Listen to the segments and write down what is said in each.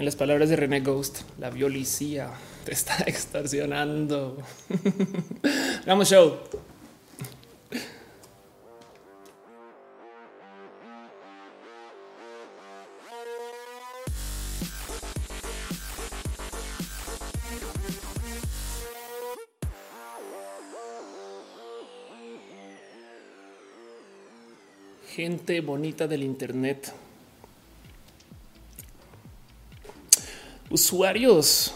En las palabras de René Ghost, la violicía te está extorsionando. Vamos show. Gente bonita del Internet. Usuarios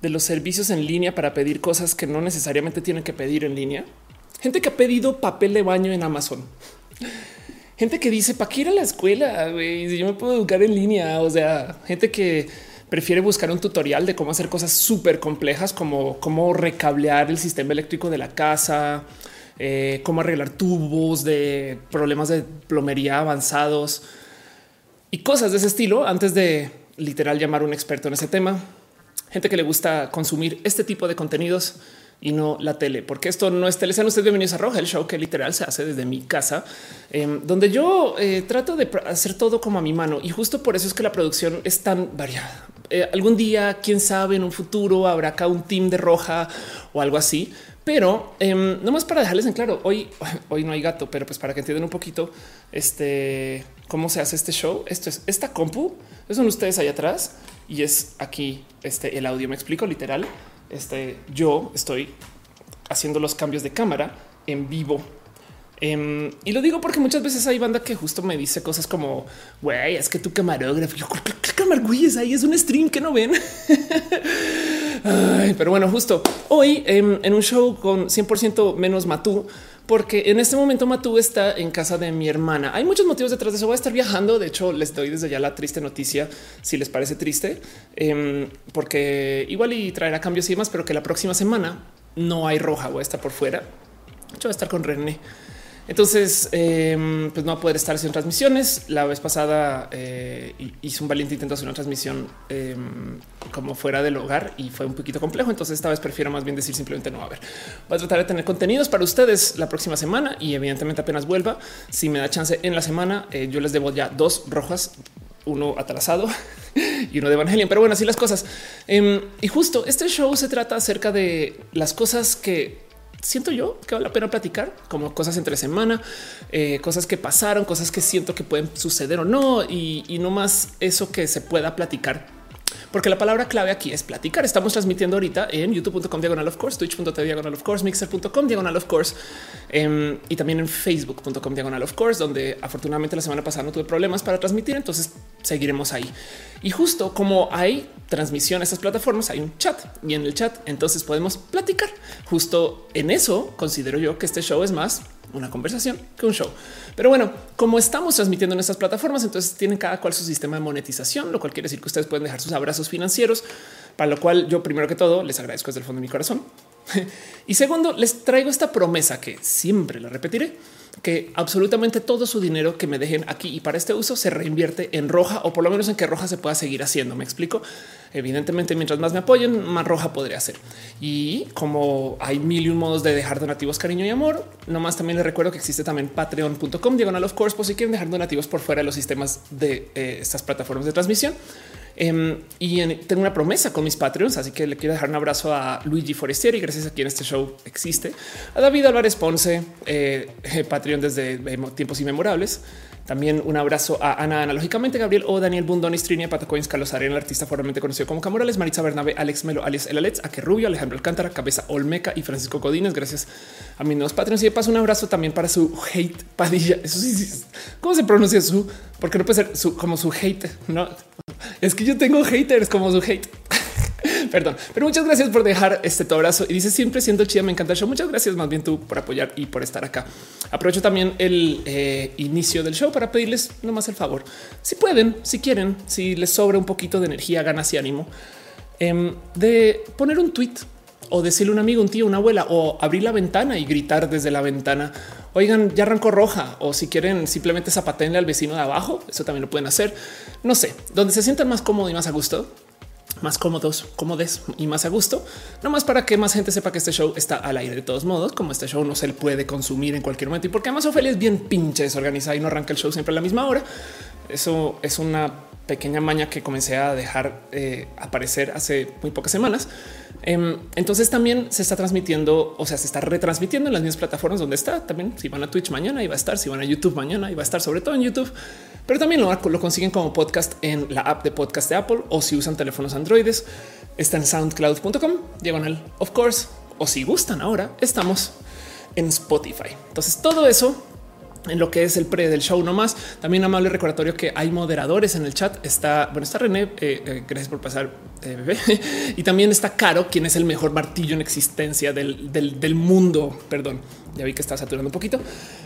de los servicios en línea para pedir cosas que no necesariamente tienen que pedir en línea. Gente que ha pedido papel de baño en Amazon. Gente que dice, ¿para qué ir a la escuela? Si yo me puedo educar en línea. O sea, gente que prefiere buscar un tutorial de cómo hacer cosas súper complejas como cómo recablear el sistema eléctrico de la casa, eh, cómo arreglar tubos de problemas de plomería avanzados y cosas de ese estilo antes de literal llamar a un experto en ese tema. Gente que le gusta consumir este tipo de contenidos y no la tele, porque esto no es tele. Sean ustedes bienvenidos a Roja, el show que literal se hace desde mi casa, em, donde yo eh, trato de hacer todo como a mi mano. Y justo por eso es que la producción es tan variada. Eh, algún día, quién sabe, en un futuro habrá acá un team de Roja o algo así pero eh, nomás para dejarles en claro, hoy, hoy no hay gato, pero pues para que entiendan un poquito este cómo se hace este show. Esto es esta compu, son ustedes allá atrás y es aquí este el audio. Me explico literal. Este yo estoy haciendo los cambios de cámara en vivo. Em, y lo digo porque muchas veces hay banda que justo me dice cosas como güey, es que tu camarógrafo, ¿qué cámara güey es ahí? Es un stream que no ven. pero bueno, justo hoy em, en un show con 100% menos Matú, porque en este momento Matú está en casa de mi hermana. Hay muchos motivos detrás de eso. Voy a estar viajando. De hecho, les doy desde ya la triste noticia, si les parece triste, em, porque igual y traerá cambios y demás, pero que la próxima semana no hay roja. Voy a estar por fuera. Yo voy a estar con René. Entonces, em, pues no va a poder estar haciendo transmisiones. La vez pasada eh, hizo un valiente intento hacer una transmisión em, como fuera del hogar y fue un poquito complejo. Entonces, esta vez prefiero más bien decir simplemente no. A ver, voy a tratar de tener contenidos para ustedes la próxima semana y evidentemente apenas vuelva. Si me da chance en la semana, eh, yo les debo ya dos rojas uno atrasado y uno de Evangelion. Pero bueno, así las cosas. Em, y justo este show se trata acerca de las cosas que siento yo que vale la pena platicar como cosas entre semana, eh, cosas que pasaron, cosas que siento que pueden suceder o no, y, no más eso que se pueda platicar porque la palabra clave aquí es platicar. Estamos transmitiendo ahorita en youtube.com diagonal of course, twitch.tv diagonal of course, mixer.com diagonal of course em, y también en facebook.com diagonal of course, donde afortunadamente la semana pasada no tuve problemas para transmitir. Entonces seguiremos ahí. Y justo como hay transmisión a estas plataformas, hay un chat y en el chat entonces podemos platicar. Justo en eso considero yo que este show es más una conversación que un show. Pero bueno, como estamos transmitiendo en estas plataformas, entonces tienen cada cual su sistema de monetización, lo cual quiere decir que ustedes pueden dejar sus abrazos financieros, para lo cual yo primero que todo les agradezco desde el fondo de mi corazón. y segundo, les traigo esta promesa que siempre la repetiré que absolutamente todo su dinero que me dejen aquí y para este uso se reinvierte en roja o por lo menos en que roja se pueda seguir haciendo. Me explico. Evidentemente, mientras más me apoyen, más roja podría ser. Y como hay mil y un modos de dejar donativos, cariño y amor, nomás también les recuerdo que existe también patreon.com diagonal of course, por si quieren dejar donativos por fuera de los sistemas de eh, estas plataformas de transmisión. Em, y tengo una promesa con mis Patreons, así que le quiero dejar un abrazo a Luigi Forestieri, gracias a quien este show existe, a David Álvarez Ponce, eh, Patreon desde tiempos inmemorables. También un abrazo a Ana analógicamente, Gabriel o Daniel Bundón, Istrinia, Patacoins, Carlos Arena, el artista formalmente conocido como Camorales, Maritza Bernabe, Alex Melo, alias El Alex, que Rubio, Alejandro Alcántara, Cabeza Olmeca y Francisco Codines. Gracias a mis nuevos patrons. Y de paso, un abrazo también para su hate Padilla. Eso sí, ¿cómo se pronuncia su? Porque no puede ser su, como su hate. No es que yo tengo haters como su hate. Perdón, pero muchas gracias por dejar este tu abrazo y dice siempre siendo chida. Me encanta el show. Muchas gracias más bien tú por apoyar y por estar acá. Aprovecho también el eh, inicio del show para pedirles nomás el favor. Si pueden, si quieren, si les sobra un poquito de energía, ganas y ánimo em, de poner un tweet o decirle a un amigo, un tío, una abuela o abrir la ventana y gritar desde la ventana. Oigan, ya arrancó roja o si quieren simplemente zapatenle al vecino de abajo. Eso también lo pueden hacer. No sé, donde se sientan más cómodos y más a gusto más cómodos, cómodes y más a gusto, no más para que más gente sepa que este show está al aire de todos modos, como este show no se puede consumir en cualquier momento y porque además Ophelia es bien pinche desorganizada y no arranca el show siempre a la misma hora. Eso es una pequeña maña que comencé a dejar eh, aparecer hace muy pocas semanas. Em, entonces también se está transmitiendo, o sea, se está retransmitiendo en las mismas plataformas donde está. También si van a Twitch mañana iba a estar, si van a YouTube mañana iba a estar, sobre todo en YouTube, pero también lo, lo consiguen como podcast en la app de podcast de Apple o si usan teléfonos androides, está en soundcloud.com, diagonal, of course, o si gustan ahora, estamos en Spotify. Entonces todo eso en lo que es el pre del show nomás. También amable recordatorio que hay moderadores en el chat. Está, bueno, está René, eh, eh, gracias por pasar, eh, bebé. y también está Caro, quien es el mejor martillo en existencia del, del, mundo. Perdón, ya vi que está saturando un poquito.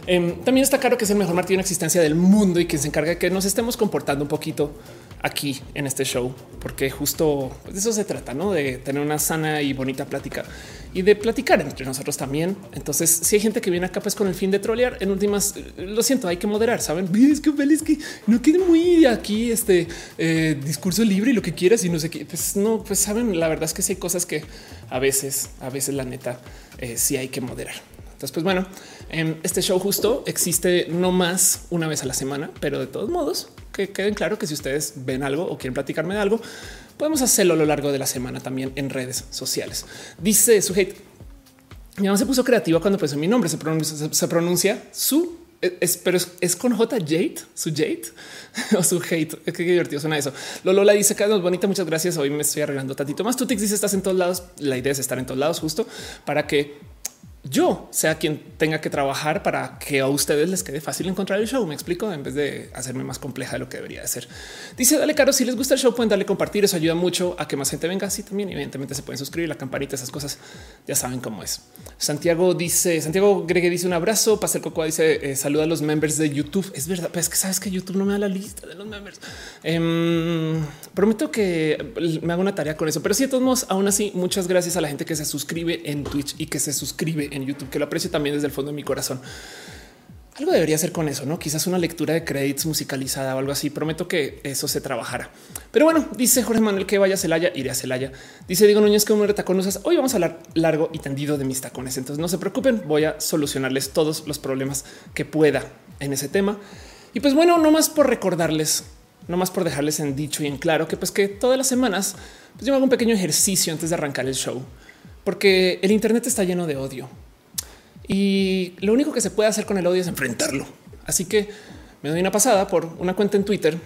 Em, también está Caro, que es el mejor martillo en existencia del mundo y que se encarga de que nos estemos comportando un poquito aquí en este show, porque justo de eso se trata, ¿no? De tener una sana y bonita plática y de platicar entre nosotros también. Entonces, si hay gente que viene acá pues con el fin de trolear, en últimas, lo siento, hay que moderar, ¿saben? Es que feliz que no quede muy aquí este eh, discurso libre y lo que quieras y no sé qué. Pues no, pues saben, la verdad es que sí hay cosas que a veces, a veces la neta, eh, sí hay que moderar. Entonces, pues bueno, em, este show justo existe no más una vez a la semana, pero de todos modos, que queden claro que si ustedes ven algo o quieren platicarme de algo, podemos hacerlo a lo largo de la semana también en redes sociales. Dice su hate. Mi mamá se puso creativa cuando pensó mi nombre. Se pronuncia, su, es, pero es, con J Jade, su Jade o su hate. Qué divertido suena eso. Lola dice que es bonita. Muchas gracias. Hoy me estoy arreglando tantito más. Tú te dices estás en todos lados. La idea es estar en todos lados justo para que yo sea quien tenga que trabajar para que a ustedes les quede fácil encontrar el show. Me explico en vez de hacerme más compleja de lo que debería de ser. Dice dale caro. Si les gusta el show, pueden darle compartir. Eso ayuda mucho a que más gente venga. Así también, evidentemente, se pueden suscribir la campanita, esas cosas ya saben cómo es. Santiago dice, Santiago Gregue dice un abrazo. Pastel Cocoa dice eh, saluda a los members de YouTube. Es verdad, pero es que sabes que YouTube no me da la lista de los members. Em, prometo que me hago una tarea con eso, pero si de todos modos, aún así, muchas gracias a la gente que se suscribe en Twitch y que se suscribe en YouTube, que lo aprecio también desde el fondo de mi corazón. Algo debería ser con eso, no? Quizás una lectura de créditos musicalizada o algo así. Prometo que eso se trabajara. Pero bueno, dice Jorge Manuel que vaya a Celaya, iré a Celaya. Dice Diego Núñez que un tacón usas. Hoy vamos a hablar largo y tendido de mis tacones. Entonces no se preocupen, voy a solucionarles todos los problemas que pueda en ese tema. Y pues bueno, no más por recordarles, no más por dejarles en dicho y en claro que pues que todas las semanas pues yo hago un pequeño ejercicio antes de arrancar el show, porque el Internet está lleno de odio y lo único que se puede hacer con el odio es enfrentarlo. Así que me doy una pasada por una cuenta en Twitter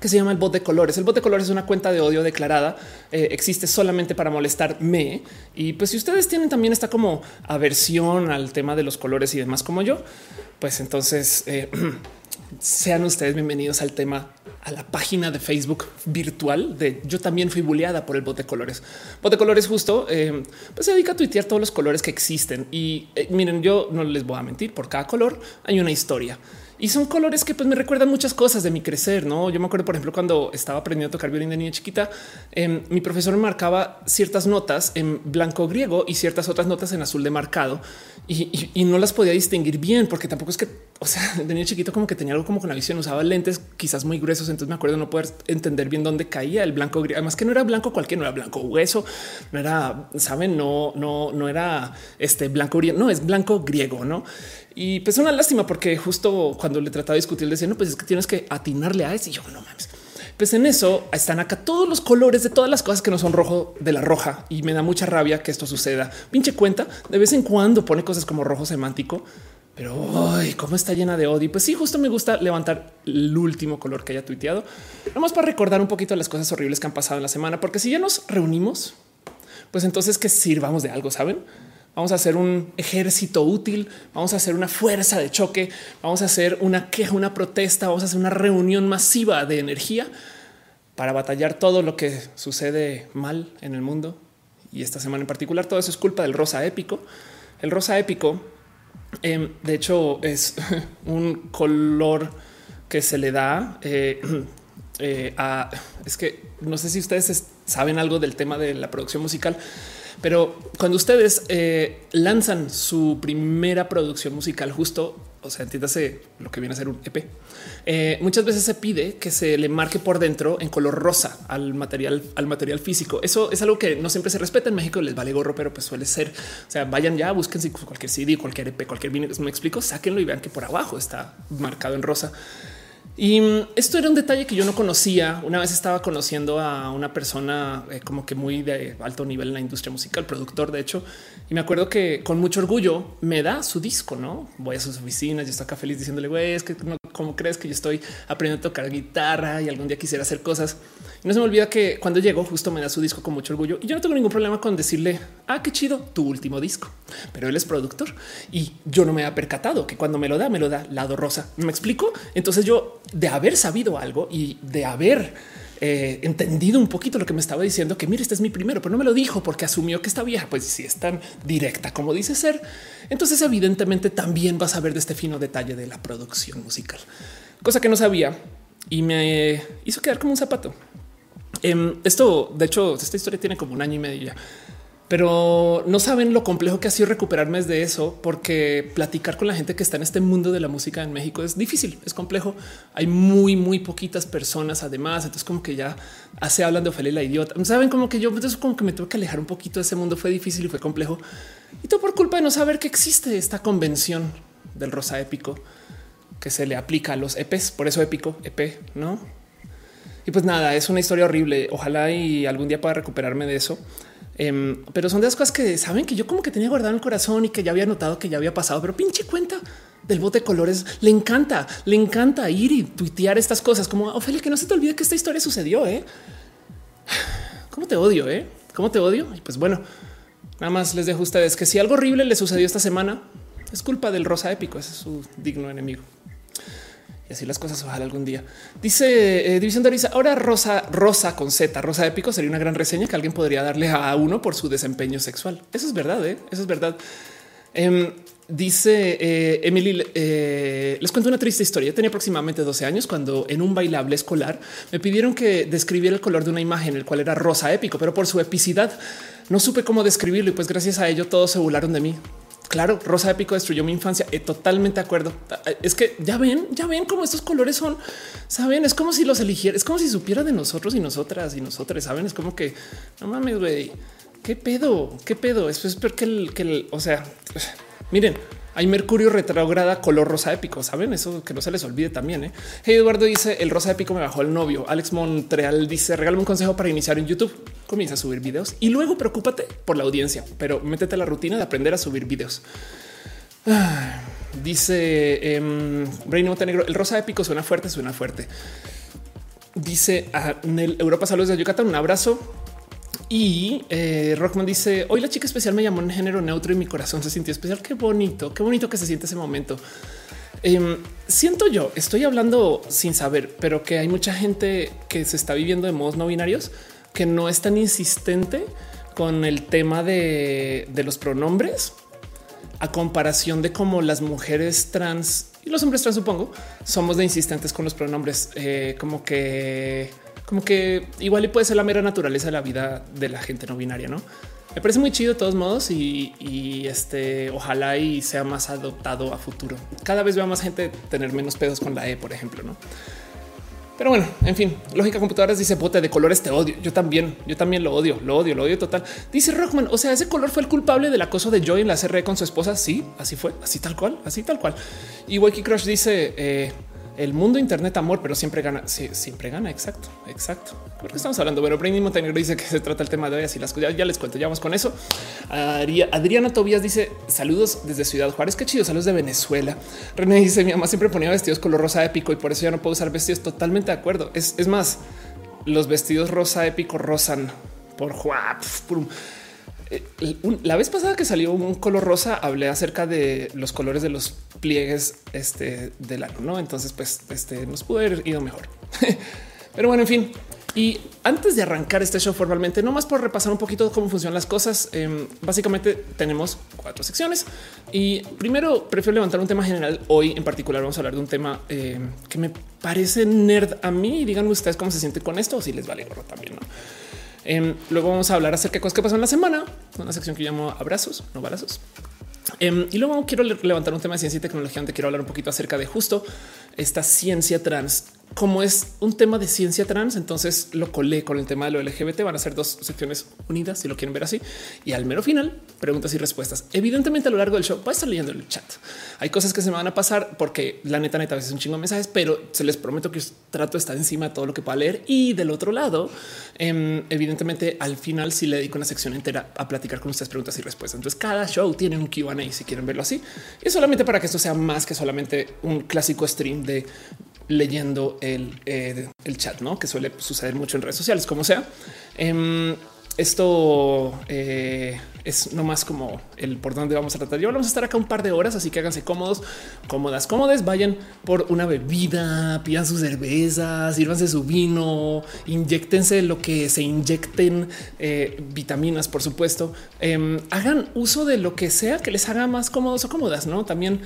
que se llama el bot de colores. El bot de colores es una cuenta de odio declarada. Eh, existe solamente para molestarme. Y pues si ustedes tienen también esta como aversión al tema de los colores y demás como yo, pues entonces eh, sean ustedes bienvenidos al tema, a la página de Facebook virtual de yo también fui bulleada por el bot de colores. Bot de colores justo eh, pues se dedica a tuitear todos los colores que existen. Y eh, miren, yo no les voy a mentir, por cada color hay una historia. Y son colores que pues, me recuerdan muchas cosas de mi crecer. No, yo me acuerdo, por ejemplo, cuando estaba aprendiendo a tocar violín de niña chiquita, em, mi profesor marcaba ciertas notas en blanco griego y ciertas otras notas en azul de marcado y, no las podía distinguir bien porque tampoco es que, o sea, de niño chiquito como que tenía algo como con la visión, usaba lentes quizás muy gruesos. Entonces me acuerdo no poder entender bien dónde caía el blanco griego. Además que no era blanco cualquier, no era blanco hueso, no era, saben, no, no, no era este blanco griego, no es blanco griego, no? Y pues una lástima porque justo cuando le trataba de discutir, le decía, no, pues es que tienes que atinarle a eso. Y yo, no mames. Pues en eso están acá todos los colores de todas las cosas que no son rojo de la roja y me da mucha rabia que esto suceda. Pinche cuenta de vez en cuando pone cosas como rojo semántico, pero ay, cómo está llena de odio. Pues sí, justo me gusta levantar el último color que haya tuiteado, nomás para recordar un poquito las cosas horribles que han pasado en la semana, porque si ya nos reunimos, pues entonces que sirvamos de algo, saben? Vamos a hacer un ejército útil, vamos a hacer una fuerza de choque, vamos a hacer una queja, una protesta, vamos a hacer una reunión masiva de energía para batallar todo lo que sucede mal en el mundo. Y esta semana en particular, todo eso es culpa del rosa épico. El rosa épico, em, de hecho, es un color que se le da eh, eh, a... Es que no sé si ustedes saben algo del tema de la producción musical, pero cuando ustedes eh, lanzan su primera producción musical, justo, o sea, entiéndase lo que viene a ser un EP, eh, muchas veces se pide que se le marque por dentro en color rosa al material, al material físico. Eso es algo que no siempre se respeta en México, les vale gorro, pero pues suele ser. O sea, vayan ya, busquen cualquier CD, cualquier EP, cualquier vinilo, me explico, sáquenlo y vean que por abajo está marcado en rosa. Y mm, esto era un detalle que yo no conocía. Una vez estaba conociendo a una persona eh, como que muy de alto nivel en la industria musical, productor de hecho, y me acuerdo que con mucho orgullo me da su disco, ¿no? Voy a sus oficinas y está acá feliz diciéndole, güey, es que no, ¿cómo crees que yo estoy aprendiendo a tocar guitarra y algún día quisiera hacer cosas? No se me olvida que cuando llegó justo me da su disco con mucho orgullo y yo no tengo ningún problema con decirle, ah, qué chido, tu último disco. Pero él es productor y yo no me había percatado que cuando me lo da, me lo da lado rosa. ¿Me explico? Entonces yo de haber sabido algo y de haber eh, entendido un poquito lo que me estaba diciendo, que mire, este es mi primero, pero no me lo dijo porque asumió que esta vieja, pues si es tan directa como dice ser, entonces evidentemente también vas a ver de este fino detalle de la producción musical, cosa que no sabía y me hizo quedar como un zapato. Em, esto, de hecho, esta historia tiene como un año y medio ya pero no saben lo complejo que ha sido recuperarme de eso, porque platicar con la gente que está en este mundo de la música en México es difícil, es complejo. Hay muy, muy poquitas personas además. Entonces, como que ya se hablan de Ofelia la idiota. Saben como que yo, entonces, como que me tuve que alejar un poquito de ese mundo. Fue difícil y fue complejo. Y todo por culpa de no saber que existe esta convención del rosa épico que se le aplica a los EPs. Por eso épico, EP, no? Y pues nada, es una historia horrible. Ojalá y algún día pueda recuperarme de eso. Em, pero son de las cosas que saben que yo como que tenía guardado en el corazón y que ya había notado que ya había pasado, pero pinche cuenta del bote de colores le encanta, le encanta ir y tuitear estas cosas como Ofelia, que no se te olvide que esta historia sucedió. ¿eh? ¿Cómo te odio? Eh? ¿Cómo te odio? Y pues bueno, nada más les dejo a ustedes que si algo horrible le sucedió esta semana, es culpa del rosa épico, ese es su digno enemigo así las cosas. Ojalá algún día dice eh, División de Arisa. Ahora Rosa, Rosa con Z, Rosa épico sería una gran reseña que alguien podría darle a uno por su desempeño sexual. Eso es verdad. ¿eh? Eso es verdad. Em, dice eh, Emily, eh, les cuento una triste historia. tenía aproximadamente 12 años cuando en un bailable escolar me pidieron que describiera el color de una imagen, el cual era rosa épico, pero por su epicidad no supe cómo describirlo y pues gracias a ello todos se burlaron de mí. Claro, Rosa Épico destruyó mi infancia. Eh, totalmente de acuerdo. Eh, es que ya ven, ya ven cómo estos colores son. Saben, es como si los eligiera, es como si supiera de nosotros y nosotras y nosotros. Saben, es como que no mames, güey. ¿Qué pedo? ¿Qué pedo? Eso es porque el, que el, o sea, miren, hay Mercurio retrógrada color rosa épico. Saben eso que no se les olvide también. ¿eh? Hey, Eduardo dice el rosa épico me bajó el novio. Alex Montreal dice regálame un consejo para iniciar en YouTube. Comienza a subir videos y luego preocúpate por la audiencia, pero métete la rutina de aprender a subir videos. dice eh, Reino Montenegro. El rosa épico suena fuerte, suena fuerte. Dice a Europa Saludos de Yucatán. Un abrazo. Y eh, Rockman dice hoy la chica especial me llamó en género neutro y mi corazón se sintió especial. Qué bonito, qué bonito que se siente ese momento. Em, siento yo, estoy hablando sin saber, pero que hay mucha gente que se está viviendo de modos no binarios que no es tan insistente con el tema de, los pronombres a comparación de cómo las mujeres trans y los hombres trans, supongo, somos de insistentes con los pronombres, eh, como que como que igual y puede ser la mera naturaleza de la vida de la gente no binaria, no? Me parece muy chido de todos modos y, este ojalá y sea más adoptado a futuro. Cada vez veo más gente tener menos pedos con la E, por ejemplo, no? Pero bueno, en fin, lógica computadoras dice bote de colores te odio. Yo también, yo también lo odio, lo odio, lo odio total. Dice Rockman, o sea, ese color fue el culpable del acoso de Joy en la CRE con su esposa. Sí, así fue, así tal cual, así tal cual. Y Wiki Crush dice, eh, el mundo Internet amor, pero siempre gana. Sí, siempre gana. Exacto, exacto. Porque estamos hablando. Bueno, Brainy Montenegro dice que se trata el tema de hoy. Así las cosas ya, les cuento. Ya vamos con eso. Adriana Tobías dice saludos desde Ciudad Juárez. Qué chido. Saludos de Venezuela. René dice mi mamá siempre ponía vestidos color rosa épico y por eso ya no puedo usar vestidos. Totalmente de acuerdo. Es, es más, los vestidos rosa épico rozan por Juap. Eh, la vez pasada que salió un color rosa, hablé acerca de los colores de los pliegues este, del año, ¿no? Entonces, pues, este, nos pudo haber ido mejor. Pero bueno, en fin. Y antes de arrancar este show formalmente, no más por repasar un poquito cómo funcionan las cosas, em, básicamente tenemos cuatro secciones y primero prefiero levantar un tema general. Hoy en particular vamos a hablar de un tema em, que me parece nerd a mí. Díganme ustedes cómo se siente con esto o si les vale gorro también. ¿no? Em, luego vamos a hablar acerca de cosas que pasan en la semana, una sección que llamo abrazos, no balazos. Em, y luego quiero levantar un tema de ciencia y tecnología donde quiero hablar un poquito acerca de justo esta ciencia trans como es un tema de ciencia trans, entonces lo colé con el tema de lo LGBT. Van a ser dos secciones unidas si lo quieren ver así. Y al mero final, preguntas y respuestas. Evidentemente, a lo largo del show va a estar leyendo el chat. Hay cosas que se me van a pasar porque la neta, neta, a veces un chingo de mensajes, pero se les prometo que trato de estar encima de todo lo que pueda leer. Y del otro lado, em, evidentemente, al final sí le dedico una sección entera a platicar con ustedes preguntas y respuestas. Entonces, cada show tiene un QA si quieren verlo así. Y solamente para que esto sea más que solamente un clásico stream de leyendo el, eh, el chat, ¿no? que suele suceder mucho en redes sociales, como sea. Em, esto eh, es nomás como el por dónde vamos a tratar. Yo vamos a estar acá un par de horas, así que háganse cómodos, cómodas, cómodes. Vayan por una bebida, pidan sus cervezas, sírvanse su vino, inyectense lo que se inyecten, eh, vitaminas, por supuesto. Em, hagan uso de lo que sea que les haga más cómodos o cómodas, no? También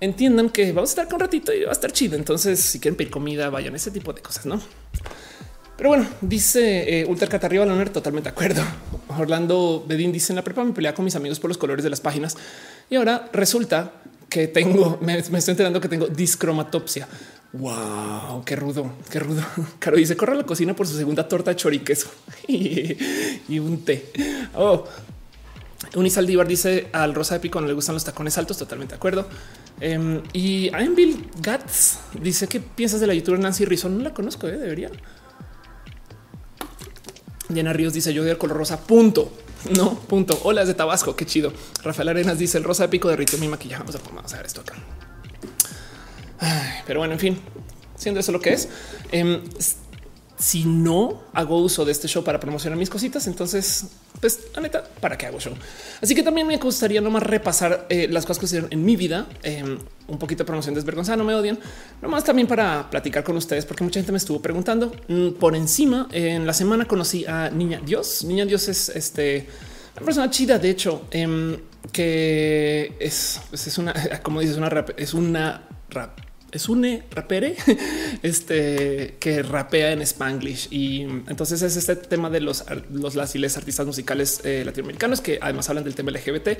entiendan que vamos a estar con ratito y va a estar chido. Entonces, si quieren pedir comida, vayan ese tipo de cosas, no? Pero bueno, dice eh, Ultra Catarriba Loner, totalmente de acuerdo. Orlando Bedín dice en la prepa me pelea con mis amigos por los colores de las páginas y ahora resulta que tengo, me, estoy enterando que tengo discromatopsia. Wow, qué rudo, qué rudo. Caro dice corre a la cocina por su segunda torta de choriqueso y, y un té. Oh, Unisaldívar dice al Rosa de Pico no le gustan los tacones altos. Totalmente de acuerdo. Um, y Bill Gats dice que piensas de la youtuber Nancy Rizzo. No la conozco, ¿eh? debería. Diana Ríos dice yo de color rosa. Punto. No, punto. Hola, es de Tabasco. Qué chido. Rafael Arenas dice el rosa de pico derritió mi maquillaje. Vamos a, vamos a ver esto acá. Pero bueno, en fin, siendo eso lo que es. Um, si no hago uso de este show para promocionar mis cositas, entonces, pues la neta, ¿para qué hago show? Así que también me gustaría nomás repasar eh, las cosas que hicieron en mi vida, em, un poquito de promoción desvergonzada, no me odian, nomás también para platicar con ustedes, porque mucha gente me estuvo preguntando mm, por encima. En la semana conocí a Niña Dios. Niña Dios es este una persona chida, de hecho, em, que es, pues, es una, como dices, una rap, es una rap es un rapere este que rapea en Spanglish. Y entonces es este tema de los, los artistas musicales eh, latinoamericanos que además hablan del tema LGBT,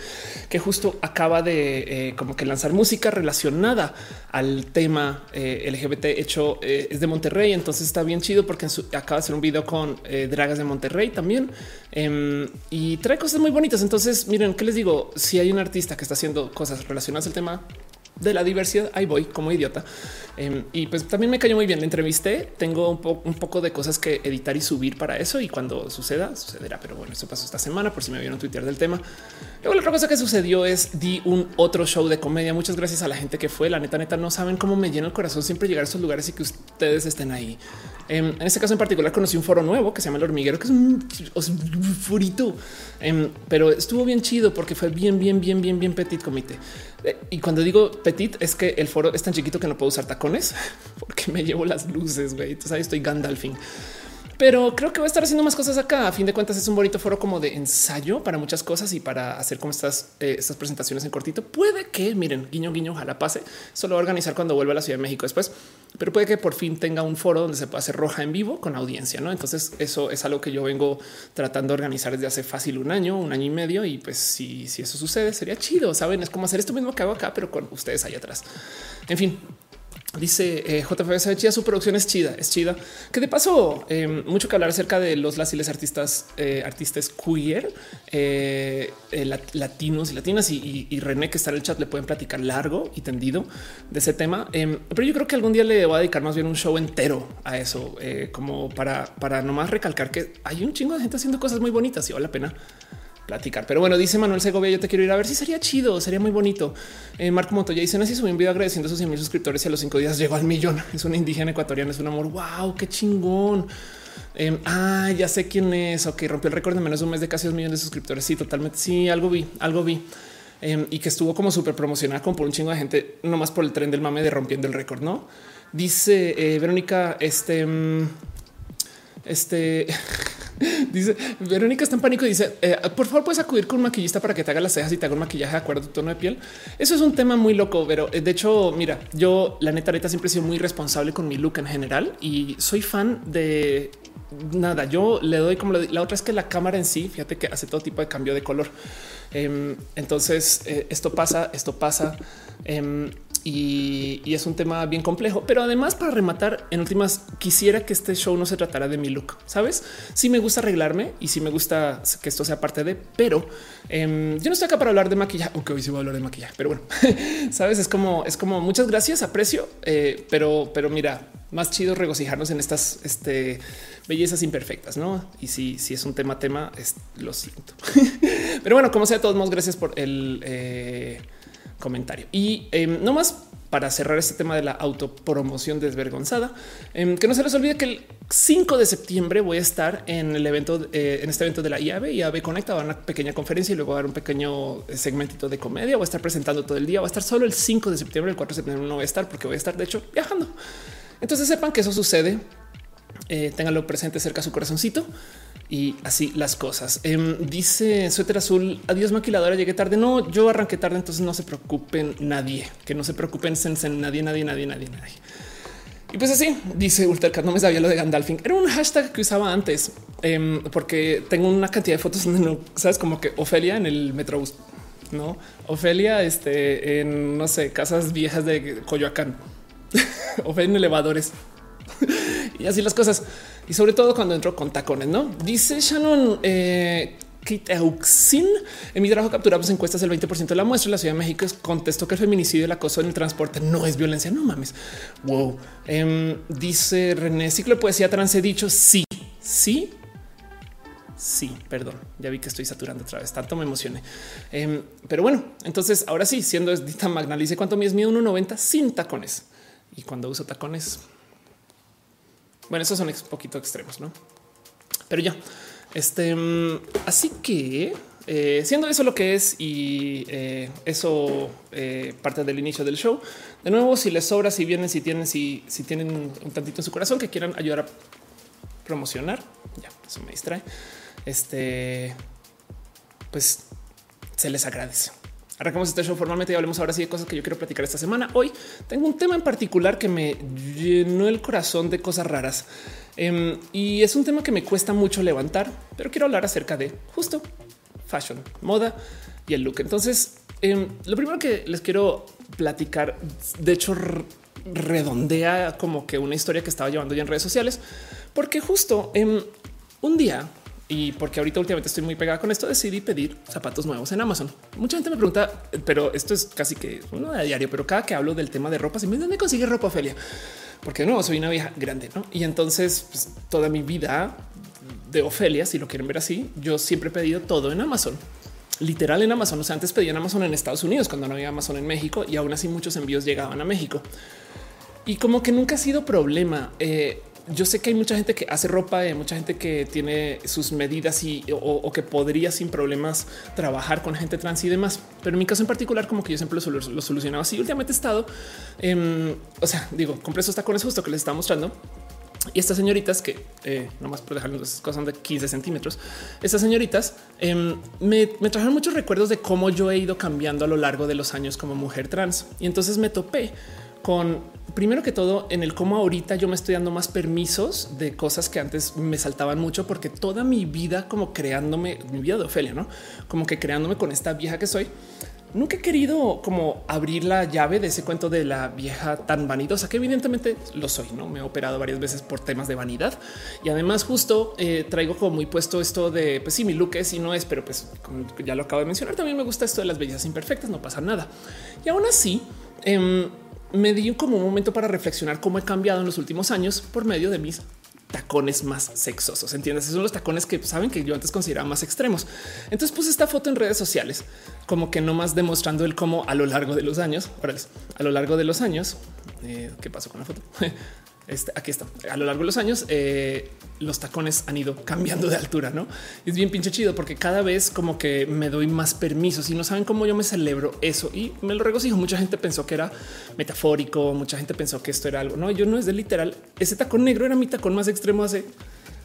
que justo acaba de eh, como que lanzar música relacionada al tema eh, LGBT hecho es de Monterrey. Entonces está bien chido porque acaba de hacer un video con dragas de Monterrey también em, y trae cosas muy bonitas. Entonces, miren, ¿qué les digo? Si hay un artista que está haciendo cosas relacionadas al tema de la diversidad. Ahí voy como idiota. Em, y pues también me cayó muy bien. La entrevisté. Tengo un, poco de cosas que editar y subir para eso. Y cuando suceda, sucederá. Pero bueno, eso pasó esta semana por si me vieron tuitear del tema. Luego la otra cosa que sucedió es di un otro show de comedia. Muchas gracias a la gente que fue. La neta, neta, no saben cómo me llena el corazón siempre llegar a esos lugares y que ustedes estén ahí. Em, en este caso en particular conocí un foro nuevo que se llama El Hormiguero, que es un, un furito, em, pero estuvo bien chido porque fue bien, bien, bien, bien, bien petit comité. Y cuando digo petit es que el foro es tan chiquito que no puedo usar tacones porque me llevo las luces. güey. Estoy Gandalfing pero creo que voy a estar haciendo más cosas acá. A fin de cuentas, es un bonito foro como de ensayo para muchas cosas y para hacer como estas, eh, estas presentaciones en cortito. Puede que miren, guiño, guiño, ojalá pase. Solo organizar cuando vuelva a la Ciudad de México después, pero puede que por fin tenga un foro donde se pueda hacer roja en vivo con audiencia. No, entonces eso es algo que yo vengo tratando de organizar desde hace fácil un año, un año y medio. Y pues si, si eso sucede, sería chido. Saben, es como hacer esto mismo que hago acá, pero con ustedes ahí atrás. En fin, Dice eh, JFB su producción es chida, es chida. Que de paso, em, mucho que hablar acerca de los lasiles artistas, eh, artistas queer, eh, latinos y latinas. Y, René, que está en el chat, le pueden platicar largo y tendido de ese tema. Em, pero yo creo que algún día le voy a dedicar más bien un show entero a eso, como para, para nomás recalcar que hay un chingo de gente haciendo cosas muy bonitas y vale la pena platicar. Pero bueno, dice Manuel Segovia, yo te quiero ir a ver si sería chido, sería muy bonito. Eh, Marco Montoya dice, así subí un video agradeciendo a sus 100 mil suscriptores y a los cinco días llegó al millón. Es una indígena ecuatoriana, es un amor. Wow, qué chingón. Em, ah, ya sé quién es. Ok, rompió el récord de menos de un mes de casi dos millones de suscriptores. Sí, totalmente. Sí, algo vi, algo vi. Em, y que estuvo como súper promocionada como por un chingo de gente, nomás por el tren del mame de rompiendo el récord, ¿no? Dice eh, Verónica, este... Mm, este... dice Verónica está en pánico y dice eh, por favor puedes acudir con un maquillista para que te haga las cejas y te haga un maquillaje de acuerdo a tu tono de piel. Eso es un tema muy loco, pero eh, de hecho, mira, yo la neta, neta siempre he sido muy responsable con mi look en general y soy fan de nada. Yo le doy como la otra es que la cámara en sí, fíjate que hace todo tipo de cambio de color. Em, entonces eh, esto pasa, esto pasa. Y, es un tema bien complejo. Pero además, para rematar, en últimas, quisiera que este show no se tratara de mi look. Sabes? Si me gusta arreglarme y si me gusta que esto sea parte de, pero em, yo no estoy acá para hablar de maquillaje, aunque hoy sí voy a hablar de maquillaje, pero bueno, sabes? Es como, es como muchas gracias, aprecio, eh, pero, pero mira, más chido regocijarnos en estas este, bellezas imperfectas, no? Y si, si es un tema, tema, es, lo siento. pero bueno, como sea, todos modos, gracias por el eh, comentario. Y em, no más para cerrar este tema de la autopromoción desvergonzada, em, que no se les olvide que el 5 de septiembre voy a estar en el evento, eh, en este evento de la IAB, IAB Conecta, va a una pequeña conferencia y luego va a dar un pequeño segmentito de comedia. Voy a estar presentando todo el día, va a estar solo el 5 de septiembre, el 4 de septiembre no voy a estar porque voy a estar de hecho viajando. Entonces sepan que eso sucede, eh, ténganlo presente cerca a su corazoncito y así las cosas. Em, dice Suéter Azul, adiós maquiladora, llegué tarde. No, yo arranqué tarde, entonces no se preocupen nadie, que no se preocupen en nadie, nadie, nadie, nadie, nadie. Y pues así dice Ultercat, no me sabía lo de Gandalfing. Era un hashtag que usaba antes em, porque tengo una cantidad de fotos no sabes como que Ofelia en el metrobús, no Ofelia, este en no sé, casas viejas de Coyoacán, Ofelia en elevadores y así las cosas. Y sobre todo cuando entro con tacones, no dice Shannon. Eh, Auxin. En mi trabajo capturamos encuestas el 20% de la muestra. La Ciudad de México contestó que el feminicidio y el acoso en el transporte no es violencia. No mames. Wow. Em, dice René, ciclo de poesía trans. He dicho sí, sí, sí. Perdón, ya vi que estoy saturando otra vez. Tanto me emocioné. Em, pero bueno, entonces ahora sí, siendo Dita Magna, dice cuánto es mío 1.90 sin tacones. Y cuando uso tacones, bueno, esos son un poquito extremos, no? Pero ya, este, mm, así que eh, siendo eso lo que es y eh, eso eh, parte del inicio del show. De nuevo, si les sobra, si vienen, si tienen, si, si tienen un tantito en su corazón que quieran ayudar a promocionar, ya eso me distrae. Este, pues se les agradece. Arrancamos este show formalmente y hablemos ahora sí de cosas que yo quiero platicar esta semana. Hoy tengo un tema en particular que me llenó el corazón de cosas raras em, y es un tema que me cuesta mucho levantar, pero quiero hablar acerca de justo fashion, moda y el look. Entonces, em, lo primero que les quiero platicar, de hecho, redondea como que una historia que estaba llevando ya en redes sociales, porque justo em, un día y porque ahorita últimamente estoy muy pegada con esto, decidí pedir zapatos nuevos en Amazon. Mucha gente me pregunta, pero esto es casi que uno de diario, pero cada que hablo del tema de ropa, se me dónde consigue ropa, Ophelia, porque no soy una vieja grande, ¿no? Y entonces pues, toda mi vida de Ofelia, si lo quieren ver así, yo siempre he pedido todo en Amazon literal en Amazon. O sea, antes pedían Amazon en Estados Unidos cuando no había Amazon en México y aún así muchos envíos llegaban a México. Y como que nunca ha sido problema. Eh, yo sé que hay mucha gente que hace ropa, hay mucha gente que tiene sus medidas y o, que podría sin problemas trabajar con gente trans y demás. Pero en mi caso en particular, como que yo siempre lo, solucionaba así. Últimamente he estado, em, o sea, digo, compré esos tacones justo que les estaba mostrando. Y estas señoritas que eh, nomás por dejarles cosas de 15 centímetros, estas señoritas em, me trajeron muchos recuerdos de cómo yo he ido cambiando a lo largo de los años como mujer trans. Y entonces me topé con primero que todo en el cómo ahorita yo me estoy dando más permisos de cosas que antes me saltaban mucho porque toda mi vida como creándome mi vida de Ofelia, no como que creándome con esta vieja que soy. Nunca he querido como abrir la llave de ese cuento de la vieja tan vanidosa que evidentemente lo soy. No me he operado varias veces por temas de vanidad y además justo eh, traigo como muy puesto esto de pues sí, mi look es y no es, pero pues como ya lo acabo de mencionar, también me gusta esto de las bellezas imperfectas, no pasa nada. Y aún así, eh, me di como un momento para reflexionar cómo he cambiado en los últimos años por medio de mis tacones más sexosos. Entiendes? Esos son los tacones que saben que yo antes consideraba más extremos. Entonces puse esta foto en redes sociales, como que no más demostrando el cómo a lo largo de los años, a lo largo de los años, eh, ¿qué pasó con la foto? Este, aquí está. A lo largo de los años, eh, los tacones han ido cambiando de altura, no es bien pinche chido porque cada vez como que me doy más permisos y no saben cómo yo me celebro eso y me lo regocijo. Mucha gente pensó que era metafórico, mucha gente pensó que esto era algo. No, yo no es de literal. Ese tacón negro era mi tacón más extremo hace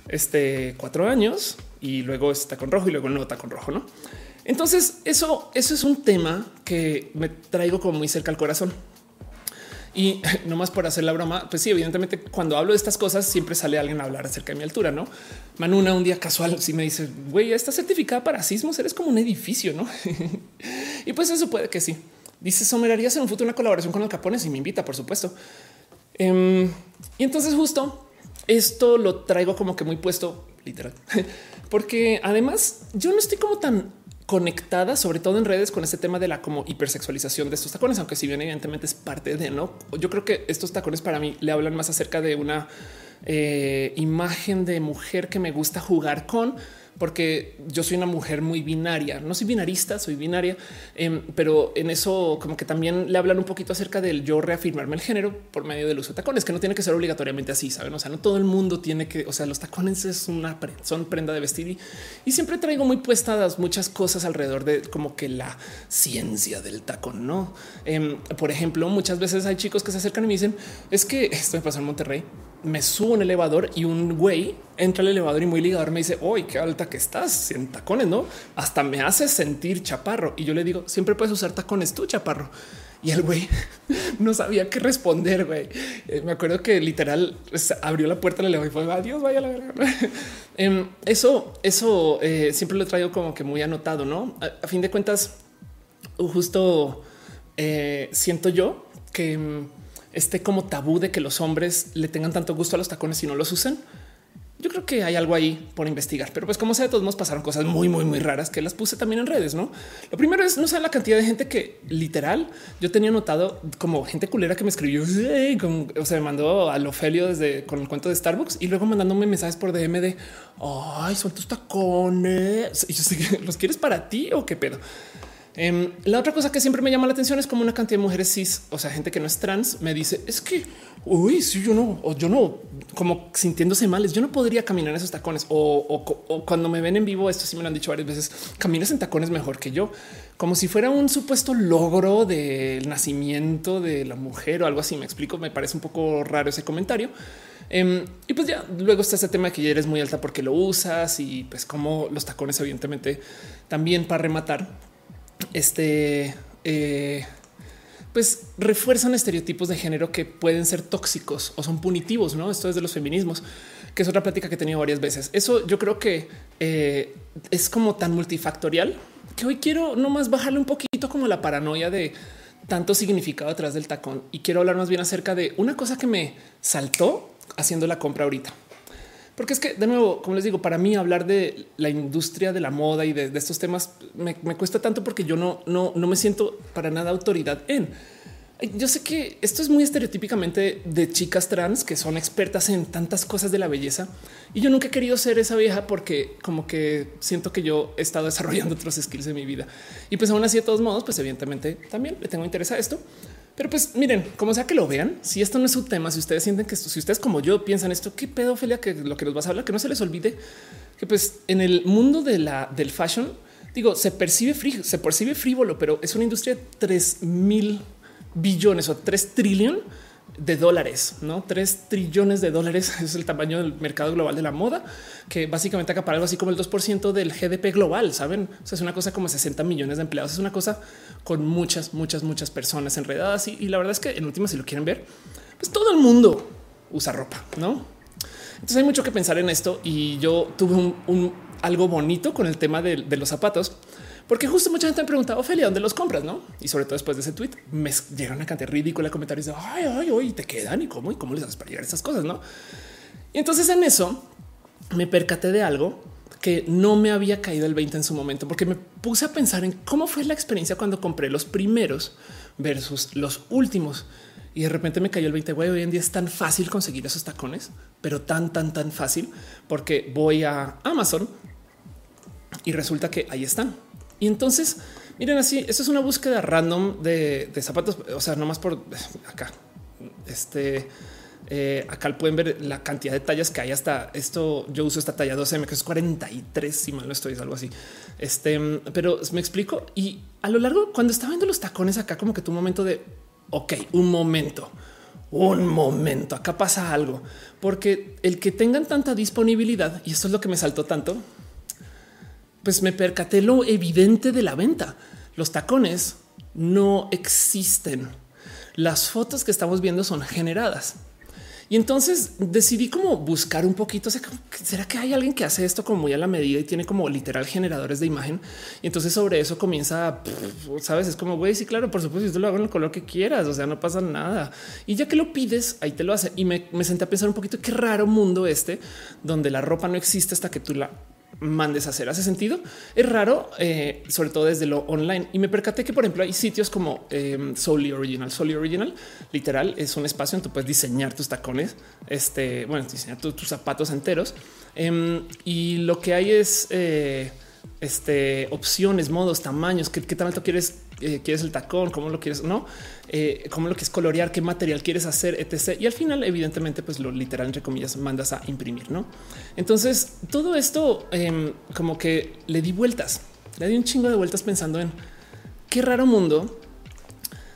este cuatro años y luego este tacón rojo y luego el nuevo tacón rojo, no? Entonces, eso, eso es un tema que me traigo como muy cerca al corazón y no más por hacer la broma, pues sí, evidentemente cuando hablo de estas cosas siempre sale alguien a hablar acerca de mi altura, ¿no? Manuna un día casual si me dice, güey, está certificada para sismos, eres como un edificio, ¿no? y pues eso puede que sí. Dice somerarías en un futuro una colaboración con el Capones y me invita, por supuesto. Em, y entonces justo esto lo traigo como que muy puesto literal, porque además yo no estoy como tan conectada, sobre todo en redes, con este tema de la como hipersexualización de estos tacones, aunque si bien evidentemente es parte de no, yo creo que estos tacones para mí le hablan más acerca de una eh, imagen de mujer que me gusta jugar con porque yo soy una mujer muy binaria. No soy binarista, soy binaria, em, pero en eso como que también le hablan un poquito acerca del yo reafirmarme el género por medio del uso de tacones, que no tiene que ser obligatoriamente así, saben? O sea, no todo el mundo tiene que, o sea, los tacones es una son prenda de vestir y, siempre traigo muy puestadas muchas cosas alrededor de como que la ciencia del tacón, no? Em, por ejemplo, muchas veces hay chicos que se acercan y me dicen es que esto me pasó en Monterrey me subo un elevador y un güey entra al elevador y muy ligador me dice, hoy qué alta que estás en tacones, no? Hasta me hace sentir chaparro. Y yo le digo, siempre puedes usar tacones tú, chaparro. Y el güey no sabía qué responder, güey. Eh, me acuerdo que literal abrió la puerta, le y fue adiós, vaya la verdad. Em, eso, eso eh, siempre lo traigo como que muy anotado, no? A, fin de cuentas, justo eh, siento yo que em, este como tabú de que los hombres le tengan tanto gusto a los tacones y no los usen. Yo creo que hay algo ahí por investigar, pero pues como sea, de todos modos pasaron cosas muy, muy, muy raras que las puse también en redes. No, lo primero es no sé la cantidad de gente que literal yo tenía notado como gente culera que me escribió, o sea, me mandó al Ofelio desde con el cuento de Starbucks y luego mandándome mensajes por DM de ay, son tus tacones. Y yo sé los quieres para ti o qué pedo. Em, la otra cosa que siempre me llama la atención es como una cantidad de mujeres cis, o sea, gente que no es trans, me dice es que uy, si yo no, o yo no, como sintiéndose males, yo no podría caminar en esos tacones. O, cuando me ven en vivo, esto sí me lo han dicho varias veces, caminas en tacones mejor que yo, como si fuera un supuesto logro del nacimiento de la mujer o algo así. Me explico, me parece un poco raro ese comentario. Em, y pues ya luego está ese tema de que ya eres muy alta porque lo usas y pues como los tacones, evidentemente, también para rematar este, eh, pues refuerzan estereotipos de género que pueden ser tóxicos o son punitivos. No, esto es de los feminismos, que es otra plática que he tenido varias veces. Eso yo creo que eh, es como tan multifactorial que hoy quiero nomás bajarle un poquito como la paranoia de tanto significado detrás del tacón y quiero hablar más bien acerca de una cosa que me saltó haciendo la compra ahorita. Porque es que, de nuevo, como les digo, para mí hablar de la industria de la moda y de, estos temas me, cuesta tanto porque yo no, no, no me siento para nada autoridad en. Yo sé que esto es muy estereotípicamente de chicas trans que son expertas en tantas cosas de la belleza y yo nunca he querido ser esa vieja porque como que siento que yo he estado desarrollando otros skills en mi vida y pues aún así de todos modos, pues evidentemente también le tengo interés a esto. Pero pues miren, como sea que lo vean, si esto no es su tema, si ustedes sienten que esto, si ustedes como yo piensan esto, qué pedofilia que lo que nos vas a hablar, que no se les olvide que pues en el mundo de la del fashion, digo, se percibe se percibe frívolo, pero es una industria de 3 mil billones o 3 trillones de dólares, no 3 trillones de dólares. Es el tamaño del mercado global de la moda, que básicamente acapara algo así como el 2% del GDP global. Saben, o es una cosa como 60 millones de empleados. Es una cosa con muchas, muchas, muchas personas enredadas. Y, la verdad es que en última, si lo quieren ver, pues todo el mundo usa ropa, no? Entonces hay mucho que pensar en esto. Y yo tuve un, algo bonito con el tema de los zapatos porque justo mucha gente me pregunta, Ophelia, ¿dónde los compras? No? Y sobre todo después de ese tweet me llega una cantidad ridícula de comentarios de ay, ay, ay, te quedan y cómo y cómo les haces para llegar a estas cosas, no? Y entonces en eso me percaté de algo que no me había caído el 20 en su momento, porque me puse a pensar en cómo fue la experiencia cuando compré los primeros versus los últimos. Y de repente me cayó el 20. Güey, hoy en día es tan fácil conseguir esos tacones, pero tan, tan, tan fácil porque voy a Amazon y resulta que ahí están y entonces, miren así, eso es una búsqueda random de, zapatos, o sea, no más por acá. Este, eh, acá pueden ver la cantidad de tallas que hay hasta esto. Yo uso esta talla 12M, que es 43, si mal no estoy, algo así. Este, pero me explico. Y a lo largo, cuando estaba viendo los tacones acá, como que tu momento de ok, un momento, un momento, acá pasa algo, porque el que tengan tanta disponibilidad, y esto es lo que me saltó tanto, pues me percaté lo evidente de la venta. Los tacones no existen. Las fotos que estamos viendo son generadas. Y entonces decidí como buscar un poquito, ¿será que hay alguien que hace esto como muy a la medida y tiene como literal generadores de imagen? Y entonces sobre eso comienza, sabes, es como, güey, sí, claro, por supuesto, yo lo hago en el color que quieras, o sea, no pasa nada. Y ya que lo pides, ahí te lo hace. Y me, me senté a pensar un poquito, qué raro mundo este, donde la ropa no existe hasta que tú la mandes hacer. ¿Hace sentido? Es raro, eh, sobre todo desde lo online. Y me percaté que, por ejemplo, hay sitios como eh, Solely Original. Solely Original, literal, es un espacio en tú puedes diseñar tus tacones, este, bueno, diseñar tus zapatos enteros. Em, y lo que hay es eh, este, opciones, modos, tamaños, qué, qué tanto quieres eh, quieres el tacón, cómo lo quieres, no, eh, cómo lo quieres colorear, qué material quieres hacer, etc. Y al final, evidentemente, pues lo literal, entre comillas, mandas a imprimir, no? Entonces, todo esto em, como que le di vueltas, le di un chingo de vueltas pensando en qué raro mundo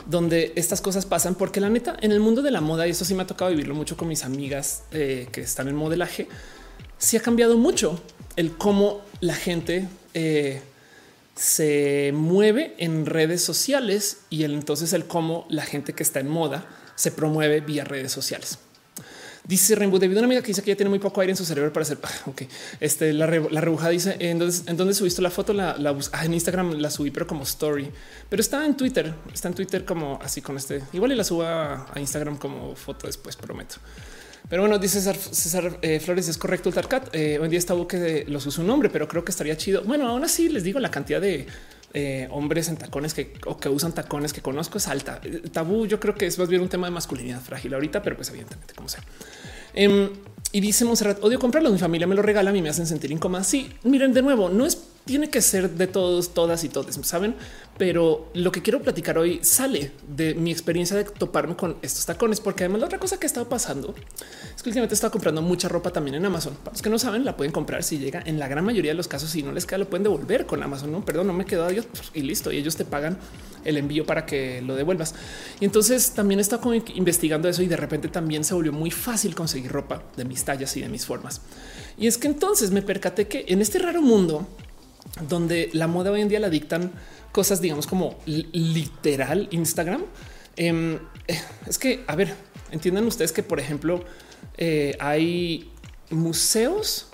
donde estas cosas pasan, porque la neta en el mundo de la moda, y eso sí me ha tocado vivirlo mucho con mis amigas eh, que están en modelaje, sí ha cambiado mucho el cómo la gente se mueve en redes sociales y el, entonces el cómo la gente que está en moda se promueve vía redes sociales. Dice Rainbow debido a una amiga que dice que ya tiene muy poco aire en su cerebro para hacer. Ok, este la, la rebuja dice en dónde, en dónde subiste la foto. La, la ah, en Instagram la subí, pero como story, pero está en Twitter. Está en Twitter como así con este. Igual y la subo a Instagram como foto después, prometo. Pero bueno, dice César, eh, Flores, es correcto el Tarkat. Eh, hoy en día está que los usa un nombre, pero creo que estaría chido. Bueno, aún así les digo la cantidad de eh, hombres en tacones que, o que usan tacones que conozco es alta. tabú, yo creo que es más bien un tema de masculinidad frágil ahorita, pero pues evidentemente como sea. Em, y dice Monserrat, odio comprarlo. Mi familia me lo regala, a mí me hacen sentir incómoda. Sí, miren, de nuevo, no es tiene que ser de todos, todas y todos, saben? Pero lo que quiero platicar hoy sale de mi experiencia de toparme con estos tacones, porque además la otra cosa que ha estado pasando es que últimamente he estado comprando mucha ropa también en Amazon. Para los que no saben, la pueden comprar si llega en la gran mayoría de los casos. Si no les queda, lo pueden devolver con Amazon. No, perdón, no me quedó adiós y listo. Y ellos te pagan el envío para que lo devuelvas. Y entonces también he estado investigando eso y de repente también se volvió muy fácil conseguir ropa de mis tallas y de mis formas. Y es que entonces me percaté que en este raro mundo donde la moda hoy en día la dictan cosas, digamos, como literal Instagram. Em, eh, es que, a ver, entiendan ustedes que, por ejemplo, eh, hay museos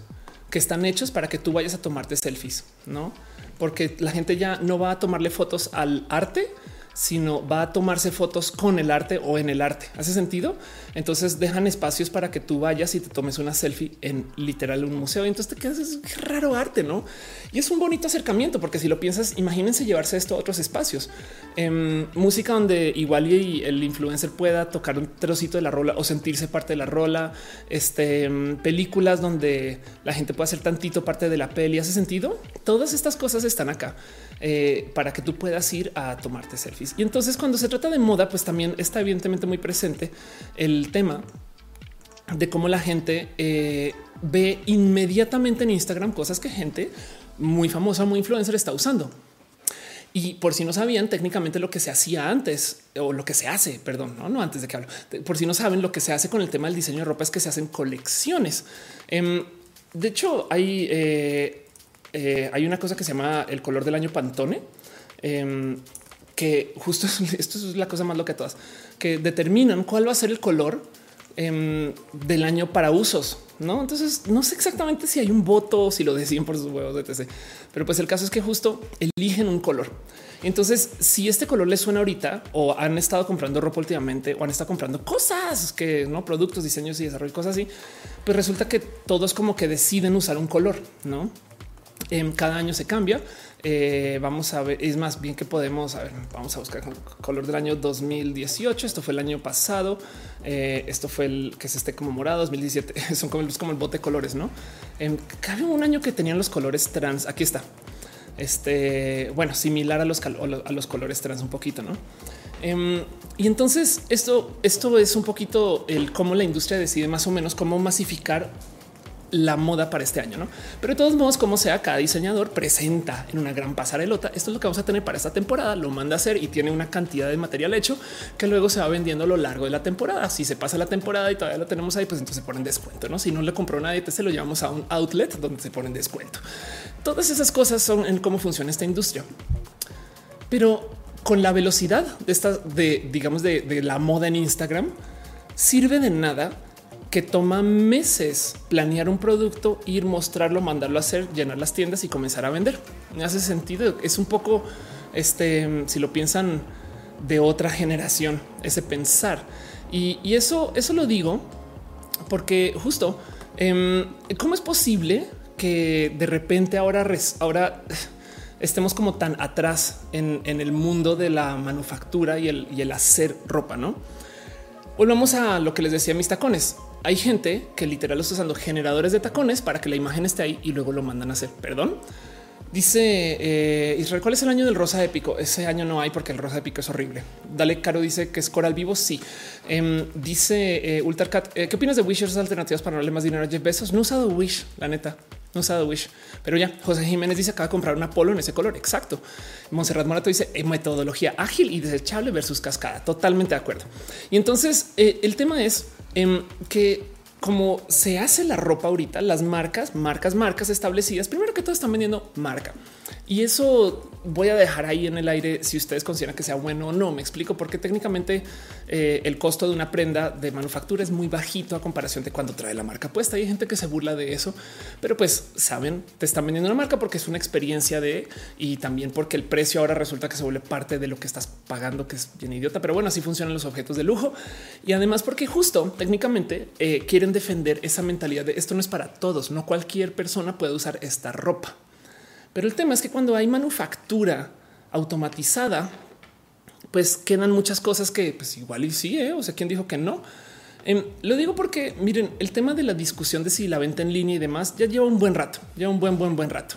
que están hechos para que tú vayas a tomarte selfies, no? Porque la gente ya no va a tomarle fotos al arte, sino va a tomarse fotos con el arte o en el arte. ¿Hace sentido? Entonces dejan espacios para que tú vayas y te tomes una selfie en literal un museo. Y entonces te quedas, qué raro arte, ¿no? Y es un bonito acercamiento, porque si lo piensas, imagínense llevarse esto a otros espacios. En música donde igual el influencer pueda tocar un trocito de la rola o sentirse parte de la rola. Este, películas donde la gente puede hacer tantito parte de la peli. ¿Hace sentido? Todas estas cosas están acá. Eh, para que tú puedas ir a tomarte selfies. Y entonces cuando se trata de moda, pues también está evidentemente muy presente el tema de cómo la gente eh, ve inmediatamente en Instagram cosas que gente muy famosa, muy influencer está usando. Y por si no sabían técnicamente lo que se hacía antes o lo que se hace, perdón, no, no antes de que hablo, por si no saben lo que se hace con el tema del diseño de ropa es que se hacen colecciones. Em, de hecho, hay eh, eh, hay una cosa que se llama el color del año Pantone, em, que justo esto es la cosa más loca de todas, que determinan cuál va a ser el color em, del año para usos. No, entonces no sé exactamente si hay un voto o si lo deciden por sus huevos, etc. Pero pues el caso es que justo eligen un color. Entonces, si este color les suena ahorita o han estado comprando ropa últimamente o han estado comprando cosas que no productos, diseños y desarrollo, cosas así, pues resulta que todos como que deciden usar un color, no? Em, cada año se cambia. Eh, vamos a ver, es más bien que podemos a ver, vamos a buscar color del año 2018. Esto fue el año pasado. Eh, esto fue el que se esté como morado 2017. Son como, el bote de colores, no? Em, cada un año que tenían los colores trans. Aquí está. Este bueno, similar a los, a los colores trans un poquito, no? Em, y entonces esto, esto es un poquito el cómo la industria decide más o menos cómo masificar la moda para este año, ¿no? Pero de todos modos, como sea, cada diseñador presenta en una gran pasarelota. Esto es lo que vamos a tener para esta temporada. Lo manda a hacer y tiene una cantidad de material hecho que luego se va vendiendo a lo largo de la temporada. Si se pasa la temporada y todavía lo tenemos ahí, pues entonces se ponen descuento, ¿no? Si no le compró nadie, te se lo llevamos a un outlet donde se ponen descuento. Todas esas cosas son en cómo funciona esta industria. Pero con la velocidad de esta, de digamos, de, de la moda en Instagram, sirve de nada que toma meses planear un producto, ir mostrarlo, mandarlo a hacer, llenar las tiendas y comenzar a vender. Me hace sentido. Es un poco este, si lo piensan de otra generación, ese pensar. Y, eso, eso lo digo porque justo em, cómo es posible que de repente ahora, ahora estemos como tan atrás en, el mundo de la manufactura y el, y el hacer ropa, no? Volvamos a lo que les decía mis tacones. Hay gente que literal está usando generadores de tacones para que la imagen esté ahí y luego lo mandan a hacer. Perdón. Dice eh, Israel, ¿cuál es el año del rosa épico? Ese año no hay porque el rosa épico es horrible. Dale, Caro dice que es coral vivo. Sí. Em, dice eh, Ultracat, eh, ¿qué opinas de Wishers alternativas para darle más dinero a Jeff Bezos? No he usado Wish, la neta. No he usado Wish, pero ya José Jiménez dice acaba de comprar una polo en ese color. Exacto. Monserrat Morato dice eh, metodología ágil y desechable versus cascada. Totalmente de acuerdo. Y entonces el tema es em, que como se hace la ropa ahorita, las marcas, marcas, marcas establecidas, primero que todo están vendiendo marca. Y eso voy a dejar ahí en el aire si ustedes consideran que sea bueno o no. Me explico porque técnicamente eh, el costo de una prenda de manufactura es muy bajito a comparación de cuando trae la marca puesta. Hay gente que se burla de eso, pero pues saben, te están vendiendo una marca porque es una experiencia de y también porque el precio ahora resulta que se vuelve parte de lo que estás pagando, que es bien idiota. Pero bueno, así funcionan los objetos de lujo y además porque justo técnicamente eh, quieren defender esa mentalidad de esto no es para todos. No cualquier persona puede usar esta ropa. Pero el tema es que cuando hay manufactura automatizada, pues quedan muchas cosas que pues igual y sí, ¿eh? o sea, ¿quién dijo que no? Em, lo digo porque miren, el tema de la discusión de si la venta en línea y demás ya lleva un buen rato, lleva un buen, buen, buen rato.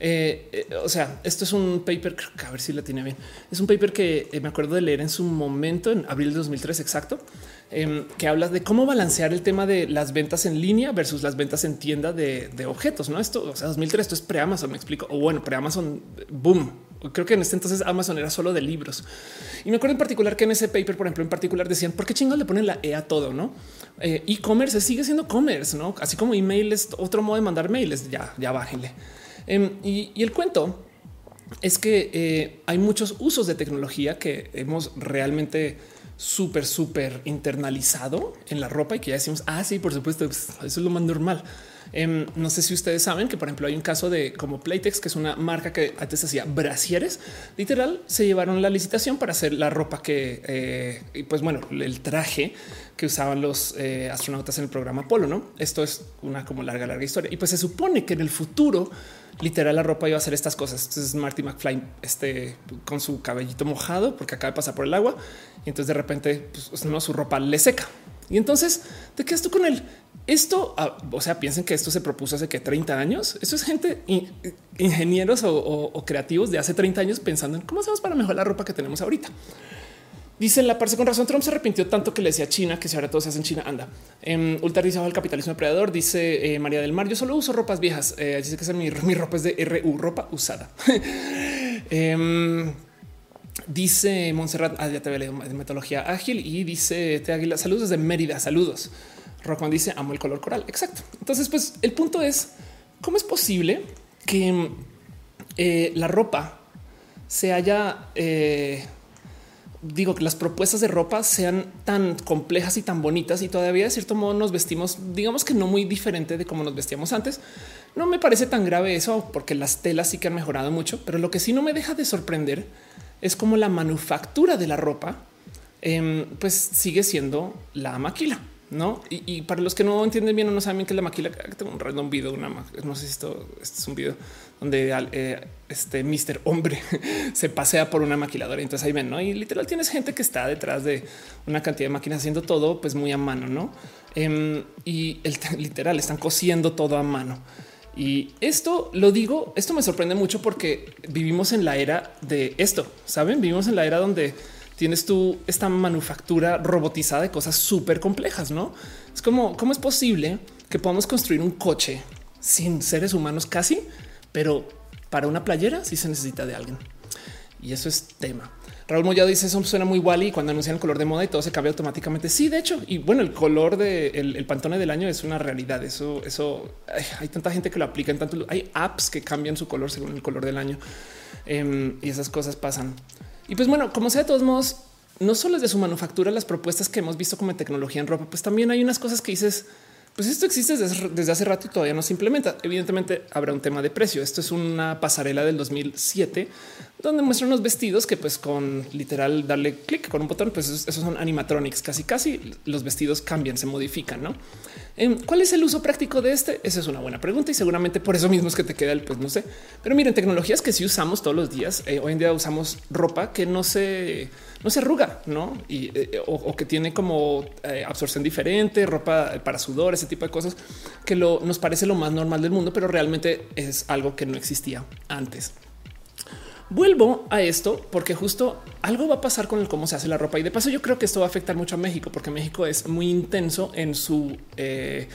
Eh, eh, o sea, esto es un paper, a ver si la tiene bien. Es un paper que me acuerdo de leer en su momento, en abril de 2003, exacto, Em, que hablas de cómo balancear el tema de las ventas en línea versus las ventas en tienda de, objetos. No, esto, o sea, 2003, esto es pre Amazon. Me explico. O bueno, pre Amazon, boom. Creo que en este entonces Amazon era solo de libros. Y me acuerdo en particular que en ese paper, por ejemplo, en particular decían por qué chingados le ponen la E a todo, no? Eh, e-commerce sigue siendo commerce, no? Así como email es otro modo de mandar mails. Ya, ya bájenle. Em, y, el cuento es que eh, hay muchos usos de tecnología que hemos realmente súper, súper internalizado en la ropa y que ya decimos, ah, sí, por supuesto, pues, eso es lo más normal. Em, no sé si ustedes saben que, por ejemplo, hay un caso de como Playtex, que es una marca que antes hacía brasieres. Literal, se llevaron la licitación para hacer la ropa que, eh, pues bueno, el traje que usaban los eh, astronautas en el programa Apolo. No, esto es una como larga, larga historia. Y pues se supone que en el futuro, literal, la ropa iba a hacer estas cosas. Entonces, Marty McFly, este con su cabellito mojado, porque acaba de pasar por el agua, y entonces de repente pues, no, su ropa le seca. Y entonces te quedas tú con él. Esto, ah, o sea, piensen que esto se propuso hace que 30 años. Esto es gente, ingenieros o, creativos de hace 30 años pensando en cómo hacemos para mejorar la ropa que tenemos ahorita. Dicen la parte con razón. Trump se arrepintió tanto que le decía China que si ahora todo se hace en China, anda. Eh, ultrarizado el capitalismo depredador. Dice eh, María del Mar. Yo solo uso ropas viejas. Eh, dice que mi, mi, ropa es de RU, ropa usada. Em, dice Montserrat, ah, ya te había de metodología ágil y dice Te Águila. Saludos desde Mérida. Saludos. Rockman dice amo el color coral. Exacto. Entonces, pues el punto es cómo es posible que eh, la ropa se haya, eh, digo que las propuestas de ropa sean tan complejas y tan bonitas y todavía de cierto modo nos vestimos, digamos que no muy diferente de cómo nos vestíamos antes. No me parece tan grave eso porque las telas sí que han mejorado mucho, pero lo que sí no me deja de sorprender es como la manufactura de la ropa em, pues sigue siendo la maquila. No, y, para los que no entienden bien o no saben qué es la maquila, tengo un random video, una no sé si esto, es un video donde eh, este Mister hombre se pasea por una maquiladora. Entonces ahí ven, no? Y literal tienes gente que está detrás de una cantidad de máquinas haciendo todo, pues muy a mano, no? Em, y el, literal están cosiendo todo a mano. Y esto lo digo, esto me sorprende mucho porque vivimos en la era de esto, saben? Vivimos en la era donde tienes tú esta manufactura robotizada de cosas súper complejas, ¿no? Es como, ¿cómo es posible que podamos construir un coche sin seres humanos casi, pero para una playera sí se necesita de alguien? Y eso es tema. Raúl Mollado dice eso suena muy wally cuando anuncian el color de moda y todo se cambia automáticamente. Sí, de hecho, y bueno, el color de el, pantone del año es una realidad. Eso, eso hay tanta gente que lo aplica en tanto. Hay apps que cambian su color según el color del año em, y esas cosas pasan. Y pues bueno, como sea, de todos modos, no solo es de su manufactura, las propuestas que hemos visto como tecnología en ropa, pues también hay unas cosas que dices, pues esto existe desde, hace rato y todavía no se implementa. Evidentemente habrá un tema de precio. Esto es una pasarela del 2007 donde muestran unos vestidos que pues con literal darle clic con un botón, pues esos son animatronics. Casi casi los vestidos cambian, se modifican, ¿no? Em, ¿Cuál es el uso práctico de este? Esa es una buena pregunta y seguramente por eso mismo es que te queda el pues no sé. Pero miren, tecnologías que sí usamos todos los días. Eh, hoy en día usamos ropa que no se no se arruga, no? Y eh, o, que tiene como eh, absorción diferente, ropa para sudor, ese tipo de cosas que nos parece lo más normal del mundo, pero realmente es algo que no existía antes. Vuelvo a esto porque justo algo va a pasar con el cómo se hace la ropa y de paso yo creo que esto va a afectar mucho a México porque México es muy intenso en su eh,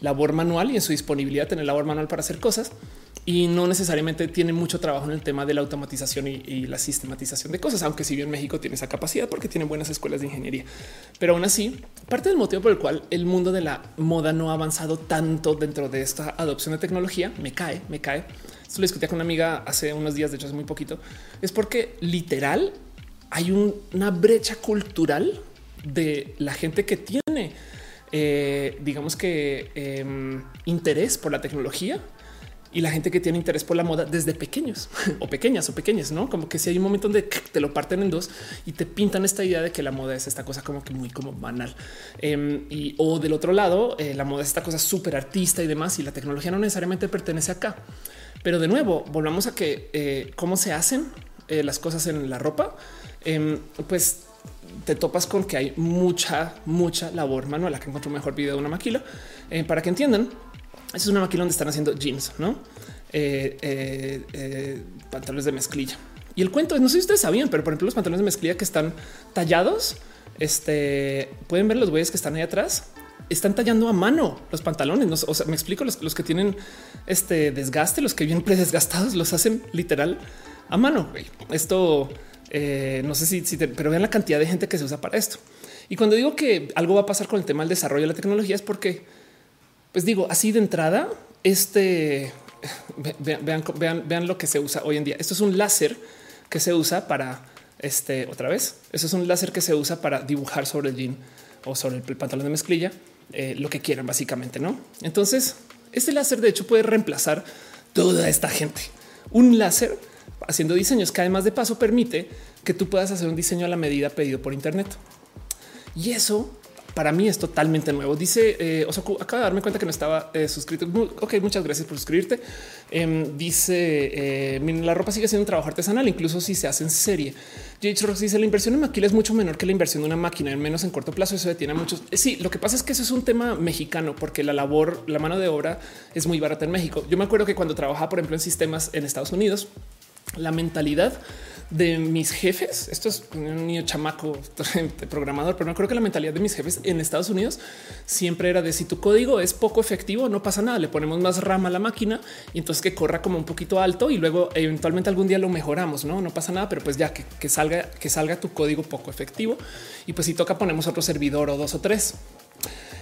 labor manual y en su disponibilidad de tener labor manual para hacer cosas y no necesariamente tiene mucho trabajo en el tema de la automatización y, la sistematización de cosas, aunque si bien México tiene esa capacidad porque tiene buenas escuelas de ingeniería. Pero aún así, parte del motivo por el cual el mundo de la moda no ha avanzado tanto dentro de esta adopción de tecnología, me cae, me cae esto lo discutía con una amiga hace unos días, de hecho hace muy poquito, es porque literal hay una brecha cultural de la gente que tiene, eh, digamos que em, interés por la tecnología y la gente que tiene interés por la moda desde pequeños o pequeñas o pequeñas, no como que si hay un momento donde te lo parten en dos y te pintan esta idea de que la moda es esta cosa como que muy como banal em, y o del otro lado, eh, la moda es esta cosa súper artista y demás y la tecnología no necesariamente pertenece acá. Pero de nuevo, volvamos a que eh, cómo se hacen eh, las cosas en la ropa, em, pues te topas con que hay mucha, mucha labor manual. Acá encuentro un mejor video de una maquila para que entiendan. Es una maquila donde están haciendo jeans, no pantalones de mezclilla. Y el cuento es no sé si ustedes sabían, pero por ejemplo, los pantalones de mezclilla que están tallados, este pueden ver los güeyes que están ahí atrás están tallando a mano los pantalones. o sea, me explico, los, que tienen este desgaste, los que vienen predesgastados, los hacen literal a mano. Esto eh, no sé si, si pero vean la cantidad de gente que se usa para esto. Y cuando digo que algo va a pasar con el tema del desarrollo de la tecnología es porque, pues digo, así de entrada, este vean, vean, vean lo que se usa hoy en día. Esto es un láser que se usa para este otra vez. Eso es un láser que se usa para dibujar sobre el jean o sobre el pantalón de mezclilla eh, lo que quieran, básicamente, ¿no? Entonces, este láser de hecho puede reemplazar toda esta gente. Un láser haciendo diseños que además de paso permite que tú puedas hacer un diseño a la medida pedido por Internet. Y eso para mí es totalmente nuevo. Dice eh, Osoku, acaba de darme cuenta que no estaba eh, suscrito. Ok, muchas gracias por suscribirte. Em, dice eh, la ropa sigue siendo un trabajo artesanal, incluso si se hace en serie. J. Ross dice la inversión en maquila es mucho menor que la inversión de una máquina, en menos en corto plazo. Eso detiene a muchos. Eh, sí, lo que pasa es que eso es un tema mexicano, porque la labor, la mano de obra es muy barata en México. Yo me acuerdo que cuando trabajaba, por ejemplo, en sistemas en Estados Unidos, la mentalidad de mis jefes. Esto es un niño chamaco programador, pero no creo que la mentalidad de mis jefes en Estados Unidos siempre era de si tu código es poco efectivo, no pasa nada. Le ponemos más rama a la máquina y entonces que corra como un poquito alto y luego eventualmente algún día lo mejoramos. No, no pasa nada, pero pues ya que, que salga, que salga tu código poco efectivo y pues si toca ponemos otro servidor o dos o tres.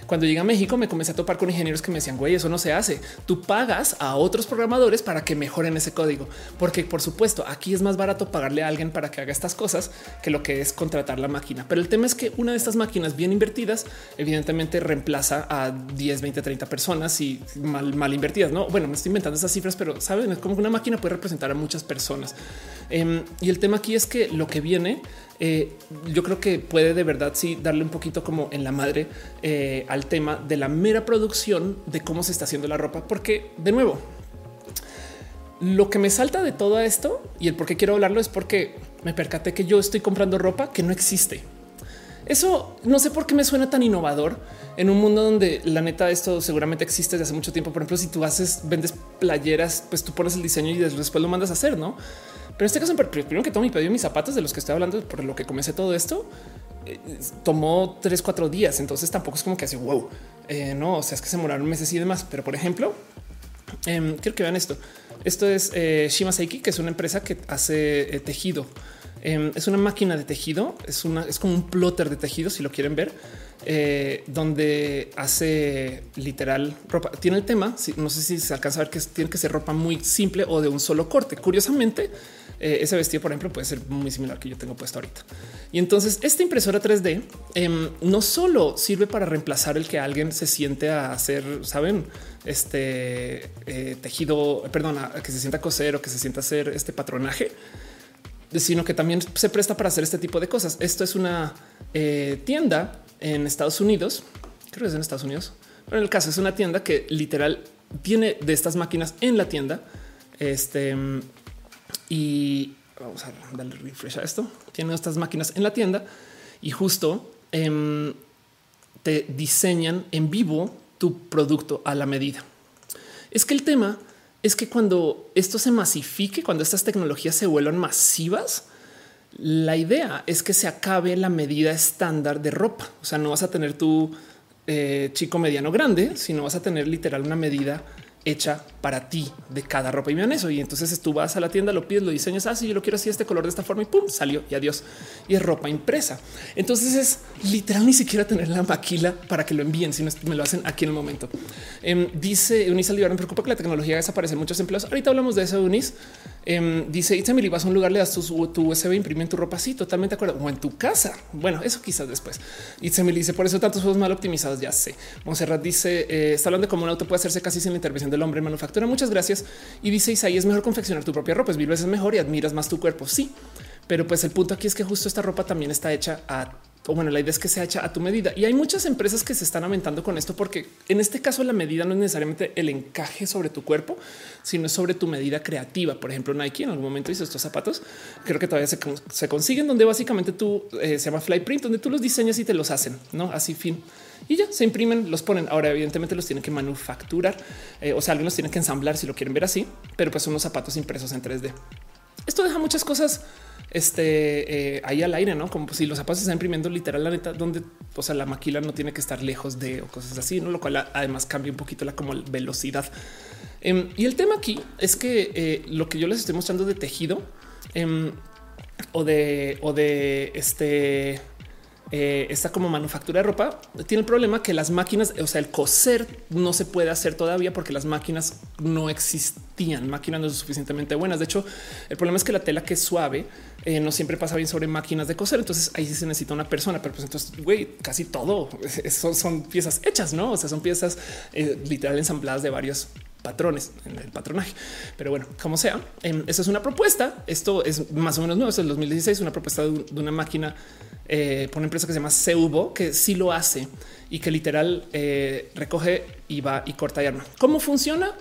Cuando llegué a México me comencé a topar con ingenieros que me decían, güey, eso no se hace. Tú pagas a otros programadores para que mejoren ese código. Porque por supuesto, aquí es más barato pagarle a alguien para que haga estas cosas que lo que es contratar la máquina. Pero el tema es que una de estas máquinas bien invertidas, evidentemente reemplaza a 10, 20, 30 personas y mal, invertidas. No, bueno, me estoy inventando esas cifras, pero saben, es como que una máquina puede representar a muchas personas. Em, y el tema aquí es que lo que viene eh, yo creo que puede de verdad sí darle un poquito como en la madre eh, al tema de la mera producción de cómo se está haciendo la ropa, porque de nuevo, lo que me salta de todo esto y el por qué quiero hablarlo es porque me percaté que yo estoy comprando ropa que no existe. Eso no sé por qué me suena tan innovador en un mundo donde la neta esto seguramente existe desde hace mucho tiempo. Por ejemplo, si tú haces, vendes playeras, pues tú pones el diseño y después lo mandas a hacer, ¿no? Pero en este caso, primero que todo, mi pedido mis zapatos de los que estoy hablando, por lo que comencé todo esto, eh, tomó tres, cuatro días. Entonces tampoco es como que hace wow. Eh, no, o sea, es que se demoraron meses y demás. Pero por ejemplo, em, quiero que vean esto. Esto es eh, Shima Seiki, que es una empresa que hace tejido. Em, es una máquina de tejido, es una, es como un plotter de tejido, si lo quieren ver, eh, donde hace literal ropa. Tiene el tema, no sé si se alcanza a ver que tiene que ser ropa muy simple o de un solo corte. Curiosamente, eh, ese vestido, por ejemplo, puede ser muy similar que yo tengo puesto ahorita. Y entonces esta impresora 3D em, no solo sirve para reemplazar el que alguien se siente a hacer, saben, este eh, tejido, perdón, que se sienta a coser o que se sienta a hacer este patronaje, sino que también se presta para hacer este tipo de cosas. Esto es una eh, tienda en Estados Unidos, creo que es en Estados Unidos, pero en el caso es una tienda que literal tiene de estas máquinas en la tienda. Este y vamos a darle refresh a esto. Tiene estas máquinas en la tienda y justo em, te diseñan en vivo tu producto a la medida. Es que el tema es que cuando esto se masifique, cuando estas tecnologías se vuelvan masivas, la idea es que se acabe la medida estándar de ropa. O sea, no vas a tener tu eh, chico mediano grande, sino vas a tener literal una medida hecha para ti de cada ropa y vean eso. Y entonces tú vas a la tienda, lo pides, lo diseñas así. Ah, yo lo quiero así, este color de esta forma y pum, salió y adiós. Y es ropa impresa. Entonces es literal ni siquiera tener la maquila para que lo envíen, sino me lo hacen aquí en el momento. Em, dice Eunice Alvar, me preocupa que la tecnología desaparece muchos empleos. Ahorita hablamos de eso, Eunice. Um, dice Itzemili, vas a un lugar, le das tu, USB, imprimen tu ropa. Sí, totalmente de acuerdo. O en tu casa. Bueno, eso quizás después. Itzemili dice por eso tantos juegos mal optimizados. Ya sé. Monserrat dice eh, está hablando de cómo un auto puede hacerse casi sin la intervención del hombre en Muchas gracias. Y dice Isaí es mejor confeccionar tu propia ropa. Es mil veces mejor y admiras más tu cuerpo. Sí, pero pues el punto aquí es que justo esta ropa también está hecha a o bueno, la idea es que se hecha a tu medida y hay muchas empresas que se están aumentando con esto porque en este caso la medida no es necesariamente el encaje sobre tu cuerpo, sino sobre tu medida creativa. Por ejemplo, Nike en algún momento hizo estos zapatos. Creo que todavía se, consiguen donde básicamente tú eh, se llama fly print, donde tú los diseñas y te los hacen, no así fin y ya se imprimen, los ponen. Ahora, evidentemente, los tienen que manufacturar, eh, o sea, alguien los tiene que ensamblar si lo quieren ver así, pero pues son unos zapatos impresos en 3D. Esto deja muchas cosas este, eh, ahí al aire, no como si los zapatos se están imprimiendo literal, la neta, donde o sea, la maquila no tiene que estar lejos de o cosas así, no lo cual además cambia un poquito la como velocidad. Em, y el tema aquí es que eh, lo que yo les estoy mostrando de tejido em, o de o de este eh, está como manufactura de ropa, tiene el problema que las máquinas, o sea, el coser no se puede hacer todavía porque las máquinas no existían, máquinas no suficientemente buenas. De hecho, el problema es que la tela que es suave eh, no siempre pasa bien sobre máquinas de coser. Entonces ahí sí se necesita una persona, pero pues entonces, güey, casi todo son, son, piezas hechas, no? O sea, son piezas eh, literal ensambladas de varios patrones en el patronaje. Pero bueno, como sea, eh, esa es una propuesta. Esto es más o menos nuevo. Es el 2016, una propuesta de, una máquina eh, por una empresa que se llama Seubo, que sí lo hace y que literal eh, recoge y va y corta y arma. ¿Cómo funciona?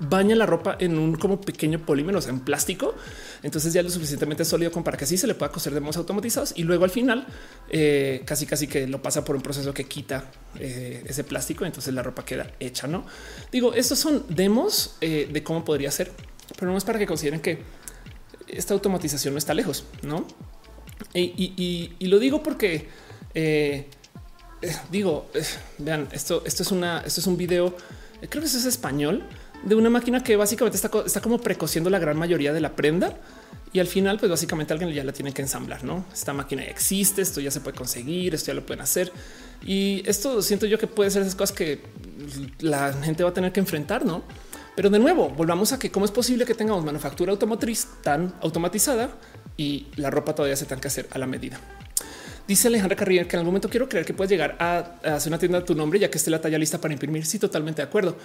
Baña la ropa en un como pequeño polímero, o sea, en plástico. Entonces ya es lo suficientemente sólido como para que así se le pueda coser de modos automatizados y luego al final eh, casi casi que lo pasa por un proceso que quita eh, ese plástico. Entonces la ropa queda hecha. No digo, estos son demos eh, de cómo podría ser, pero no es para que consideren que esta automatización no está lejos, no? Y, lo digo porque digo, vean, esto, esto es una, esto es un video, creo que eso es español de una máquina que básicamente está, está como precociendo la gran mayoría de la prenda y al final, pues básicamente alguien ya la tiene que ensamblar. No, esta máquina ya existe, esto ya se puede conseguir, esto ya lo pueden hacer. Y esto siento yo que puede ser esas cosas que la gente va a tener que enfrentar, no? Pero de nuevo, volvamos a que cómo es posible que tengamos manufactura automotriz tan automatizada y la ropa todavía se tenga que hacer a la medida. Dice Alejandra Carrillo que en algún momento quiero creer que puedes llegar a, a hacer una tienda a tu nombre ya que esté la talla lista para imprimir. Sí, totalmente de acuerdo.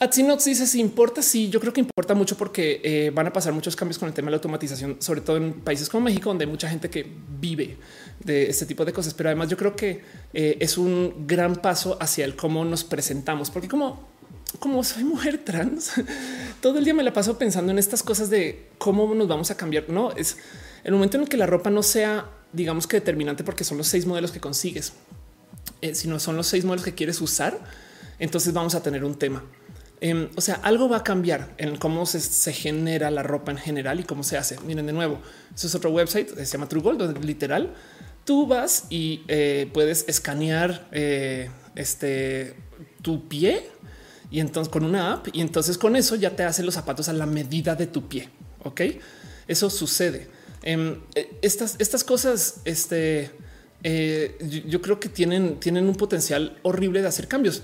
Atsinox dice si importa. Sí, yo creo que importa mucho porque eh, van a pasar muchos cambios con el tema de la automatización, sobre todo en países como México, donde hay mucha gente que vive de este tipo de cosas. Pero además, yo creo que eh, es un gran paso hacia el cómo nos presentamos, porque como como soy mujer trans, todo el día me la paso pensando en estas cosas de cómo nos vamos a cambiar. No es el momento en el que la ropa no sea, digamos que determinante, porque son los seis modelos que consigues, eh, sino son los seis modelos que quieres usar. Entonces vamos a tener un tema. Em, o sea, algo va a cambiar en cómo se, genera la ropa en general y cómo se hace. Miren de nuevo, eso es otro website, se llama True Gold, donde literal tú vas y eh, puedes escanear eh, este tu pie y entonces con una app y entonces con eso ya te hace los zapatos a la medida de tu pie. Ok, eso sucede. Em, eh, estas, estas cosas, este, eh, yo, creo que tienen, tienen un potencial horrible de hacer cambios.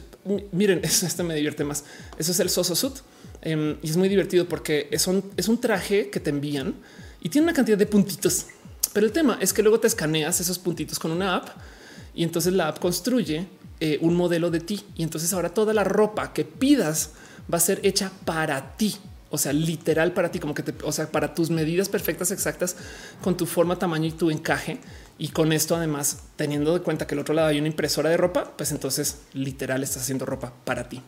Miren, este me divierte más. Eso es el Soso Suit em, y es muy divertido porque es un, es un traje que te envían y tiene una cantidad de puntitos. Pero el tema es que luego te escaneas esos puntitos con una app y entonces la app construye eh, un modelo de ti. Y entonces ahora toda la ropa que pidas va a ser hecha para ti. O sea, literal para ti, como que te, o sea, para tus medidas perfectas, exactas, con tu forma, tamaño y tu encaje. Y con esto, además, teniendo de cuenta que el otro lado hay una impresora de ropa, pues entonces literal estás haciendo ropa para ti.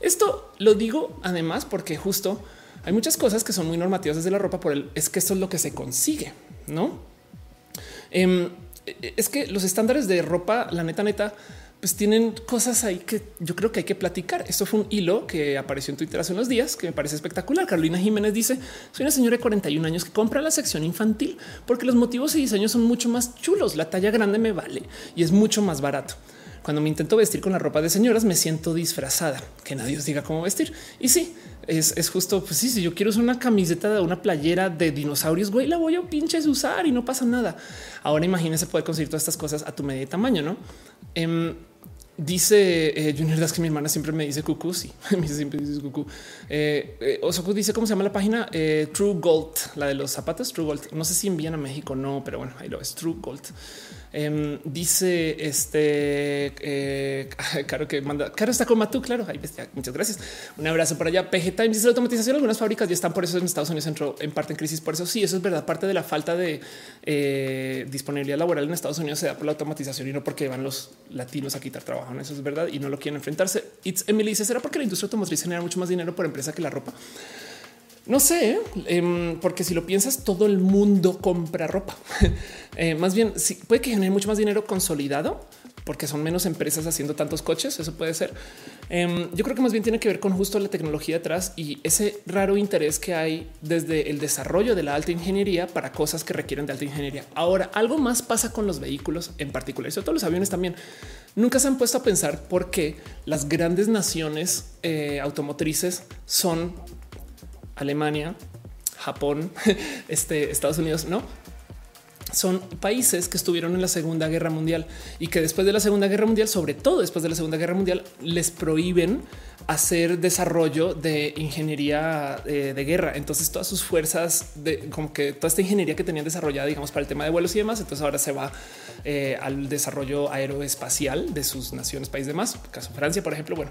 Esto lo digo además porque justo hay muchas cosas que son muy normativas desde la ropa por el es que esto es lo que se consigue, no? Em, es que los estándares de ropa, la neta, neta, pues tienen cosas ahí que yo creo que hay que platicar. Esto fue un hilo que apareció en Twitter hace unos días que me parece espectacular. Carolina Jiménez dice: Soy una señora de 41 años que compra la sección infantil porque los motivos y diseños son mucho más chulos. La talla grande me vale y es mucho más barato. Cuando me intento vestir con la ropa de señoras, me siento disfrazada, que nadie os diga cómo vestir. Y sí, es, justo, pues sí, si yo quiero usar una camiseta de una playera de dinosaurios, güey, la voy a pinches usar y no pasa nada. Ahora imagínese poder conseguir todas estas cosas a tu medio tamaño, ¿no? Em, Dice eh, Junior Das que mi hermana siempre me dice cucú. Sí, me siempre dice cucú. Eh, eh, Osoku dice cómo se llama la página eh, True Gold, la de los zapatos True Gold. No sé si envían a México, no, pero bueno, ahí lo es True Gold. Em, dice este eh, claro que manda Caro está con tú. Claro, ahí muchas gracias. Un abrazo por allá. PG Time dice la automatización. Algunas fábricas ya están por eso en Estados Unidos entró en parte en crisis. Por eso sí, eso es verdad. Parte de la falta de eh, disponibilidad laboral en Estados Unidos se da por la automatización y no porque van los latinos a quitar trabajo. Eso es verdad y no lo quieren enfrentarse. Emily dice será porque la industria automotriz genera mucho más dinero por empresa que la ropa. No sé, em, porque si lo piensas, todo el mundo compra ropa. Eh, más bien, sí, puede que genere mucho más dinero consolidado porque son menos empresas haciendo tantos coches. Eso puede ser. Em, yo creo que más bien tiene que ver con justo la tecnología detrás y ese raro interés que hay desde el desarrollo de la alta ingeniería para cosas que requieren de alta ingeniería. Ahora, algo más pasa con los vehículos en particular, y sobre todo los aviones también. Nunca se han puesto a pensar por qué las grandes naciones eh, automotrices son Alemania, Japón, este, Estados Unidos, no son países que estuvieron en la Segunda Guerra Mundial y que después de la Segunda Guerra Mundial, sobre todo después de la Segunda Guerra Mundial, les prohíben hacer desarrollo de ingeniería eh, de guerra. Entonces todas sus fuerzas de como que toda esta ingeniería que tenían desarrollada, digamos, para el tema de vuelos y demás, entonces ahora se va eh, al desarrollo aeroespacial de sus naciones, países demás, caso Francia, por ejemplo, bueno,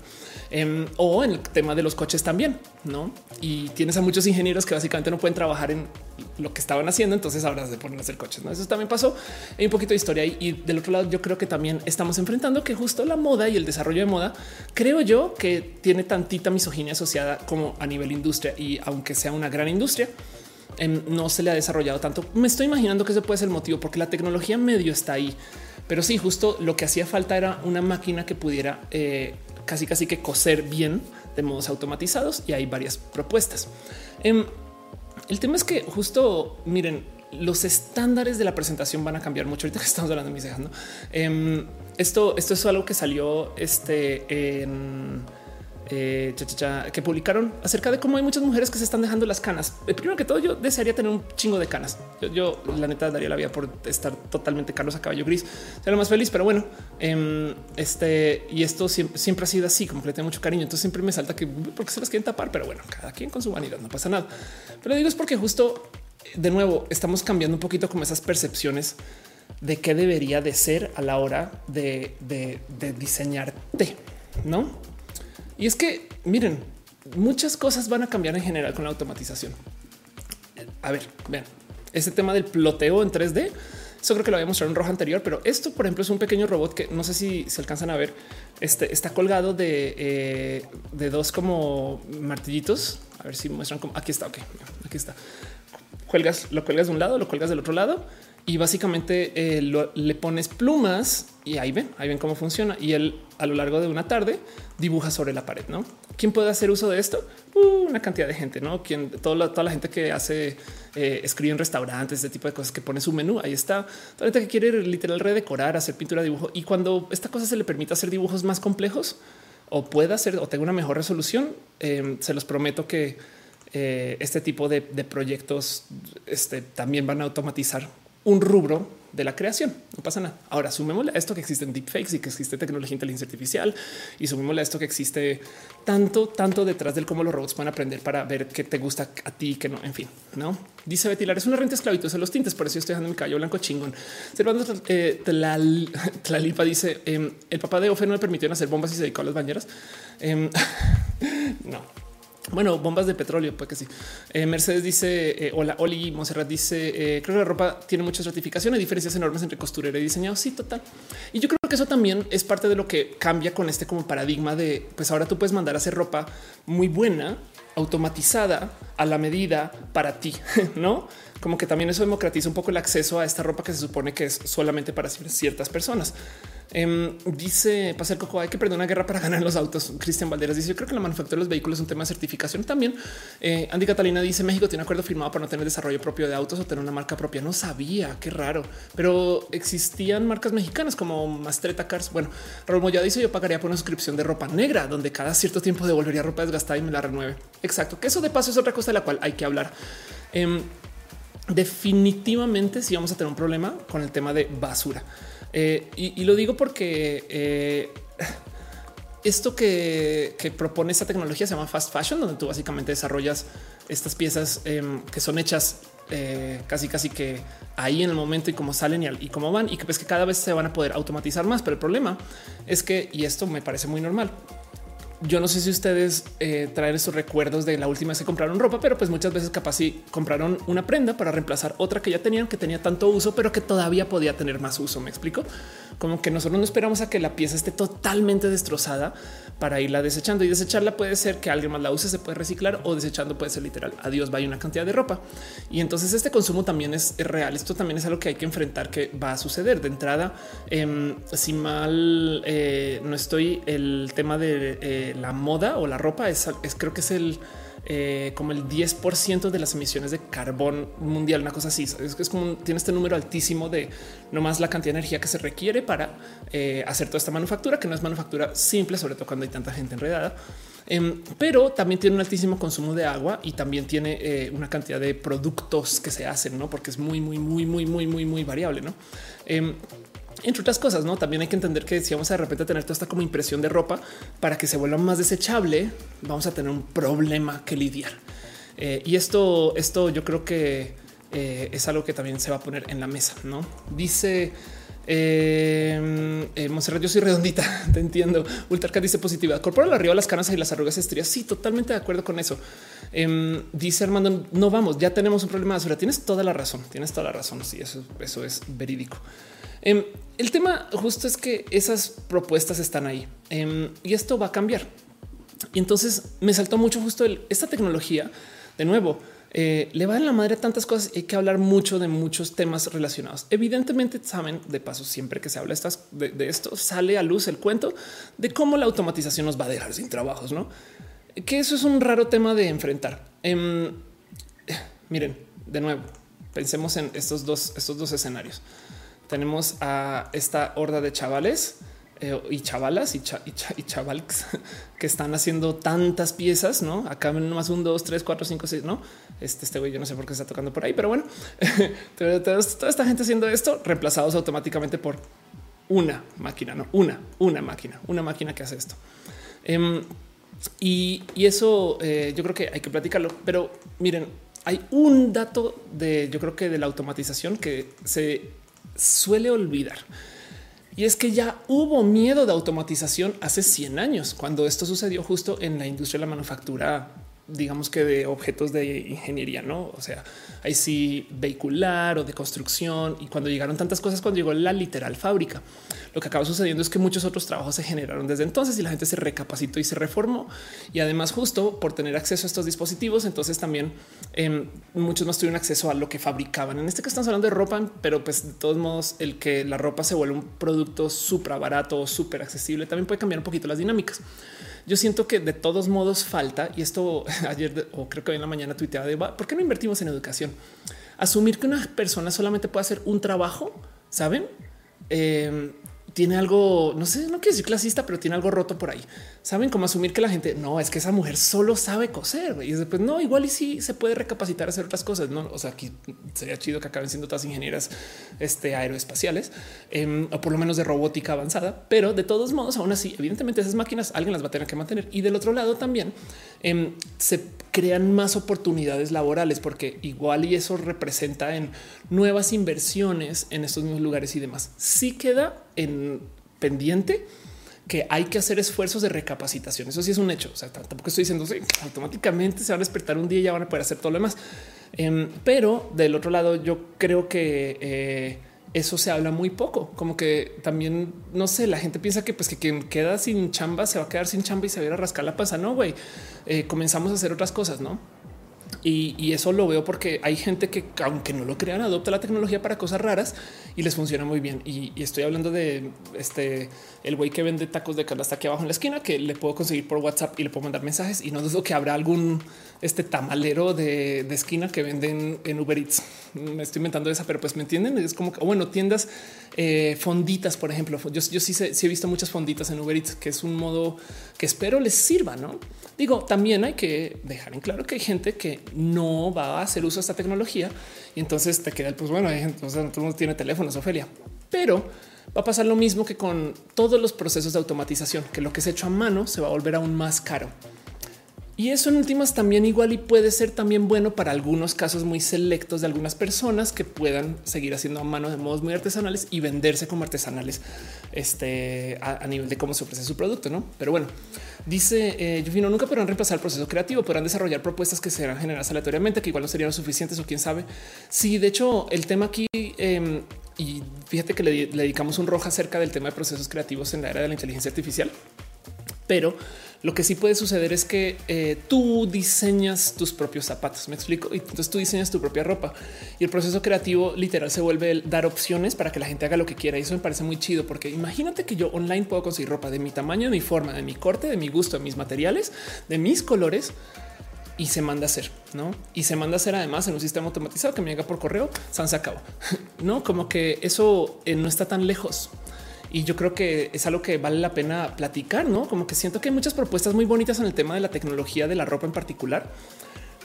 em, o en el tema de los coches también, ¿no? Y tienes a muchos ingenieros que básicamente no pueden trabajar en lo que estaban haciendo, entonces ahora se ponen a hacer coches, ¿no? Eso también pasó. Hay un poquito de historia y, del otro lado yo creo que también estamos enfrentando que justo la moda y el desarrollo de moda, creo yo que tiene tantita misoginia asociada como a nivel industria y aunque sea una gran industria, em, no se le ha desarrollado tanto. Me estoy imaginando que ese puede ser el motivo porque la tecnología medio está ahí, pero sí, justo lo que hacía falta era una máquina que pudiera eh, casi casi que coser bien de modos automatizados y hay varias propuestas. Em, el tema es que justo miren, los estándares de la presentación van a cambiar mucho. Ahorita que estamos hablando de mis ¿no? Em, esto, esto es algo que salió este en eh, que publicaron acerca de cómo hay muchas mujeres que se están dejando las canas. Eh, primero que todo, yo desearía tener un chingo de canas. Yo, la neta daría la vida por estar totalmente Carlos a caballo gris. Sería lo más feliz, pero bueno, em, este y esto siempre, ha sido así, como que le tengo mucho cariño. Entonces siempre me salta que porque se las quieren tapar, pero bueno, cada quien con su vanidad, no pasa nada. Pero digo es porque justo de nuevo estamos cambiando un poquito como esas percepciones de qué debería de ser a la hora de, diseñarte, no? Y es que miren, muchas cosas van a cambiar en general con la automatización. A ver, vean, ese tema del ploteo en 3D. Eso creo que lo había mostrado en rojo anterior, pero esto, por ejemplo, es un pequeño robot que no sé si se alcanzan a ver. Este está colgado de, eh, de dos como martillitos. A ver si muestran como aquí está. Ok, aquí está. Cuelgas, lo cuelgas de un lado, lo cuelgas del otro lado y básicamente eh, le pones plumas y ahí ven, ahí ven cómo funciona. Y él a lo largo de una tarde dibuja sobre la pared. No, quién puede hacer uso de esto? Uh, una cantidad de gente, no? Quien toda la, toda la gente que hace, eh, escribe en restaurantes, este tipo de cosas que pone su menú. Ahí está. Toda la gente que quiere literal redecorar, hacer pintura, dibujo. Y cuando esta cosa se le permite hacer dibujos más complejos o pueda hacer o tenga una mejor resolución, eh, se los prometo que eh, este tipo de, proyectos este, también van a automatizar un rubro de la creación. No pasa nada. Ahora sumémosle a esto que existen deepfakes y que existe tecnología inteligencia artificial y sumémosle a esto que existe tanto, tanto detrás del cómo los robots pueden aprender para ver qué te gusta a ti, que no. En fin, no dice Betty es una renta esclavitud en los tintes. Por eso estoy dejando mi cabello blanco chingón. Servando eh, Tlalipa dice em, el papá de Ofe no le permitió hacer bombas y se dedicó a las bañeras. Em, no, bueno, bombas de petróleo, pues que sí. Eh, Mercedes dice, eh, hola, Oli Monserrat dice, eh, creo que la ropa tiene mucha estratificación, hay diferencias enormes entre costurera y diseñado. Sí, total. Y yo creo que eso también es parte de lo que cambia con este como paradigma de, pues ahora tú puedes mandar a hacer ropa muy buena, automatizada, a la medida para ti, ¿no? Como que también eso democratiza un poco el acceso a esta ropa que se supone que es solamente para ciertas personas. Em, dice Pasar Coco, hay que perder una guerra para ganar los autos. Cristian Valderas dice: Yo creo que la manufactura de los vehículos es un tema de certificación también. Eh, Andy Catalina dice: México tiene un acuerdo firmado para no tener desarrollo propio de autos o tener una marca propia. No sabía, qué raro, pero existían marcas mexicanas como Mastreta Cars. Bueno, Raúl Moya dice: Yo pagaría por una suscripción de ropa negra, donde cada cierto tiempo devolvería ropa desgastada y me la renueve. Exacto, que eso de paso es otra cosa de la cual hay que hablar. Em, definitivamente, si vamos a tener un problema con el tema de basura. Eh, y, lo digo porque eh, esto que, propone esta tecnología se llama fast fashion, donde tú básicamente desarrollas estas piezas em, que son hechas eh, casi casi que ahí en el momento y cómo salen y, cómo van y que ves que cada vez se van a poder automatizar más. Pero el problema es que, y esto me parece muy normal, yo no sé si ustedes eh, traen esos recuerdos de la última vez que compraron ropa, pero pues muchas veces capaz si compraron una prenda para reemplazar otra que ya tenían, que tenía tanto uso, pero que todavía podía tener más uso. Me explico como que nosotros no esperamos a que la pieza esté totalmente destrozada para irla desechando y desecharla puede ser que alguien más la use, se puede reciclar o desechando puede ser literal. Adiós, vaya una cantidad de ropa. Y entonces este consumo también es, real. Esto también es algo que hay que enfrentar que va a suceder de entrada. Em, si mal eh, no estoy, el tema de eh, la moda o la ropa es, creo que es el eh, como el 10% de las emisiones de carbón mundial, una cosa así. Es, es como tiene este número altísimo de no más la cantidad de energía que se requiere para eh, hacer toda esta manufactura, que no es manufactura simple, sobre todo cuando hay tanta gente enredada. Em, pero también tiene un altísimo consumo de agua y también tiene eh, una cantidad de productos que se hacen, no porque es muy, muy, muy, muy, muy, muy, muy variable. No em, entre otras cosas, no también hay que entender que si vamos a de repente tener toda esta como impresión de ropa para que se vuelva más desechable, vamos a tener un problema que lidiar. Eh, y esto, esto yo creo que eh, es algo que también se va a poner en la mesa. No dice eh, eh Monserrat, yo soy redondita, te entiendo. Ultracat dice positividad. Corporal arriba las canas y las arrugas estrías. Sí, totalmente de acuerdo con eso. Em, dice Armando, no vamos, ya tenemos un problema de basura. Tienes toda la razón, tienes toda la razón. Sí, eso, eso es verídico. Em, el tema justo es que esas propuestas están ahí em, y esto va a cambiar. Y entonces me saltó mucho justo esta tecnología de nuevo. Eh, le va en la madre tantas cosas. Hay que hablar mucho de muchos temas relacionados. Evidentemente, saben de paso, siempre que se habla de, esto, sale a luz el cuento de cómo la automatización nos va a dejar sin trabajos, no? Que eso es un raro tema de enfrentar. Em, miren, de nuevo, pensemos en estos dos, estos dos escenarios tenemos a esta horda de chavales eh, y chavalas y, chavales que están haciendo tantas piezas, no? Acá más un, dos, tres, cuatro, cinco, seis, no? Este, este güey, yo no sé por qué está tocando por ahí, pero bueno, toda esta gente haciendo esto reemplazados automáticamente por una máquina, no una, una máquina, una máquina que hace esto. Em, y, eso eh, yo creo que hay que platicarlo, pero miren, hay un dato de yo creo que de la automatización que se suele olvidar. Y es que ya hubo miedo de automatización hace 100 años, cuando esto sucedió justo en la industria de la manufactura digamos que de objetos de ingeniería, no? O sea, ahí sí vehicular o de construcción. Y cuando llegaron tantas cosas, cuando llegó la literal fábrica, lo que acaba sucediendo es que muchos otros trabajos se generaron desde entonces y la gente se recapacitó y se reformó. Y además, justo por tener acceso a estos dispositivos, entonces también em, muchos más tuvieron acceso a lo que fabricaban. En este caso estamos hablando de ropa, pero pues de todos modos, el que la ropa se vuelve un producto súper barato, súper accesible, también puede cambiar un poquito las dinámicas. Yo siento que de todos modos falta, y esto ayer o creo que hoy en la mañana tuiteaba de por qué no invertimos en educación. Asumir que una persona solamente puede hacer un trabajo, saben? Em, tiene algo, no sé, no quiero decir clasista, pero tiene algo roto por ahí. Saben cómo asumir que la gente no es que esa mujer solo sabe coser y después no, igual y sí se puede recapacitar hacer otras cosas. No, o sea, aquí sería chido que acaben siendo todas ingenieras este, aeroespaciales em, o por lo menos de robótica avanzada, pero de todos modos, aún así, evidentemente esas máquinas alguien las va a tener que mantener. Y del otro lado también em, se crean más oportunidades laborales porque igual y eso representa en nuevas inversiones en estos mismos lugares y demás. Sí queda en pendiente que hay que hacer esfuerzos de recapacitación. Eso sí es un hecho. O sea, tampoco estoy diciendo que automáticamente se van a despertar un día y ya van a poder hacer todo lo demás. Em, pero del otro lado, yo creo que eh, eso se habla muy poco. Como que también no sé, la gente piensa que pues que quien queda sin chamba se va a quedar sin chamba y se va a rascar la panza. No, güey, eh, comenzamos a hacer otras cosas, no? Y, eso lo veo porque hay gente que, aunque no lo crean, adopta la tecnología para cosas raras y les funciona muy bien. Y, estoy hablando de este el güey que vende tacos de hasta aquí abajo en la esquina que le puedo conseguir por WhatsApp y le puedo mandar mensajes. Y no dudo que habrá algún este tamalero de, esquina que venden en Uber Eats. Me estoy inventando esa, pero pues me entienden. Es como que bueno, tiendas eh, fonditas, por ejemplo. Yo, sí, sí, he visto muchas fonditas en Uber Eats, que es un modo que espero les sirva, no? Digo, también hay que dejar en claro que hay gente que no va a hacer uso de esta tecnología y entonces te queda el pues bueno, sea, todo mundo tiene teléfonos, Ofelia, pero va a pasar lo mismo que con todos los procesos de automatización, que lo que es hecho a mano se va a volver aún más caro. Y eso en últimas también igual y puede ser también bueno para algunos casos muy selectos de algunas personas que puedan seguir haciendo a mano de modos muy artesanales y venderse como artesanales este, a, nivel de cómo se ofrece su producto. No, pero bueno, dice eh, yo nunca podrán reemplazar el proceso creativo, podrán desarrollar propuestas que serán generadas aleatoriamente, que igual no serían suficientes o quién sabe. Sí, de hecho, el tema aquí em, y fíjate que le, le dedicamos un rojo acerca del tema de procesos creativos en la era de la inteligencia artificial, pero lo que sí puede suceder es que eh, tú diseñas tus propios zapatos. Me explico. Y entonces tú diseñas tu propia ropa y el proceso creativo literal se vuelve el dar opciones para que la gente haga lo que quiera. Y eso me parece muy chido porque imagínate que yo online puedo conseguir ropa de mi tamaño, de mi forma, de mi corte, de mi gusto, de mis materiales, de mis colores y se manda a hacer, no? Y se manda a hacer además en un sistema automatizado que me llega por correo. Se acabó, no como que eso eh, no está tan lejos. Y yo creo que es algo que vale la pena platicar, no como que siento que hay muchas propuestas muy bonitas en el tema de la tecnología de la ropa en particular,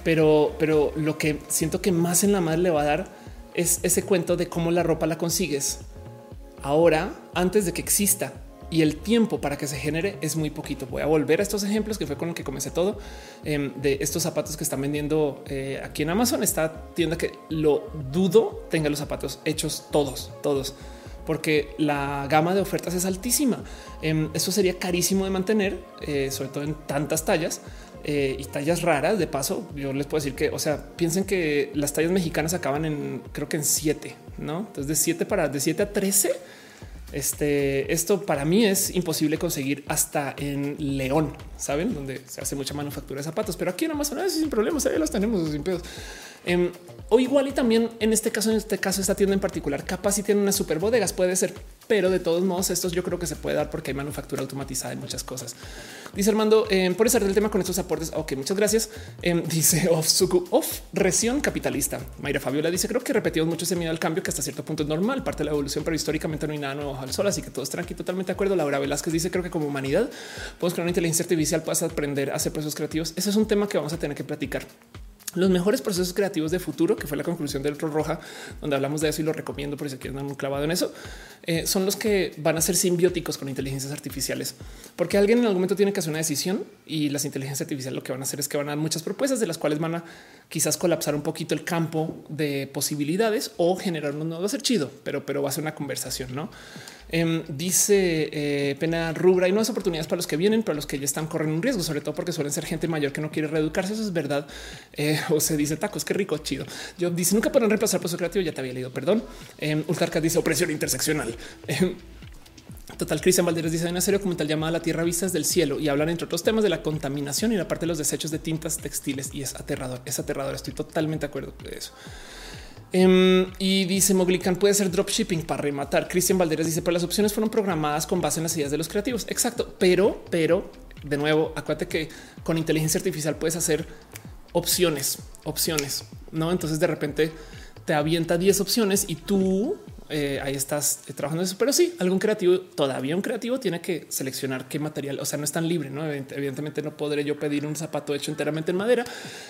pero, pero lo que siento que más en la madre le va a dar es ese cuento de cómo la ropa la consigues ahora antes de que exista y el tiempo para que se genere es muy poquito. Voy a volver a estos ejemplos que fue con el que comencé todo em, de estos zapatos que están vendiendo eh, aquí en Amazon. Esta tienda que lo dudo tenga los zapatos hechos todos, todos porque la gama de ofertas es altísima. Em, eso sería carísimo de mantener, eh, sobre todo en tantas tallas eh, y tallas raras. De paso, yo les puedo decir que, o sea, piensen que las tallas mexicanas acaban en, creo que en siete, no? Entonces, de siete para de siete a 13. Este, esto para mí es imposible conseguir hasta en León, saben, donde se hace mucha manufactura de zapatos, pero aquí en Amazon es sin problemas, ahí los tenemos sin pedos. Em, o igual y también en este caso, en este caso, esta tienda en particular, capaz si tiene unas super bodegas, puede ser, pero de todos modos, estos yo creo que se puede dar porque hay manufactura automatizada en muchas cosas. Dice Armando, eh, por estar del tema con estos aportes. Ok, muchas gracias. Em, dice of Suku of Reción Capitalista. Mayra Fabiola dice: Creo que repetimos mucho ese miedo al cambio, que hasta cierto punto es normal, parte de la evolución, pero históricamente no hay nada nuevo al sol. Así que todo es tranquilo, totalmente de acuerdo. Laura Velázquez dice: Creo que como humanidad podemos crear una inteligencia artificial, para aprender a hacer procesos creativos. Ese es un tema que vamos a tener que platicar los mejores procesos creativos de futuro, que fue la conclusión del otro roja, donde hablamos de eso y lo recomiendo por si quieren dar un clavado en eso, eh, son los que van a ser simbióticos con inteligencias artificiales, porque alguien en algún momento tiene que hacer una decisión y las inteligencias artificiales lo que van a hacer es que van a dar muchas propuestas de las cuales van a quizás colapsar un poquito el campo de posibilidades o generar un nuevo ser chido, pero, pero va a ser una conversación, no? Em, dice eh, Pena Rubra y no es oportunidades para los que vienen, para los que ya están corriendo un riesgo, sobre todo porque suelen ser gente mayor que no quiere reeducarse. Eso es verdad. Eh, o se dice tacos, qué rico, chido. Yo dice nunca pueden reemplazar proceso creativo. Ya te había leído, perdón. Eh, dice opresión interseccional. Em, total, Cristian Valderes dice una serie documental llamada La Tierra Vistas del Cielo y hablar entre otros temas de la contaminación y la parte de los desechos de tintas textiles. Y es aterrador, es aterrador. Estoy totalmente de acuerdo con eso. Em, y dice Moglican puede ser dropshipping para rematar. Cristian Valderes dice, pero las opciones fueron programadas con base en las ideas de los creativos. Exacto, pero, pero de nuevo, acuérdate que con inteligencia artificial puedes hacer opciones, opciones, no? Entonces de repente te avienta 10 opciones y tú eh, ahí estás eh, trabajando eso. Pero sí, algún creativo, todavía un creativo tiene que seleccionar qué material, o sea, no es tan libre, ¿no? Evidentemente no podré yo pedir un zapato hecho enteramente en madera,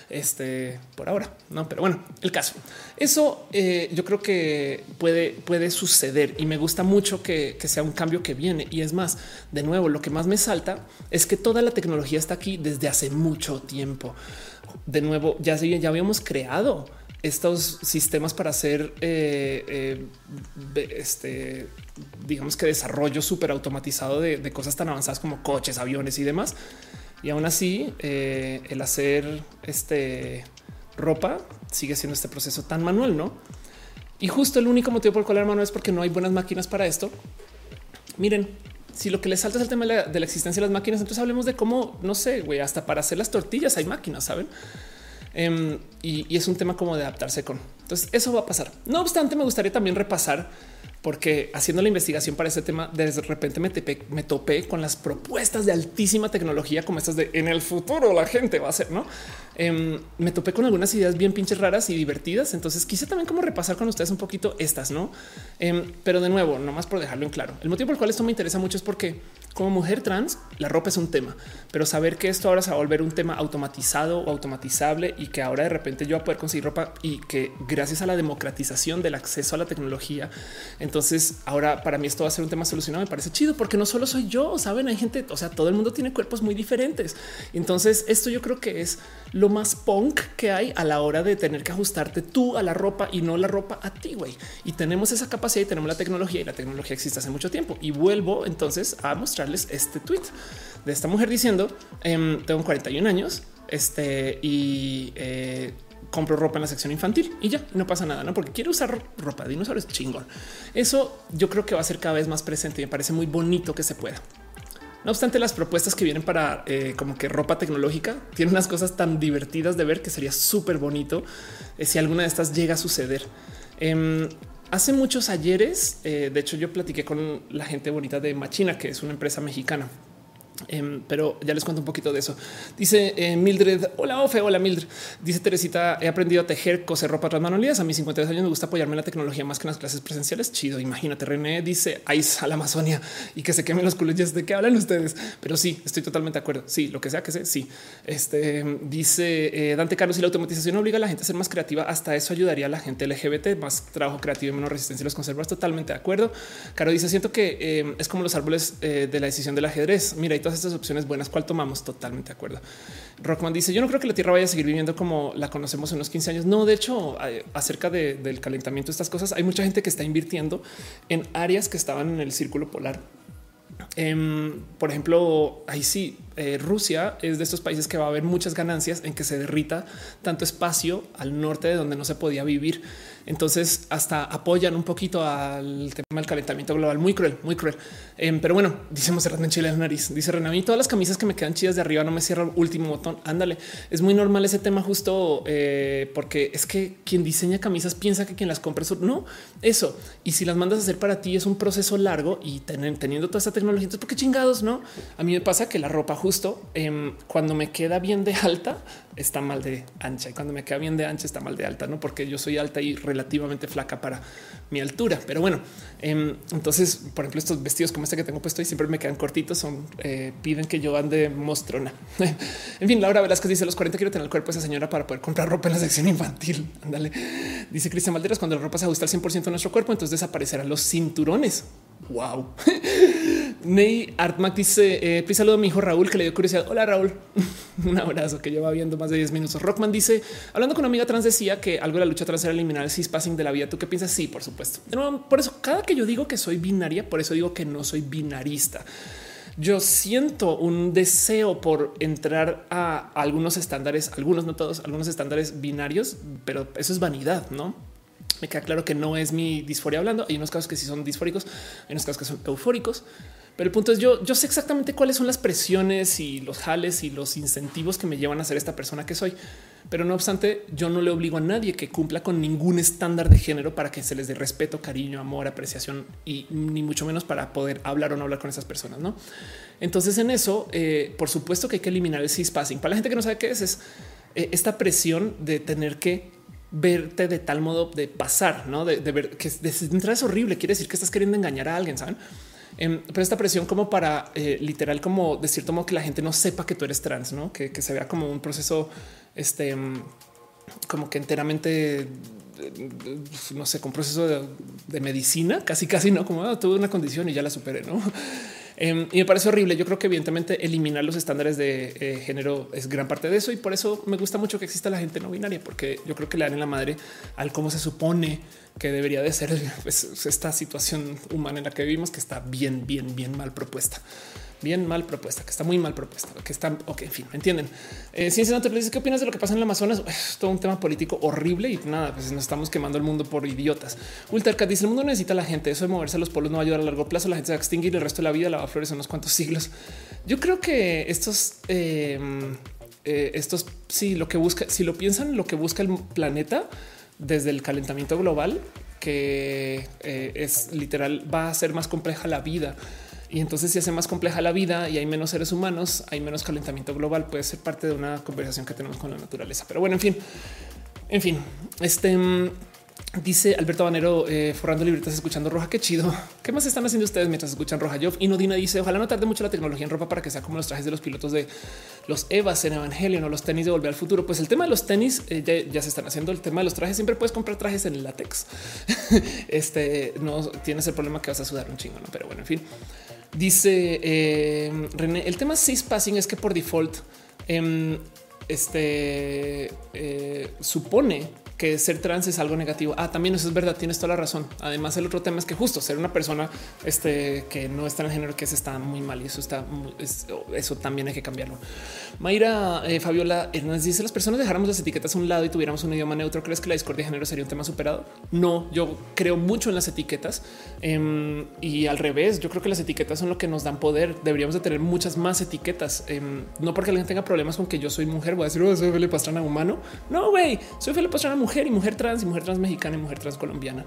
este, por ahora, ¿no? Pero bueno, el caso. Eso eh, yo creo que puede, puede suceder y me gusta mucho que, sea un cambio que viene. Y es más, de nuevo, lo que más me salta es que toda la tecnología está aquí desde hace mucho tiempo. De nuevo, ya, ya habíamos creado estos sistemas para hacer eh, eh, este, digamos que desarrollo súper automatizado de, cosas tan avanzadas como coches, aviones y demás. Y aún así, eh, el hacer este ropa sigue siendo este proceso tan manual, no? Y justo el único motivo por el cual hermano es porque no hay buenas máquinas para esto. Miren, si lo que les salta es el tema de la, de la existencia de las máquinas, entonces hablemos de cómo, no sé, güey, hasta para hacer las tortillas hay máquinas, saben? Em, y, es un tema como de adaptarse con. Entonces eso va a pasar. No obstante, me gustaría también repasar porque haciendo la investigación para este tema, de repente me, topé con las propuestas de altísima tecnología como estas de en el futuro la gente va a hacer, no? Em, me topé con algunas ideas bien pinches raras y divertidas. Entonces quise también como repasar con ustedes un poquito estas, no? Em, pero de nuevo, no más por dejarlo en claro. El motivo por el cual esto me interesa mucho es porque como mujer trans, la ropa es un tema, pero saber que esto ahora se va a volver un tema automatizado o automatizable y que ahora de repente yo voy a poder conseguir ropa y que gracias a la democratización del acceso a la tecnología, entonces ahora para mí esto va a ser un tema solucionado. Me parece chido porque no solo soy yo, saben, hay gente, o sea, todo el mundo tiene cuerpos muy diferentes. Entonces esto yo creo que es lo más punk que hay a la hora de tener que ajustarte tú a la ropa y no la ropa a ti, güey. Y tenemos esa capacidad y tenemos la tecnología y la tecnología existe hace mucho tiempo. Y vuelvo entonces a mostrar este tweet de esta mujer diciendo em, tengo 41 años este y eh, compro ropa en la sección infantil y ya no pasa nada, no porque quiero usar ropa de dinosaurios chingón. Eso yo creo que va a ser cada vez más presente y me parece muy bonito que se pueda. No obstante, las propuestas que vienen para eh, como que ropa tecnológica tienen unas cosas tan divertidas de ver que sería súper bonito eh, si alguna de estas llega a suceder. Em, Hace muchos ayeres, eh, de hecho yo platiqué con la gente bonita de Machina, que es una empresa mexicana Em, pero ya les cuento un poquito de eso. Dice eh, Mildred, hola Ofe, hola Mildred. Dice Teresita, he aprendido a tejer, coser ropa tras manualidades. A mis 53 años me gusta apoyarme en la tecnología más que en las clases presenciales. Chido, imagínate. René dice, ahí a la Amazonia y que se quemen los culillos de qué hablan ustedes. Pero sí, estoy totalmente de acuerdo. Sí, lo que sea que sea, sí. Este dice eh, Dante Carlos y la automatización obliga a la gente a ser más creativa. Hasta eso ayudaría a la gente LGBT, más trabajo creativo y menos resistencia a los conservadores. Totalmente de acuerdo. Caro dice, siento que eh, es como los árboles de la decisión del ajedrez. Mira, y todas estas opciones buenas, ¿cuál tomamos? Totalmente de acuerdo. Rockman dice: Yo no creo que la Tierra vaya a seguir viviendo como la conocemos en unos 15 años. No, de hecho, acerca del calentamiento, estas cosas, hay mucha gente que está invirtiendo en áreas que estaban en el círculo polar. Em, por ejemplo, ahí sí, eh, Rusia es de estos países que va a haber muchas ganancias en que se derrita tanto espacio al norte de donde no se podía vivir. Entonces hasta apoyan un poquito al tema del calentamiento global. Muy cruel, muy cruel. Em, pero bueno, decimos cerrando en Chile la nariz. Dice Renan, todas las camisas que me quedan chidas de arriba no me cierra último botón. Ándale, es muy normal ese tema justo eh, porque es que quien diseña camisas piensa que quien las compra es no eso. Y si las mandas a hacer para ti es un proceso largo y teniendo toda esta tecnología, entonces por qué chingados no? A mí me pasa que la ropa justo em, cuando me queda bien de alta está mal de ancha y cuando me queda bien de ancha está mal de alta, no porque yo soy alta y relativamente flaca para mi altura. Pero bueno, em, entonces, por ejemplo, estos vestidos como este que tengo puesto y siempre me quedan cortitos, son eh, piden que yo ande mostrona. en fin, Laura Velázquez dice los 40 quiero tener el cuerpo de esa señora para poder comprar ropa en la sección infantil. Ándale. Dice Cristian Valderas, cuando la ropa se ajusta al 100% de nuestro cuerpo, entonces desaparecerán los cinturones. Wow. Ney Artmac dice: eh, saludo a mi hijo Raúl que le dio curiosidad. Hola Raúl, un abrazo que lleva viendo más de 10 minutos. Rockman dice: Hablando con una amiga trans, decía que algo de la lucha trans era eliminar el cispassing de la vida. ¿Tú qué piensas? Sí, por supuesto. por eso, cada que yo digo que soy binaria, por eso digo que no soy binarista. Yo siento un deseo por entrar a algunos estándares, algunos no todos, algunos estándares binarios, pero eso es vanidad, no? Me queda claro que no es mi disforia hablando. Hay unos casos que sí son disfóricos, hay unos casos que son eufóricos. Pero el punto es yo, yo sé exactamente cuáles son las presiones y los jales y los incentivos que me llevan a ser esta persona que soy. Pero no obstante, yo no le obligo a nadie que cumpla con ningún estándar de género para que se les dé respeto, cariño, amor, apreciación y ni mucho menos para poder hablar o no hablar con esas personas. No, entonces en eso, eh, por supuesto que hay que eliminar el cispassing. Para la gente que no sabe qué es, es eh, esta presión de tener que verte de tal modo de pasar, no de, ver que de es horrible. Quiere decir que estás queriendo engañar a alguien, saben? Em, pero esta presión como para eh, literal, como de cierto modo que la gente no sepa que tú eres trans, no que, se vea como un proceso, este, em, como que enteramente no sé, con proceso de, medicina, casi, casi no como ah, tuve una condición y ya la superé, no? Em, y me parece horrible. Yo creo que evidentemente eliminar los estándares de eh, género es gran parte de eso y por eso me gusta mucho que exista la gente no binaria, porque yo creo que le dan en la madre al cómo se supone que debería de ser pues, esta situación humana en la que vivimos, que está bien, bien, bien mal propuesta bien mal propuesta, que está muy mal propuesta, que está, ok, en fin, ¿me entienden? Eh, Ciencia Natural ¿qué opinas de lo que pasa en el Amazonas? Es todo un tema político horrible y nada, pues nos estamos quemando el mundo por idiotas. Ultercat dice, el mundo necesita a la gente, eso de moverse a los polos no va a ayudar a largo plazo, la gente se va a extinguir el resto de la vida la va a florecer unos cuantos siglos. Yo creo que estos... Eh, eh, estos sí lo que busca, si lo piensan, lo que busca el planeta desde el calentamiento global, que eh, es literal, va a ser más compleja la vida. Y entonces si hace más compleja la vida y hay menos seres humanos, hay menos calentamiento global, puede ser parte de una conversación que tenemos con la naturaleza. Pero bueno, en fin, en fin, este mm, Dice Alberto Banero eh, forrando libretas escuchando roja. Qué chido. ¿Qué más están haciendo ustedes mientras escuchan roja? Yo y Nodina dice ojalá no tarde mucho la tecnología en ropa para que sea como los trajes de los pilotos de los Evas en Evangelion o los tenis de volver al futuro. Pues el tema de los tenis eh, ya, se están haciendo. El tema de los trajes siempre puedes comprar trajes en látex. este no tienes el problema que vas a sudar un chingo, ¿no? pero bueno, en fin. Dice eh, René, el tema cis passing es que por default em, este supone que ser trans es algo negativo. Ah, también eso es verdad, tienes toda la razón. Además, el otro tema es que justo ser una persona este, que no el género que se está muy mal y eso está, eso también hay que cambiarlo. Mayra eh, Fabiola Hernández dice las personas dejáramos las etiquetas a un lado y tuviéramos un idioma neutro. ¿Crees que la discordia de género sería un tema superado? No, yo creo mucho en las etiquetas em, y al revés. Yo creo que las etiquetas son lo que nos dan poder. Deberíamos de tener muchas más etiquetas. Em, no porque alguien tenga problemas con que yo soy mujer, voy a decir oh, soy Felipe Pastrana humano. No, güey, soy Felipe Pastrana mujer y mujer trans y mujer trans mexicana y mujer trans colombiana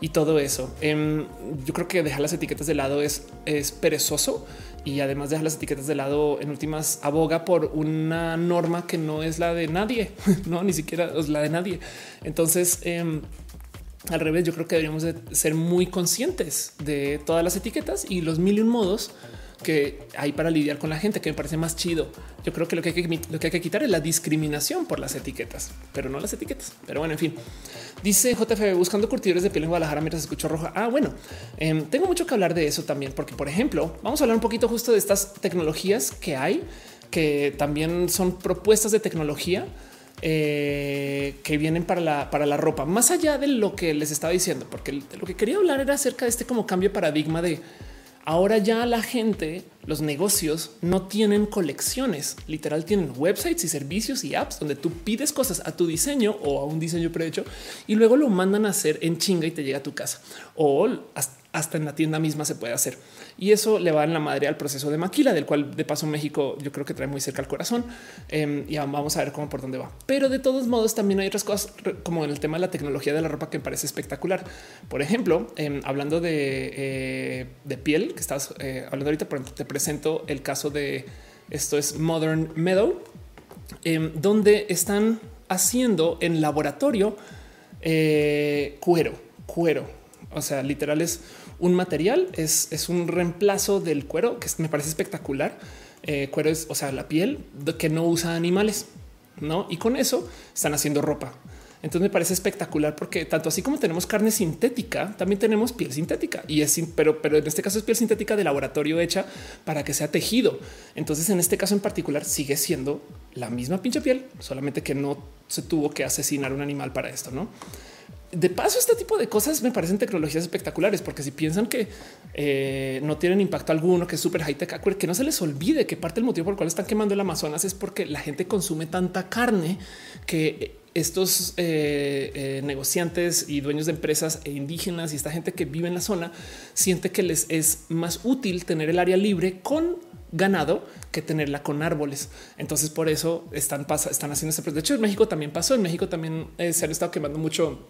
y todo eso. Em, yo creo que dejar las etiquetas de lado es, es perezoso y además dejar las etiquetas de lado en últimas aboga por una norma que no es la de nadie, no ni siquiera es la de nadie. Entonces, em, al revés, yo creo que deberíamos de ser muy conscientes de todas las etiquetas y los mil y un modos que hay para lidiar con la gente, que me parece más chido. Yo creo que lo que hay que, lo que, hay que quitar es la discriminación por las etiquetas, pero no las etiquetas. Pero bueno, en fin, dice JF buscando curtidores de piel en Guadalajara mientras escucho roja. Ah, bueno, em, tengo mucho que hablar de eso también, porque por ejemplo, vamos a hablar un poquito justo de estas tecnologías que hay, que también son propuestas de tecnología. Eh, que vienen para la, para la ropa, más allá de lo que les estaba diciendo, porque lo que quería hablar era acerca de este como cambio de paradigma de Ahora ya la gente, los negocios no tienen colecciones, literal tienen websites y servicios y apps donde tú pides cosas a tu diseño o a un diseño prehecho y luego lo mandan a hacer en chinga y te llega a tu casa. O hasta en la tienda misma se puede hacer y eso le va en la madre al proceso de maquila, del cual de paso México yo creo que trae muy cerca al corazón em, y vamos a ver cómo por dónde va. Pero de todos modos también hay otras cosas como en el tema de la tecnología de la ropa que me parece espectacular. Por ejemplo, em, hablando de, eh, piel que estás eh, hablando ahorita, por ejemplo, te presento el caso de esto es Modern Meadow, em, donde están haciendo en laboratorio eh, cuero, cuero. O sea, literal es un material, es, es un reemplazo del cuero que me parece espectacular. Eh, cuero es, o sea, la piel que no usa animales, no? Y con eso están haciendo ropa. Entonces me parece espectacular porque tanto así como tenemos carne sintética, también tenemos piel sintética y es, pero, pero en este caso es piel sintética de laboratorio hecha para que sea tejido. Entonces en este caso en particular sigue siendo la misma pinche piel, solamente que no se tuvo que asesinar un animal para esto, no? De paso, este tipo de cosas me parecen tecnologías espectaculares, porque si piensan que eh, no tienen impacto alguno, que es súper high tech, que no se les olvide que parte del motivo por el cual están quemando el Amazonas es porque la gente consume tanta carne que estos eh, eh, negociantes y dueños de empresas e indígenas y esta gente que vive en la zona siente que les es más útil tener el área libre con ganado que tenerla con árboles. Entonces por eso están, están haciendo ese. De hecho, en México también pasó. En México también se han estado quemando mucho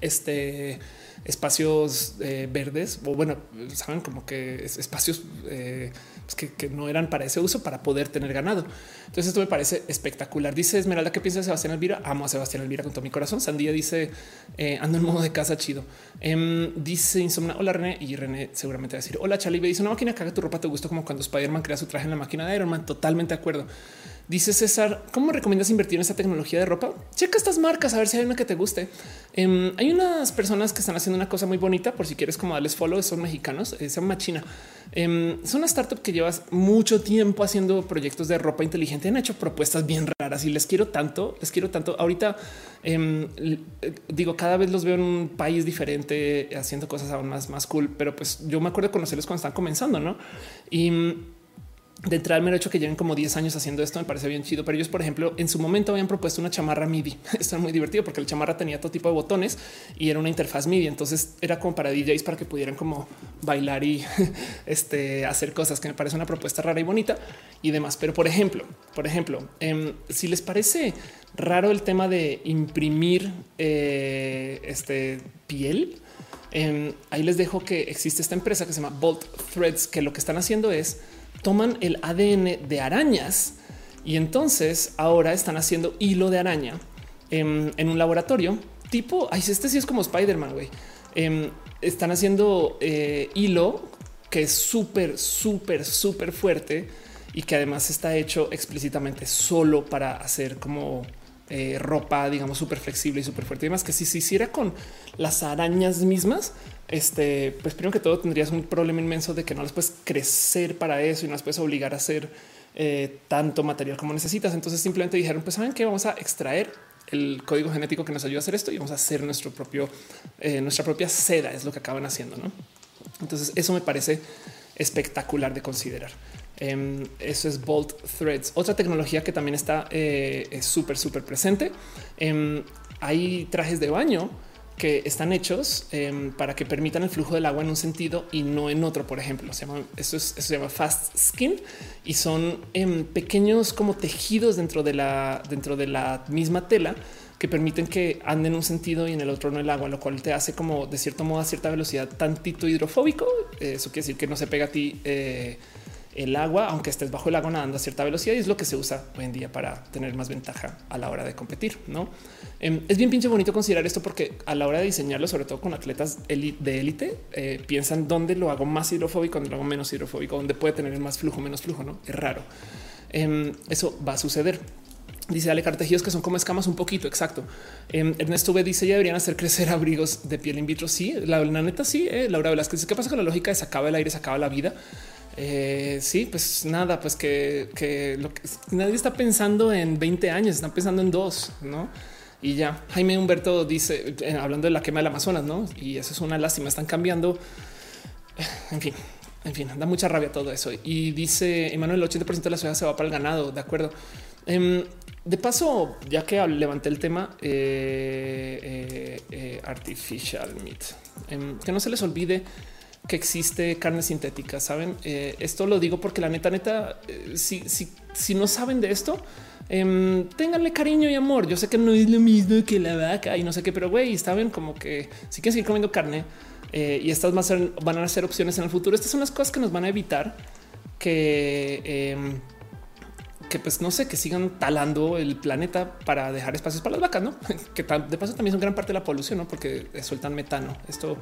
este espacios eh, verdes o bueno, saben como que espacios eh, pues que, no eran para ese uso para poder tener ganado. Entonces esto me parece espectacular. Dice Esmeralda, ¿qué piensa de Sebastián Elvira? Amo a Sebastián Elvira con todo mi corazón. Sandía dice, eh, ando en modo de casa chido. Em, dice Insomna, hola René. Y René seguramente va a decir, hola Charlie. Dice, una máquina que haga tu ropa te gusta como cuando Spider-Man crea su traje en la máquina de Iron Man. Totalmente de acuerdo. Dice César, ¿cómo recomiendas invertir en esta tecnología de ropa? Checa estas marcas a ver si hay una que te guste. Em, hay unas personas que están haciendo una cosa muy bonita por si quieres como darles follow. Son mexicanos, eh, se llama China. Eh, es una startup que llevas mucho tiempo haciendo proyectos de ropa inteligente. Han hecho propuestas bien raras y les quiero tanto, les quiero tanto. Ahorita em, digo, cada vez los veo en un país diferente haciendo cosas aún más, más cool, pero pues yo me acuerdo de conocerlos cuando están comenzando, ¿no? De entrar al mero hecho que lleven como 10 años haciendo esto me parece bien chido. Pero ellos, por ejemplo, en su momento habían propuesto una chamarra MIDI. Esto es muy divertido porque la chamarra tenía todo tipo de botones y era una interfaz MIDI. Entonces era como para DJs para que pudieran como bailar y este, hacer cosas que me parece una propuesta rara y bonita y demás. Pero por ejemplo, por ejemplo, em, si les parece raro el tema de imprimir eh, este piel, em, ahí les dejo que existe esta empresa que se llama Bolt Threads, que lo que están haciendo es toman el ADN de arañas y entonces ahora están haciendo hilo de araña en, un laboratorio tipo, ay, este sí es como Spider-Man, güey. Em, están haciendo eh, hilo que es súper, súper, súper fuerte y que además está hecho explícitamente solo para hacer como eh, ropa, digamos, súper flexible y súper fuerte. Y más que si se hiciera con las arañas mismas, este, pues primero que todo tendrías un problema inmenso de que no las puedes crecer para eso y no las puedes obligar a hacer eh, tanto material como necesitas. Entonces simplemente dijeron, pues saben que vamos a extraer el código genético que nos ayuda a hacer esto y vamos a hacer nuestro propio, eh, nuestra propia seda, es lo que acaban haciendo. ¿no? Entonces eso me parece espectacular de considerar. Em, eso es Bolt Threads. Otra tecnología que también está eh, súper, súper presente. Em, hay trajes de baño que están hechos em, para que permitan el flujo del agua en un sentido y no en otro. Por ejemplo, se llama, eso, se llama fast skin y son pequeños como tejidos dentro de la, dentro de la misma tela que permiten que ande en un sentido y en el otro no el agua, lo cual te hace como de cierto modo a cierta velocidad tantito hidrofóbico. Eso quiere decir que no se pega a ti. Eh, el agua, aunque estés bajo el agua nadando a cierta velocidad, y es lo que se usa hoy en día para tener más ventaja a la hora de competir. No em, es bien pinche bonito considerar esto porque a la hora de diseñarlo, sobre todo con atletas de élite, eh, piensan dónde lo hago más hidrofóbico, dónde lo hago menos hidrofóbico, dónde puede tener más flujo, menos flujo. No es raro. Em, eso va a suceder. Dice Ale que son como escamas un poquito. Exacto. Em, Ernesto B dice ya deberían hacer crecer abrigos de piel in vitro. Sí, la, neta, sí. Eh, Laura Velázquez qué pasa con la lógica de sacaba el aire, sacaba la vida. Eh, sí, pues nada, pues que, lo que nadie está pensando en 20 años, están pensando en dos, no? Y ya Jaime Humberto dice, eh, hablando de la quema del Amazonas, no? Y eso es una lástima, están cambiando. En fin, en fin, da mucha rabia todo eso. Y dice Emanuel, el 80% de la ciudad se va para el ganado. De acuerdo. Em, de paso, ya que levanté el tema eh, artificial meat, em, que no se les olvide que existe carne sintética. Saben, eh, esto lo digo porque la neta, neta, eh, si, si, si, no saben de esto, eh, ténganle cariño y amor. Yo sé que no es lo mismo que la vaca y no sé qué, pero güey, saben como que si quieren seguir comiendo carne eh, y estas van a ser opciones en el futuro. Estas son las cosas que nos van a evitar que em, que pues no sé, que sigan talando el planeta para dejar espacios para las vacas, ¿no? Que de paso también son gran parte de la polución, ¿no? Porque sueltan metano. Esto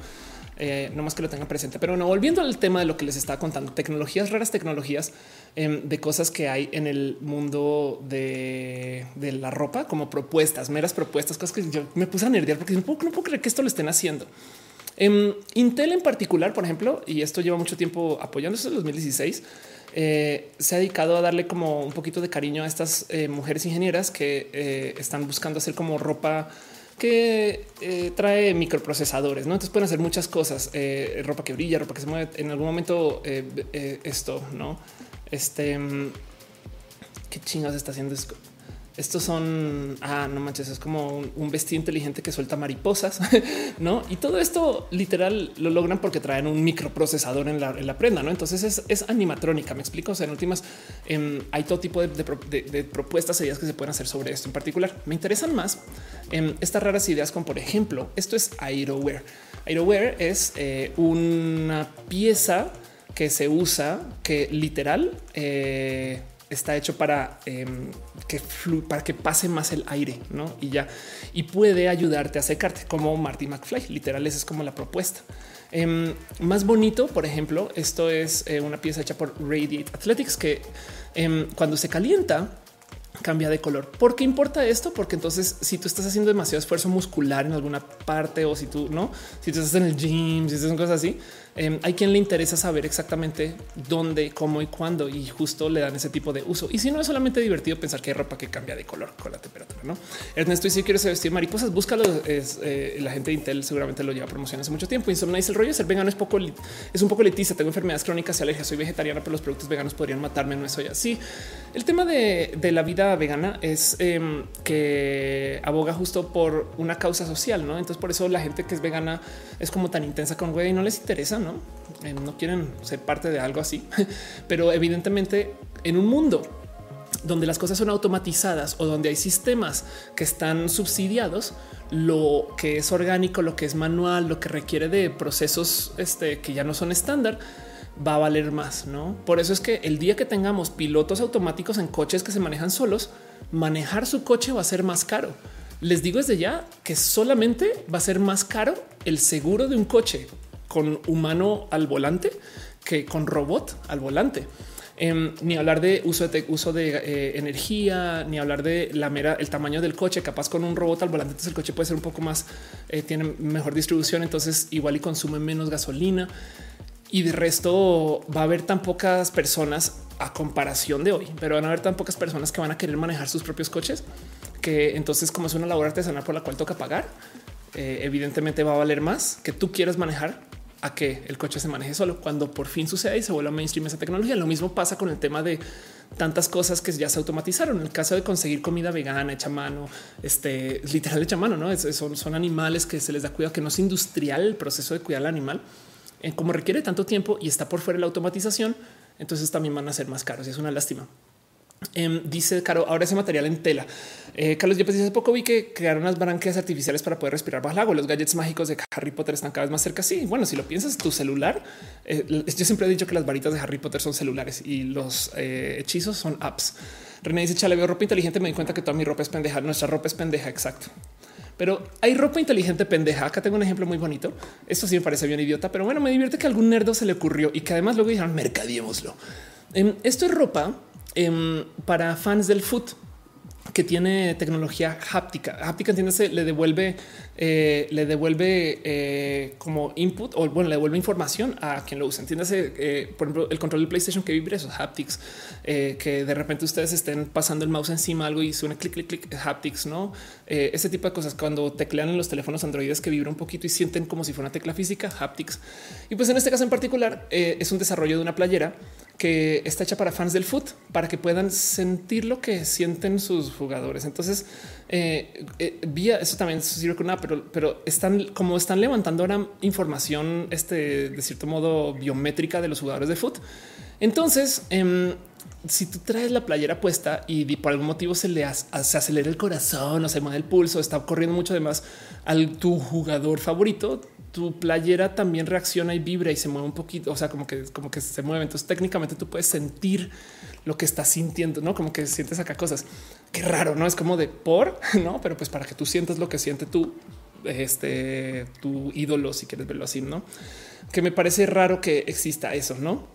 eh, no más que lo tengan presente. Pero no, volviendo al tema de lo que les estaba contando, tecnologías, raras tecnologías em, de cosas que hay en el mundo de, la ropa, como propuestas, meras propuestas, cosas que yo me puse a nerdear porque no puedo, creer que esto lo estén haciendo. Em, Intel en particular, por ejemplo, y esto lleva mucho tiempo apoyando desde 2016, eh, se ha dedicado a darle como un poquito de cariño a estas eh, mujeres ingenieras que están buscando hacer como ropa que eh, trae microprocesadores, ¿no? Entonces pueden hacer muchas cosas, eh, ropa que brilla, ropa que se mueve. En algún momento eh, esto, ¿no? Este, mm, ¿qué chingas está haciendo? Estos son, ah, no manches, es como un, vestido inteligente que suelta mariposas, ¿no? Y todo esto literal lo logran porque traen un microprocesador en la, prenda, ¿no? Entonces es, animatrónica, me explico, o sea, en últimas em, hay todo tipo de, propuestas e ideas que se pueden hacer sobre esto en particular. Me interesan más em, estas raras ideas como por ejemplo, esto es Aeroware. Aeroware es eh, una pieza que se usa que literal... Eh, está hecho para que para que pase más el aire, ¿no? Y ya, y puede ayudarte a secarte, como Marty McFly, literal, esa es como la propuesta. Em, más bonito, por ejemplo, esto es eh, una pieza hecha por Radiate Athletics que em, cuando se calienta, cambia de color. ¿Por qué importa esto? Porque entonces si tú estás haciendo demasiado esfuerzo muscular en alguna parte o si tú no, si tú estás en el gym, si son cosas así, Em, hay quien le interesa saber exactamente dónde, cómo y cuándo y justo le dan ese tipo de uso. Y si no es solamente divertido pensar que hay ropa que cambia de color con la temperatura, no? Ernesto, y si quieres vestir mariposas, búscalo. Es eh, la gente de Intel seguramente lo lleva promoción hace mucho tiempo. Insomnia dice el rollo de ser vegano es poco, es un poco letista. Tengo enfermedades crónicas y alergias. Soy vegetariana, pero los productos veganos podrían matarme. No es soy así. El tema de, la vida vegana es em, que aboga justo por una causa social, no? Entonces, por eso la gente que es vegana es como tan intensa con güey y no les interesa ¿no? Eh, no quieren ser parte de algo así, pero evidentemente en un mundo donde las cosas son automatizadas o donde hay sistemas que están subsidiados, lo que es orgánico, lo que es manual, lo que requiere de procesos este, que ya no son estándar, va a valer más, ¿no? Por eso es que el día que tengamos pilotos automáticos en coches que se manejan solos, manejar su coche va a ser más caro. Les digo desde ya que solamente va a ser más caro el seguro de un coche con humano al volante que con robot al volante. Em, ni hablar de uso de, uso de eh, energía, ni hablar de la mera el tamaño del coche. Capaz con un robot al volante, entonces el coche puede ser un poco más, eh, tiene mejor distribución, entonces igual y consume menos gasolina. Y de resto va a haber tan pocas personas a comparación de hoy, pero van a haber tan pocas personas que van a querer manejar sus propios coches que entonces como es una labor artesanal por la cual toca pagar, eh, evidentemente va a valer más que tú quieras manejar a que el coche se maneje solo. Cuando por fin sucede y se vuelve mainstream esa tecnología, lo mismo pasa con el tema de tantas cosas que ya se automatizaron. En el caso de conseguir comida vegana hecha mano, este literal hecha mano, no son, son animales que se les da cuidado, que no es industrial el proceso de cuidar al animal, en como requiere tanto tiempo y está por fuera de la automatización. Entonces también van a ser más caros y es una lástima. Em, dice Caro, ahora ese material en tela. Eh, Carlos, yo pues hace poco vi que crearon unas branquias artificiales para poder respirar bajo el agua. Los gadgets mágicos de Harry Potter están cada vez más cerca. Sí, bueno, si lo piensas, tu celular. Eh, yo siempre he dicho que las varitas de Harry Potter son celulares y los eh, hechizos son apps. René dice: Chale, veo ropa inteligente. Me di cuenta que toda mi ropa es pendeja. Nuestra ropa es pendeja. Exacto. Pero hay ropa inteligente pendeja. Acá tengo un ejemplo muy bonito. Esto sí me parece bien idiota, pero bueno, me divierte que algún nerdo se le ocurrió y que además luego dijeron mercadiémoslo. Em, esto es ropa Em, para fans del foot que tiene tecnología háptica. Háptica, entiéndase, le devuelve, eh, le devuelve eh, como input o bueno, le devuelve información a quien lo usa. Entiéndase, eh, por ejemplo, el control del PlayStation que vibre esos haptics, que de repente ustedes estén pasando el mouse encima algo y suena clic, clic, clic, haptics, no? ese tipo de cosas cuando teclean en los teléfonos androides que vibra un poquito y sienten como si fuera una tecla física, haptics. Y pues en este caso en particular es un desarrollo de una playera que está hecha para fans del foot, para que puedan sentir lo que sienten sus jugadores. Entonces, eh, eh, vía eso también sirve con nada, pero, pero están como están levantando ahora información, este de cierto modo biométrica de los jugadores de foot. Entonces, em, si tú traes la playera puesta y por algún motivo se le se acelera el corazón o se mueve el pulso, está corriendo mucho de más al tu jugador favorito, tu playera también reacciona y vibra y se mueve un poquito, o sea, como que como que se mueve. Entonces, técnicamente tú puedes sentir lo que estás sintiendo, no como que sientes acá cosas. Qué raro, no es como de por no, pero pues para que tú sientas lo que siente tú, este tu ídolo, si quieres verlo así, no? Que me parece raro que exista eso, no?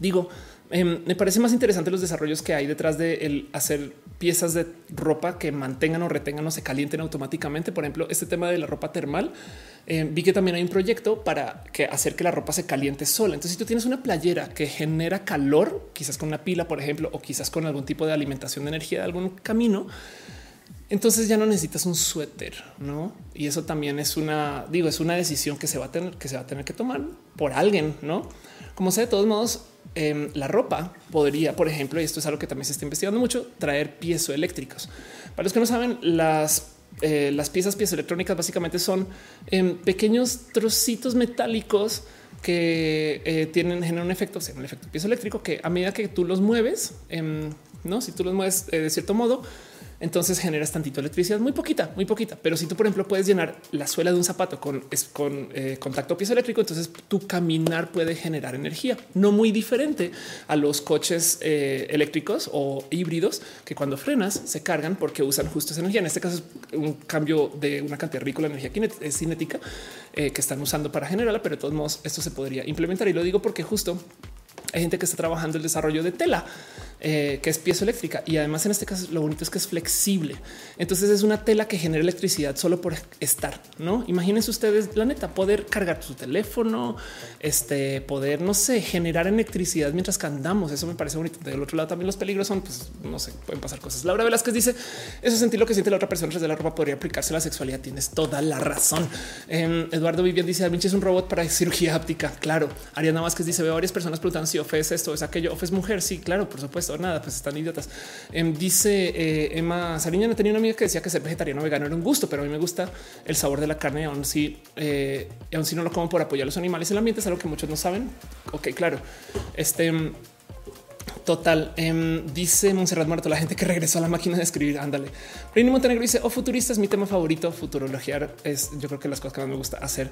Digo, Em, me parece más interesante los desarrollos que hay detrás de hacer piezas de ropa que mantengan o retengan o se calienten automáticamente. Por ejemplo, este tema de la ropa termal. Em, vi que también hay un proyecto para que hacer que la ropa se caliente sola. Entonces, si tú tienes una playera que genera calor, quizás con una pila, por ejemplo, o quizás con algún tipo de alimentación de energía de algún camino, entonces ya no necesitas un suéter, no? Y eso también es una, digo, es una decisión que se va a tener que se va a tener que tomar por alguien, no? Como sea, de todos modos, em, la ropa podría, por ejemplo, y esto es algo que también se está investigando mucho, traer piezoeléctricos. Para los que no saben, las eh, las piezas piezoelectrónicas básicamente son em, pequeños trocitos metálicos que eh, tienen generan un efecto, o sea, un efecto piezoeléctrico que a medida que tú los mueves, em, no, si tú los mueves eh, de cierto modo, entonces generas tantito electricidad, muy poquita, muy poquita. Pero si tú, por ejemplo, puedes llenar la suela de un zapato con, con eh, contacto piezoeléctrico, entonces tu caminar puede generar energía, no muy diferente a los coches eh, eléctricos o híbridos que cuando frenas se cargan porque usan justo esa energía. En este caso es un cambio de una cantidad ridícula de energía cinética eh, que están usando para generarla, pero de todos modos esto se podría implementar. Y lo digo porque justo hay gente que está trabajando el desarrollo de tela eh, que es piezoeléctrica y además en este caso lo bonito es que es flexible. Entonces es una tela que genera electricidad solo por estar. No imagínense ustedes la neta poder cargar su teléfono, este poder, no sé, generar electricidad mientras que andamos. Eso me parece bonito. Del otro lado también los peligros son, pues no sé, pueden pasar cosas. Laura Velázquez dice eso sentir lo que siente la otra persona de la ropa podría aplicarse a la sexualidad. Tienes toda la razón. Em, Eduardo Vivian dice Vinci es un robot para cirugía óptica. Claro. Ariana Vázquez dice veo varias personas preguntan si Ofe es esto, es aquello. Ofe es mujer. Sí, claro, por supuesto nada, pues están idiotas. Em, dice eh, Emma Sariña, tenía una amiga que decía que ser vegetariano o vegano era un gusto, pero a mí me gusta el sabor de la carne, aún si, eh, si no lo como por apoyar a los animales. El ambiente es algo que muchos no saben. Ok, claro. Este em, Total, em, dice Monserrat Muerto, la gente que regresó a la máquina de escribir. Ándale. Reino Montenegro dice: O oh, futurista es mi tema favorito. Futurologiar es, yo creo que las cosas que más me gusta hacer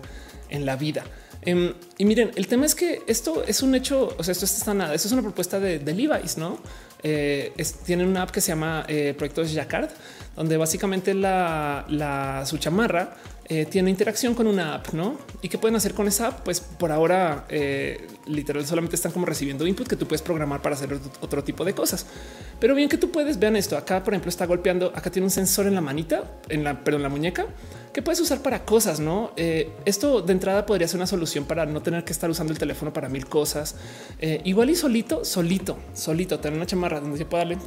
en la vida. Em, y miren, el tema es que esto es un hecho, o sea, esto está nada, esto es una propuesta de, Levi's, ¿no? Eh, tienen una app que se llama eh, Proyecto Jacquard, donde básicamente la su chamarra eh, tiene interacción con una app, ¿no? ¿Y qué pueden hacer con esa app? Pues por ahora, eh, literal, solamente están como recibiendo input que tú puedes programar para hacer otro tipo de cosas. Pero bien que tú puedes, vean esto, acá por ejemplo está golpeando, acá tiene un sensor en la manita, en la, en la muñeca, que puedes usar para cosas, ¿no? Eh, esto de entrada podría ser una solución para no tener que estar usando el teléfono para mil cosas. igual y solito, solito, solito, tener una chamarra donde se pueda darle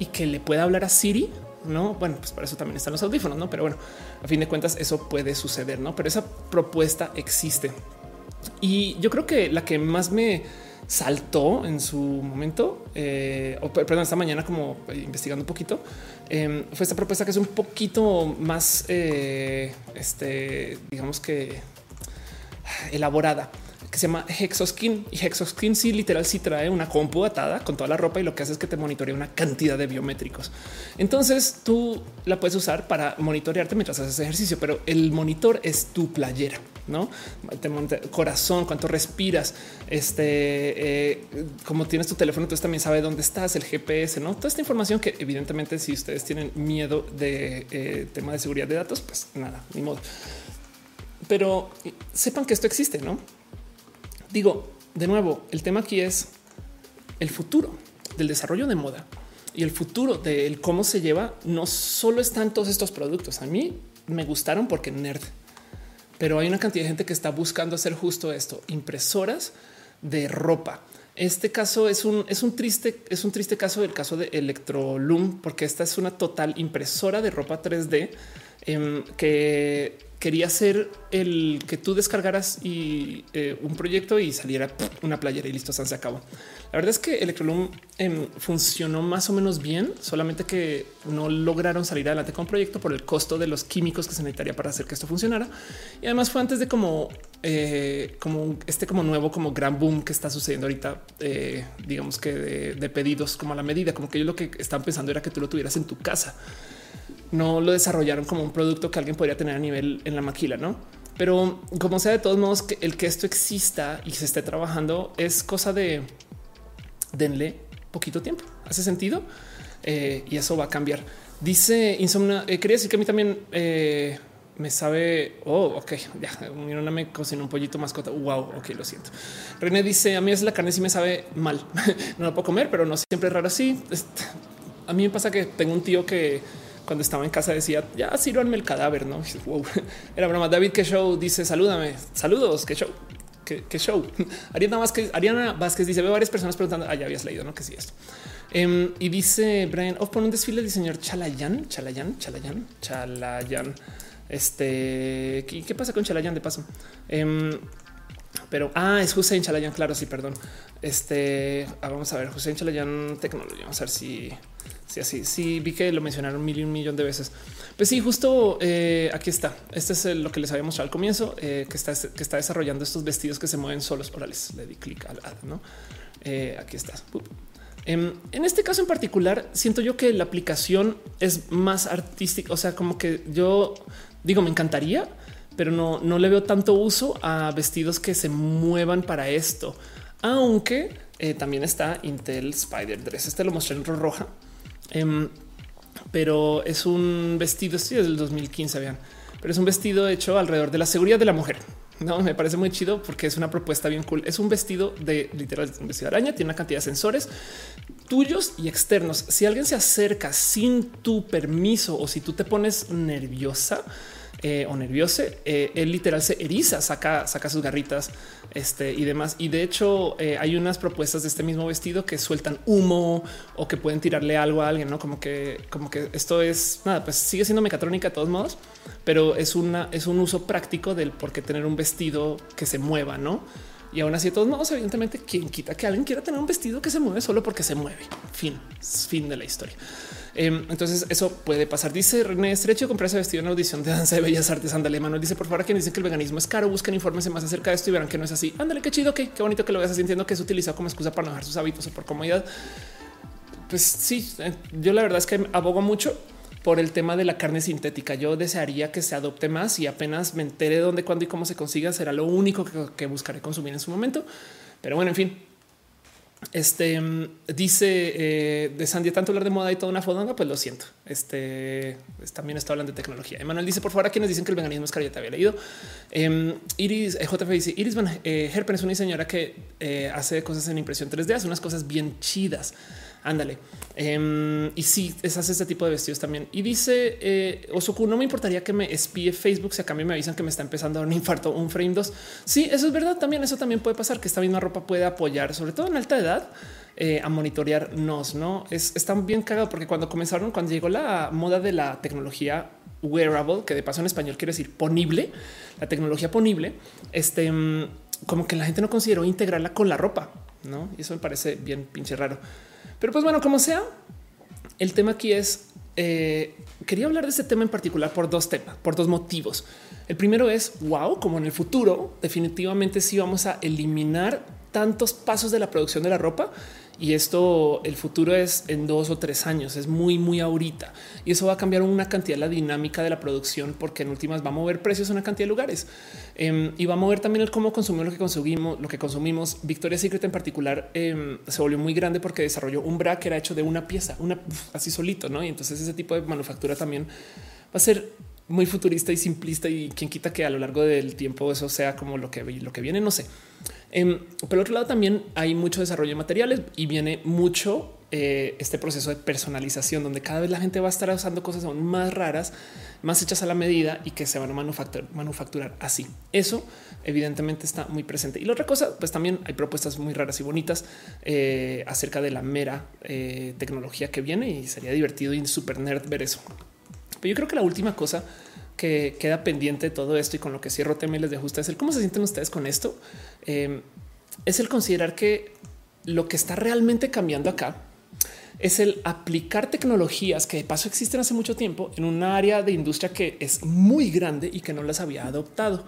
y que le pueda hablar a Siri no, bueno, pues para eso también están los audífonos, no? Pero bueno, a fin de cuentas, eso puede suceder, no? Pero esa propuesta existe y yo creo que la que más me saltó en su momento, eh, perdón, esta mañana, como investigando un poquito, em, fue esta propuesta que es un poquito más, eh, este, digamos que elaborada se llama Hexoskin y Hexoskin sí literal sí trae una compu atada con toda la ropa y lo que hace es que te monitorea una cantidad de biométricos. Entonces tú la puedes usar para monitorearte mientras haces ejercicio, pero el monitor es tu playera, no te monta corazón, cuánto respiras, este, eh, como tienes tu teléfono, entonces también sabe dónde estás, el GPS, no toda esta información que evidentemente si ustedes tienen miedo de eh, tema de seguridad de datos, pues nada, ni modo. Pero sepan que esto existe, no? Digo, de nuevo, el tema aquí es el futuro del desarrollo de moda y el futuro del cómo se lleva. No solo están todos estos productos. A mí me gustaron porque nerd, pero hay una cantidad de gente que está buscando hacer justo esto: impresoras de ropa. Este caso es un, es un triste, es un triste caso del caso de Electrolum, porque esta es una total impresora de ropa 3D em, que quería ser el que tú descargaras y eh, un proyecto y saliera una playera y listo, se acabó. La verdad es que Electrolum em, funcionó más o menos bien, solamente que no lograron salir adelante con un proyecto por el costo de los químicos que se necesitaría para hacer que esto funcionara. Y además fue antes de como, eh, como este como nuevo, como gran boom que está sucediendo ahorita, eh, digamos que de, de pedidos como a la medida, como que ellos lo que están pensando era que tú lo tuvieras en tu casa no lo desarrollaron como un producto que alguien podría tener a nivel en la maquila, no? Pero como sea, de todos modos, el que esto exista y se esté trabajando es cosa de denle poquito tiempo. Hace sentido eh, y eso va a cambiar. Dice Insomna, eh, quería decir que a mí también eh, me sabe. Oh, ok, ya no me cocinó un pollito mascota. Wow, ok, lo siento. René dice: A mí es la carne, sí me sabe mal. no la puedo comer, pero no siempre es raro así. A mí me pasa que tengo un tío que cuando estaba en casa decía ya sírvanme el cadáver, no? Wow. Era broma. David, qué show dice salúdame, saludos, qué show, qué, show. Ariana Vázquez, Ariana Vázquez dice veo varias personas preguntando. Ah, ya habías leído, no? Que sí, esto. Em, y dice Brian, off por un desfile del diseñador Chalayan, Chalayan, Chalayan, Chalayan. Este, ¿qué, pasa con Chalayan de paso? Em, pero ah, es Hussein Chalayan. Claro, sí, perdón. Este ah, vamos a ver, José Chalayan Tecnología. Vamos a ver si, si así, sí vi que lo mencionaron mil y un millón de veces. Pues sí, justo eh, aquí está. Este es lo que les había mostrado al comienzo, eh, que está desarrollando estos vestidos que se mueven solos. Orales, le di clic al ad, no? Eh, aquí está. Em, en este caso en particular, siento yo que la aplicación es más artística. O sea, como que yo digo, me encantaría, pero no, no le veo tanto uso a vestidos que se muevan para esto. Aunque también está Intel Spider Dress. Este lo mostré en roja, em, pero es un vestido. Sí, es del 2015. Vean, pero es un vestido hecho alrededor de la seguridad de la mujer. No me parece muy chido porque es una propuesta bien cool. Es un vestido de literal un vestido de araña, tiene una cantidad de sensores tuyos y externos. Si alguien se acerca sin tu permiso o si tú te pones nerviosa, eh, o nervioso, eh, él literal se eriza, saca, saca sus garritas este, y demás. Y de hecho eh, hay unas propuestas de este mismo vestido que sueltan humo o que pueden tirarle algo a alguien, ¿no? Como que, como que esto es, nada, pues sigue siendo mecatrónica de todos modos, pero es, una, es un uso práctico del por qué tener un vestido que se mueva, ¿no? Y aún así, de todos modos, evidentemente, quien quita que alguien quiera tener un vestido que se mueve solo porque se mueve. Fin, fin de la historia. Em, entonces eso puede pasar. Dice René Estrecho comprar ese vestido en la audición de danza de bellas artes. Ándale, mano. Dice por favor, quien dicen que el veganismo es caro, busquen informes más acerca de esto y verán que no es así. Ándale, qué chido, qué, qué bonito que lo veas sintiendo que es utilizado como excusa para no dejar sus hábitos o por comodidad. Pues sí, eh, yo la verdad es que abogo mucho por el tema de la carne sintética. Yo desearía que se adopte más y apenas me entere dónde, cuándo y cómo se consiga, será lo único que, que buscaré consumir en su momento. Pero bueno, en fin, este dice eh, de Sandia tanto hablar de moda y toda una fodonga, pues lo siento. Este pues, también está hablando de tecnología. Emanuel dice por favor a quienes dicen que el veganismo es caro, ya te había leído. Em, Iris eh, JF dice Iris Van eh, Herpen es una señora que hace cosas en impresión 3D, hace unas cosas bien chidas. Ándale. Em, y sí, es hace este tipo de vestidos también. Y dice eh, Osoku, no me importaría que me espíe Facebook si a cambio me avisan que me está empezando a dar un infarto, un frame 2. Sí, eso es verdad. También eso también puede pasar, que esta misma ropa puede apoyar, sobre todo en alta edad, eh, a monitorearnos. No es tan bien cagado porque cuando comenzaron, cuando llegó la moda de la tecnología wearable, que de paso en español quiere decir ponible, la tecnología ponible, este mm, como que la gente no consideró integrarla con la ropa, no? Y eso me parece bien pinche raro. Pero pues bueno, como sea, el tema aquí es, eh, quería hablar de este tema en particular por dos temas, por dos motivos. El primero es, wow, como en el futuro definitivamente sí vamos a eliminar tantos pasos de la producción de la ropa y esto el futuro es en dos o tres años, es muy, muy ahorita y eso va a cambiar una cantidad de la dinámica de la producción porque en últimas va a mover precios en una cantidad de lugares em, y va a mover también el cómo consumimos lo que consumimos, lo que consumimos. Victoria's Secret en particular em, se volvió muy grande porque desarrolló un bra que era hecho de una pieza, una así solito, no? Y entonces ese tipo de manufactura también va a ser muy futurista y simplista y quien quita que a lo largo del tiempo eso sea como lo que lo que viene, no sé. Em, por otro lado, también hay mucho desarrollo de materiales y viene mucho eh, este proceso de personalización, donde cada vez la gente va a estar usando cosas aún más raras, más hechas a la medida y que se van a manufacturar, manufacturar así. Eso evidentemente está muy presente. Y la otra cosa, pues también hay propuestas muy raras y bonitas eh, acerca de la mera eh, tecnología que viene y sería divertido y super nerd ver eso. Pero yo creo que la última cosa que queda pendiente de todo esto y con lo que cierro tema les de ustedes el cómo se sienten ustedes con esto em, es el considerar que lo que está realmente cambiando acá es el aplicar tecnologías que de paso existen hace mucho tiempo en un área de industria que es muy grande y que no las había adoptado.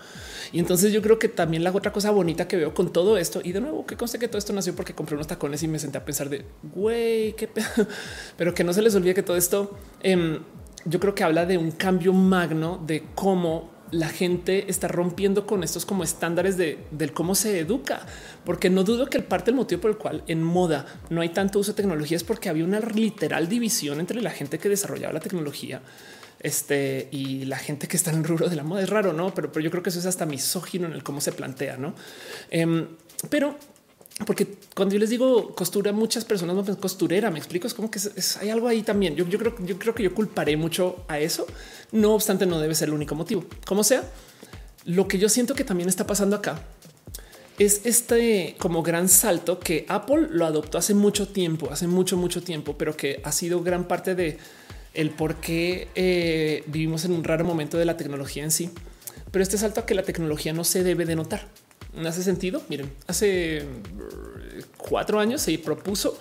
Y entonces yo creo que también la otra cosa bonita que veo con todo esto y de nuevo que conste que todo esto nació porque compré unos tacones y me senté a pensar de güey, qué pero que no se les olvide que todo esto em, yo creo que habla de un cambio magno de cómo la gente está rompiendo con estos como estándares de, del cómo se educa, porque no dudo que el parte del motivo por el cual en moda no hay tanto uso de tecnología es porque había una literal división entre la gente que desarrollaba la tecnología este, y la gente que está en el rubro de la moda. Es raro, no? Pero, pero yo creo que eso es hasta misógino en el cómo se plantea, no? Em, pero porque cuando yo les digo costura, muchas personas no piensan costurera. Me explico. Es como que hay algo ahí también. Yo, creo, yo creo que yo culparé mucho a eso. No obstante, no debe ser el único motivo. Como sea, lo que yo siento que también está pasando acá es este como gran salto que Apple lo adoptó hace mucho tiempo, hace mucho, mucho tiempo, pero que ha sido gran parte de el por qué eh, vivimos en un raro momento de la tecnología en sí. Pero este salto a que la tecnología no se debe de notar. ¿No hace sentido? Miren, hace cuatro años se propuso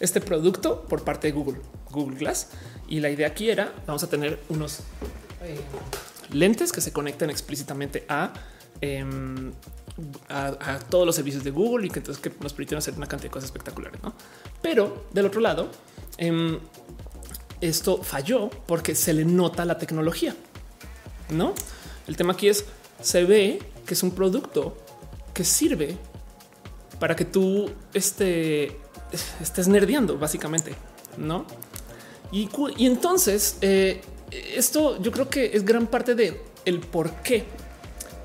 este producto por parte de Google, Google Glass. Y la idea aquí era, vamos a tener unos eh, lentes que se conectan explícitamente a, em, a, todos los servicios de Google y que entonces que nos permitieron hacer una cantidad de cosas espectaculares. Pero del otro lado, em, esto falló porque se le nota la tecnología. No, el tema aquí es se ve que es un producto que sirve para que tú este, estés nerdeando, básicamente, no? Y, entonces eh, esto yo creo que es gran parte de el por qué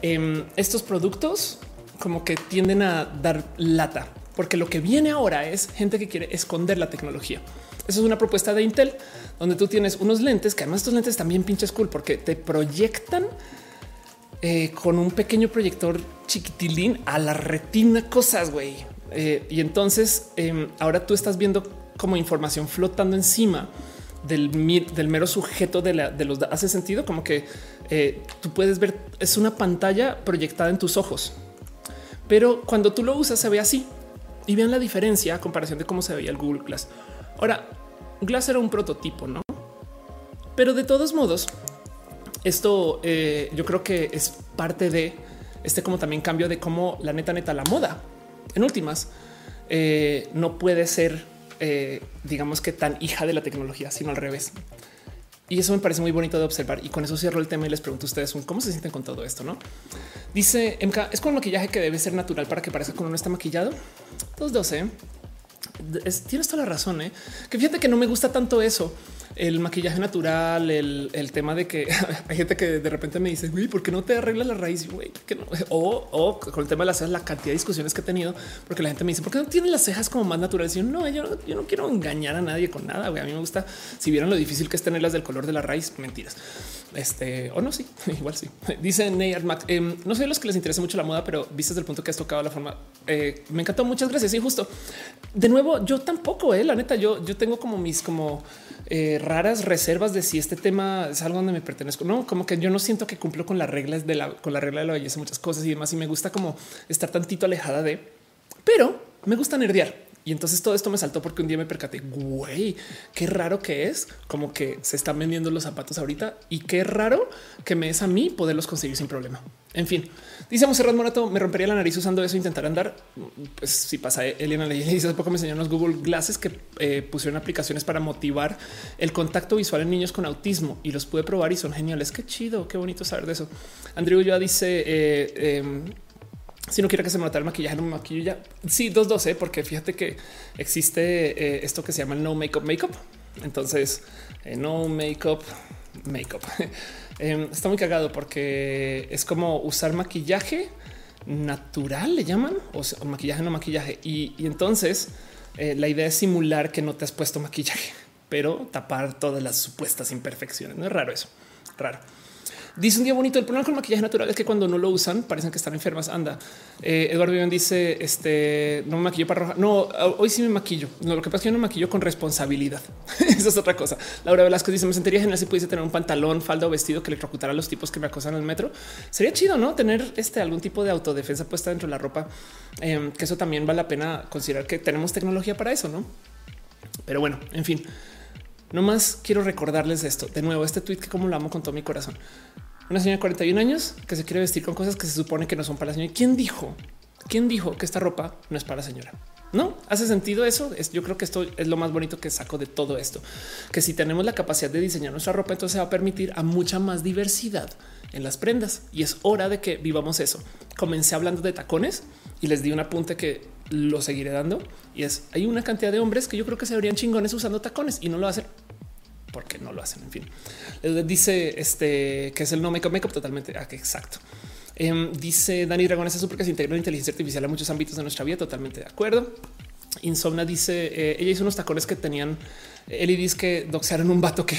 em, estos productos como que tienden a dar lata, porque lo que viene ahora es gente que quiere esconder la tecnología. Esa es una propuesta de Intel donde tú tienes unos lentes que además estos lentes también pinches cool porque te proyectan eh, con un pequeño proyector chiquitilín a la retina cosas, güey. Eh, y entonces em, ahora tú estás viendo como información flotando encima del, del mero sujeto de, la, de los hace sentido como que eh, tú puedes ver es una pantalla proyectada en tus ojos, pero cuando tú lo usas se ve así y vean la diferencia a comparación de cómo se veía el Google Glass. Ahora, Glass era un prototipo, no? Pero de todos modos, esto eh, yo creo que es parte de este como también cambio de cómo la neta neta la moda en últimas eh, no puede ser eh, digamos que tan hija de la tecnología, sino al revés. Y eso me parece muy bonito de observar. Y con eso cierro el tema y les pregunto a ustedes cómo se sienten con todo esto. No dice MK es con maquillaje que debe ser natural para que parezca que uno no está maquillado. 212 es, tienes toda la razón. ¿eh? Que fíjate que no me gusta tanto eso el maquillaje natural, el, tema de que hay gente que de repente me dice, güey, ¿por qué no te arreglas la raíz? Güey, no? O, con el tema de las cejas, la cantidad de discusiones que he tenido, porque la gente me dice, ¿por qué no tienes las cejas como más naturales? Y yo no, yo, no quiero engañar a nadie con nada. A mí me gusta, si vieron lo difícil que es tenerlas del color de la raíz, mentiras. Este o no, sí, igual sí. Dice Neyard Mac. Em, no sé los que les interesa mucho la moda, pero vistas del punto que has tocado la forma, eh, me encantó. Muchas gracias. Y justo de nuevo, yo tampoco, eh, la neta, yo, yo tengo como mis como eh, raras reservas de si este tema es algo donde me pertenezco. No, como que yo no siento que cumplo con las reglas de la, con la regla de la belleza, muchas cosas y demás. Y me gusta como estar tantito alejada de, pero me gusta nerdear. Y entonces todo esto me saltó porque un día me percaté, güey, qué raro que es como que se están vendiendo los zapatos ahorita y qué raro que me es a mí poderlos conseguir sin problema. En fin, dice Monserrat Morato, me rompería la nariz usando eso, intentar andar. Pues si pasa, Eliana le dice poco me enseñó unos Google Glasses que eh, pusieron aplicaciones para motivar el contacto visual en niños con autismo y los pude probar y son geniales. Qué chido, qué bonito saber de eso. Andrew ya dice, eh, em, si no quiero que se me note el maquillaje, no me maquillo ya. Sí, 212, porque fíjate que existe eh, esto que se llama no makeup makeup. Entonces, eh, no makeup makeup. Em, está muy cagado porque es como usar maquillaje natural, le llaman, o, maquillaje no maquillaje. Y, entonces eh, la idea es simular que no te has puesto maquillaje, pero tapar todas las supuestas imperfecciones. No es raro eso, raro. Dice un día bonito. El problema con el maquillaje natural es que cuando no lo usan, parecen que están enfermas. Anda. Eh, Eduardo Vivian dice: Este no me maquillo para roja. No, hoy sí me maquillo. No, lo que pasa es que yo no maquillo con responsabilidad. Esa es otra cosa. Laura Velasco dice: Me sentiría genial si pudiese tener un pantalón, falda o vestido que electrocutara a los tipos que me acosan en el metro. Sería chido, no tener este algún tipo de autodefensa puesta dentro de la ropa. Em, que eso también vale la pena considerar que tenemos tecnología para eso, no? Pero bueno, en fin. No más quiero recordarles esto de nuevo. Este tweet que como lo amo con todo mi corazón una señora de 41 años que se quiere vestir con cosas que se supone que no son para la señora. ¿Quién dijo? ¿Quién dijo que esta ropa no es para la señora? No hace sentido eso. Es, yo creo que esto es lo más bonito que saco de todo esto, que si tenemos la capacidad de diseñar nuestra ropa, entonces se va a permitir a mucha más diversidad en las prendas y es hora de que vivamos eso. Comencé hablando de tacones y les di un apunte que lo seguiré dando y es hay una cantidad de hombres que yo creo que se verían chingones usando tacones y no lo hacen porque no lo hacen. En fin, dice este que es el no make up, totalmente. Ah, exacto. Em, dice Dani Dragón, eso porque se integró la inteligencia artificial a muchos ámbitos de nuestra vida. Totalmente de acuerdo. Insomna dice eh, ella hizo unos tacones que tenían Eli dice que doxearon un vato que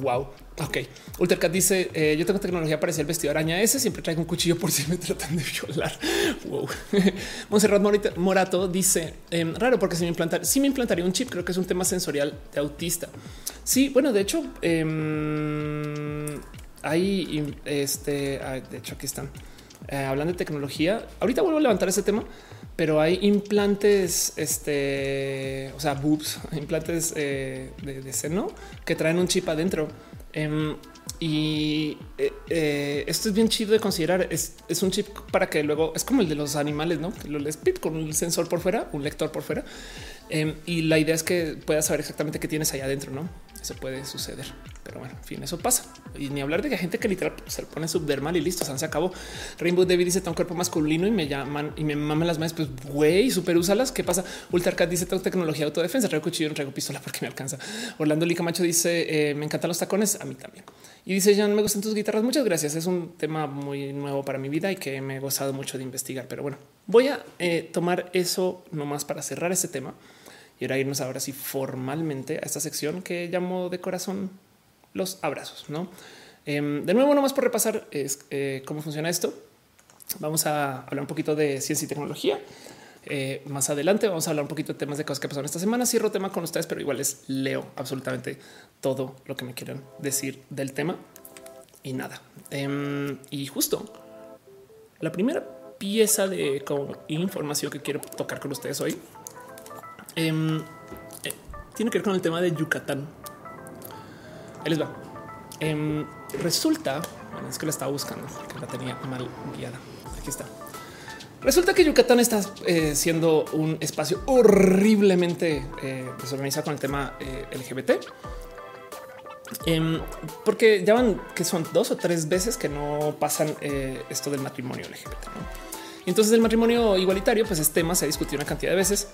wow. Ok. Ultercat dice eh, yo tengo tecnología para el vestido araña ese. Siempre traigo un cuchillo por si me tratan de violar. Wow. Monserrat Morato dice em, raro porque si me implantar, si me implantaría un chip, creo que es un tema sensorial de autista. Sí, bueno, de hecho, eh, hay este, de hecho, aquí están eh, hablando de tecnología. Ahorita vuelvo a levantar ese tema, pero hay implantes, este, o sea, boobs, implantes eh, de, seno que traen un chip adentro. Em, y eh, eh, esto es bien chido de considerar. Es, un chip para que luego es como el de los animales, no? Lo les pip con un sensor por fuera, un lector por fuera. Em, y la idea es que puedas saber exactamente qué tienes allá adentro, no? Eso puede suceder. Pero bueno, en fin, eso pasa. Y ni hablar de que hay gente que literal se pone subdermal y listo, se acabó. Rainbow David dice, tengo un cuerpo masculino y me llaman y me maman las manos. Pues güey, super úsalas. ¿Qué pasa? Ultracat dice, tengo tecnología de autodefensa. Traigo cuchillo, no traigo pistola porque me alcanza. Orlando Licamacho dice, eh, me encantan los tacones. A mí también. Y dice, Jan, me gustan tus guitarras. Muchas gracias. Es un tema muy nuevo para mi vida y que me he gozado mucho de investigar. Pero bueno, voy a eh, tomar eso nomás para cerrar este tema y ahora irnos ahora sí formalmente a esta sección que llamo de corazón los abrazos. No em, de nuevo, nomás por repasar es, eh, cómo funciona esto. Vamos a hablar un poquito de ciencia y tecnología. Eh, más adelante vamos a hablar un poquito de temas de cosas que pasaron esta semana. Cierro tema con ustedes, pero igual les leo absolutamente todo lo que me quieran decir del tema y nada. Em, y justo la primera pieza de información que quiero tocar con ustedes hoy em, eh, tiene que ver con el tema de Yucatán. Ahí les va. Em, resulta, bueno, es que la estaba buscando porque la tenía mal guiada. Aquí está. Resulta que Yucatán está eh, siendo un espacio horriblemente eh, desorganizado con el tema eh, LGBT. Em, porque ya van que son dos o tres veces que no pasan esto del matrimonio LGBT. Y entonces el matrimonio igualitario, pues es tema, se ha discutido una cantidad de veces,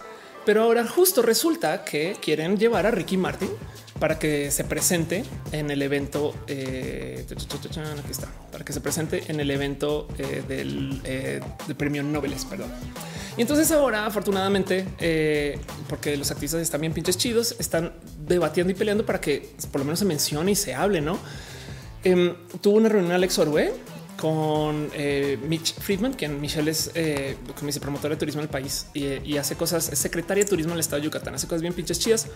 pero ahora justo resulta que quieren llevar a Ricky Martin para que se presente en el evento. Eh, aquí está para que se presente en el evento eh, del, eh, premio Nobel. Perdón. Y entonces ahora, afortunadamente, porque los activistas están bien pinches chidos, están debatiendo y peleando para que por lo menos se mencione y se hable. No em, tuvo una reunión Alex Orue con Mitch Friedman, quien Michelle es eh, promotor de turismo en el país y, y, hace cosas, es secretaria de turismo en el estado de Yucatán, hace cosas bien pinches chidas.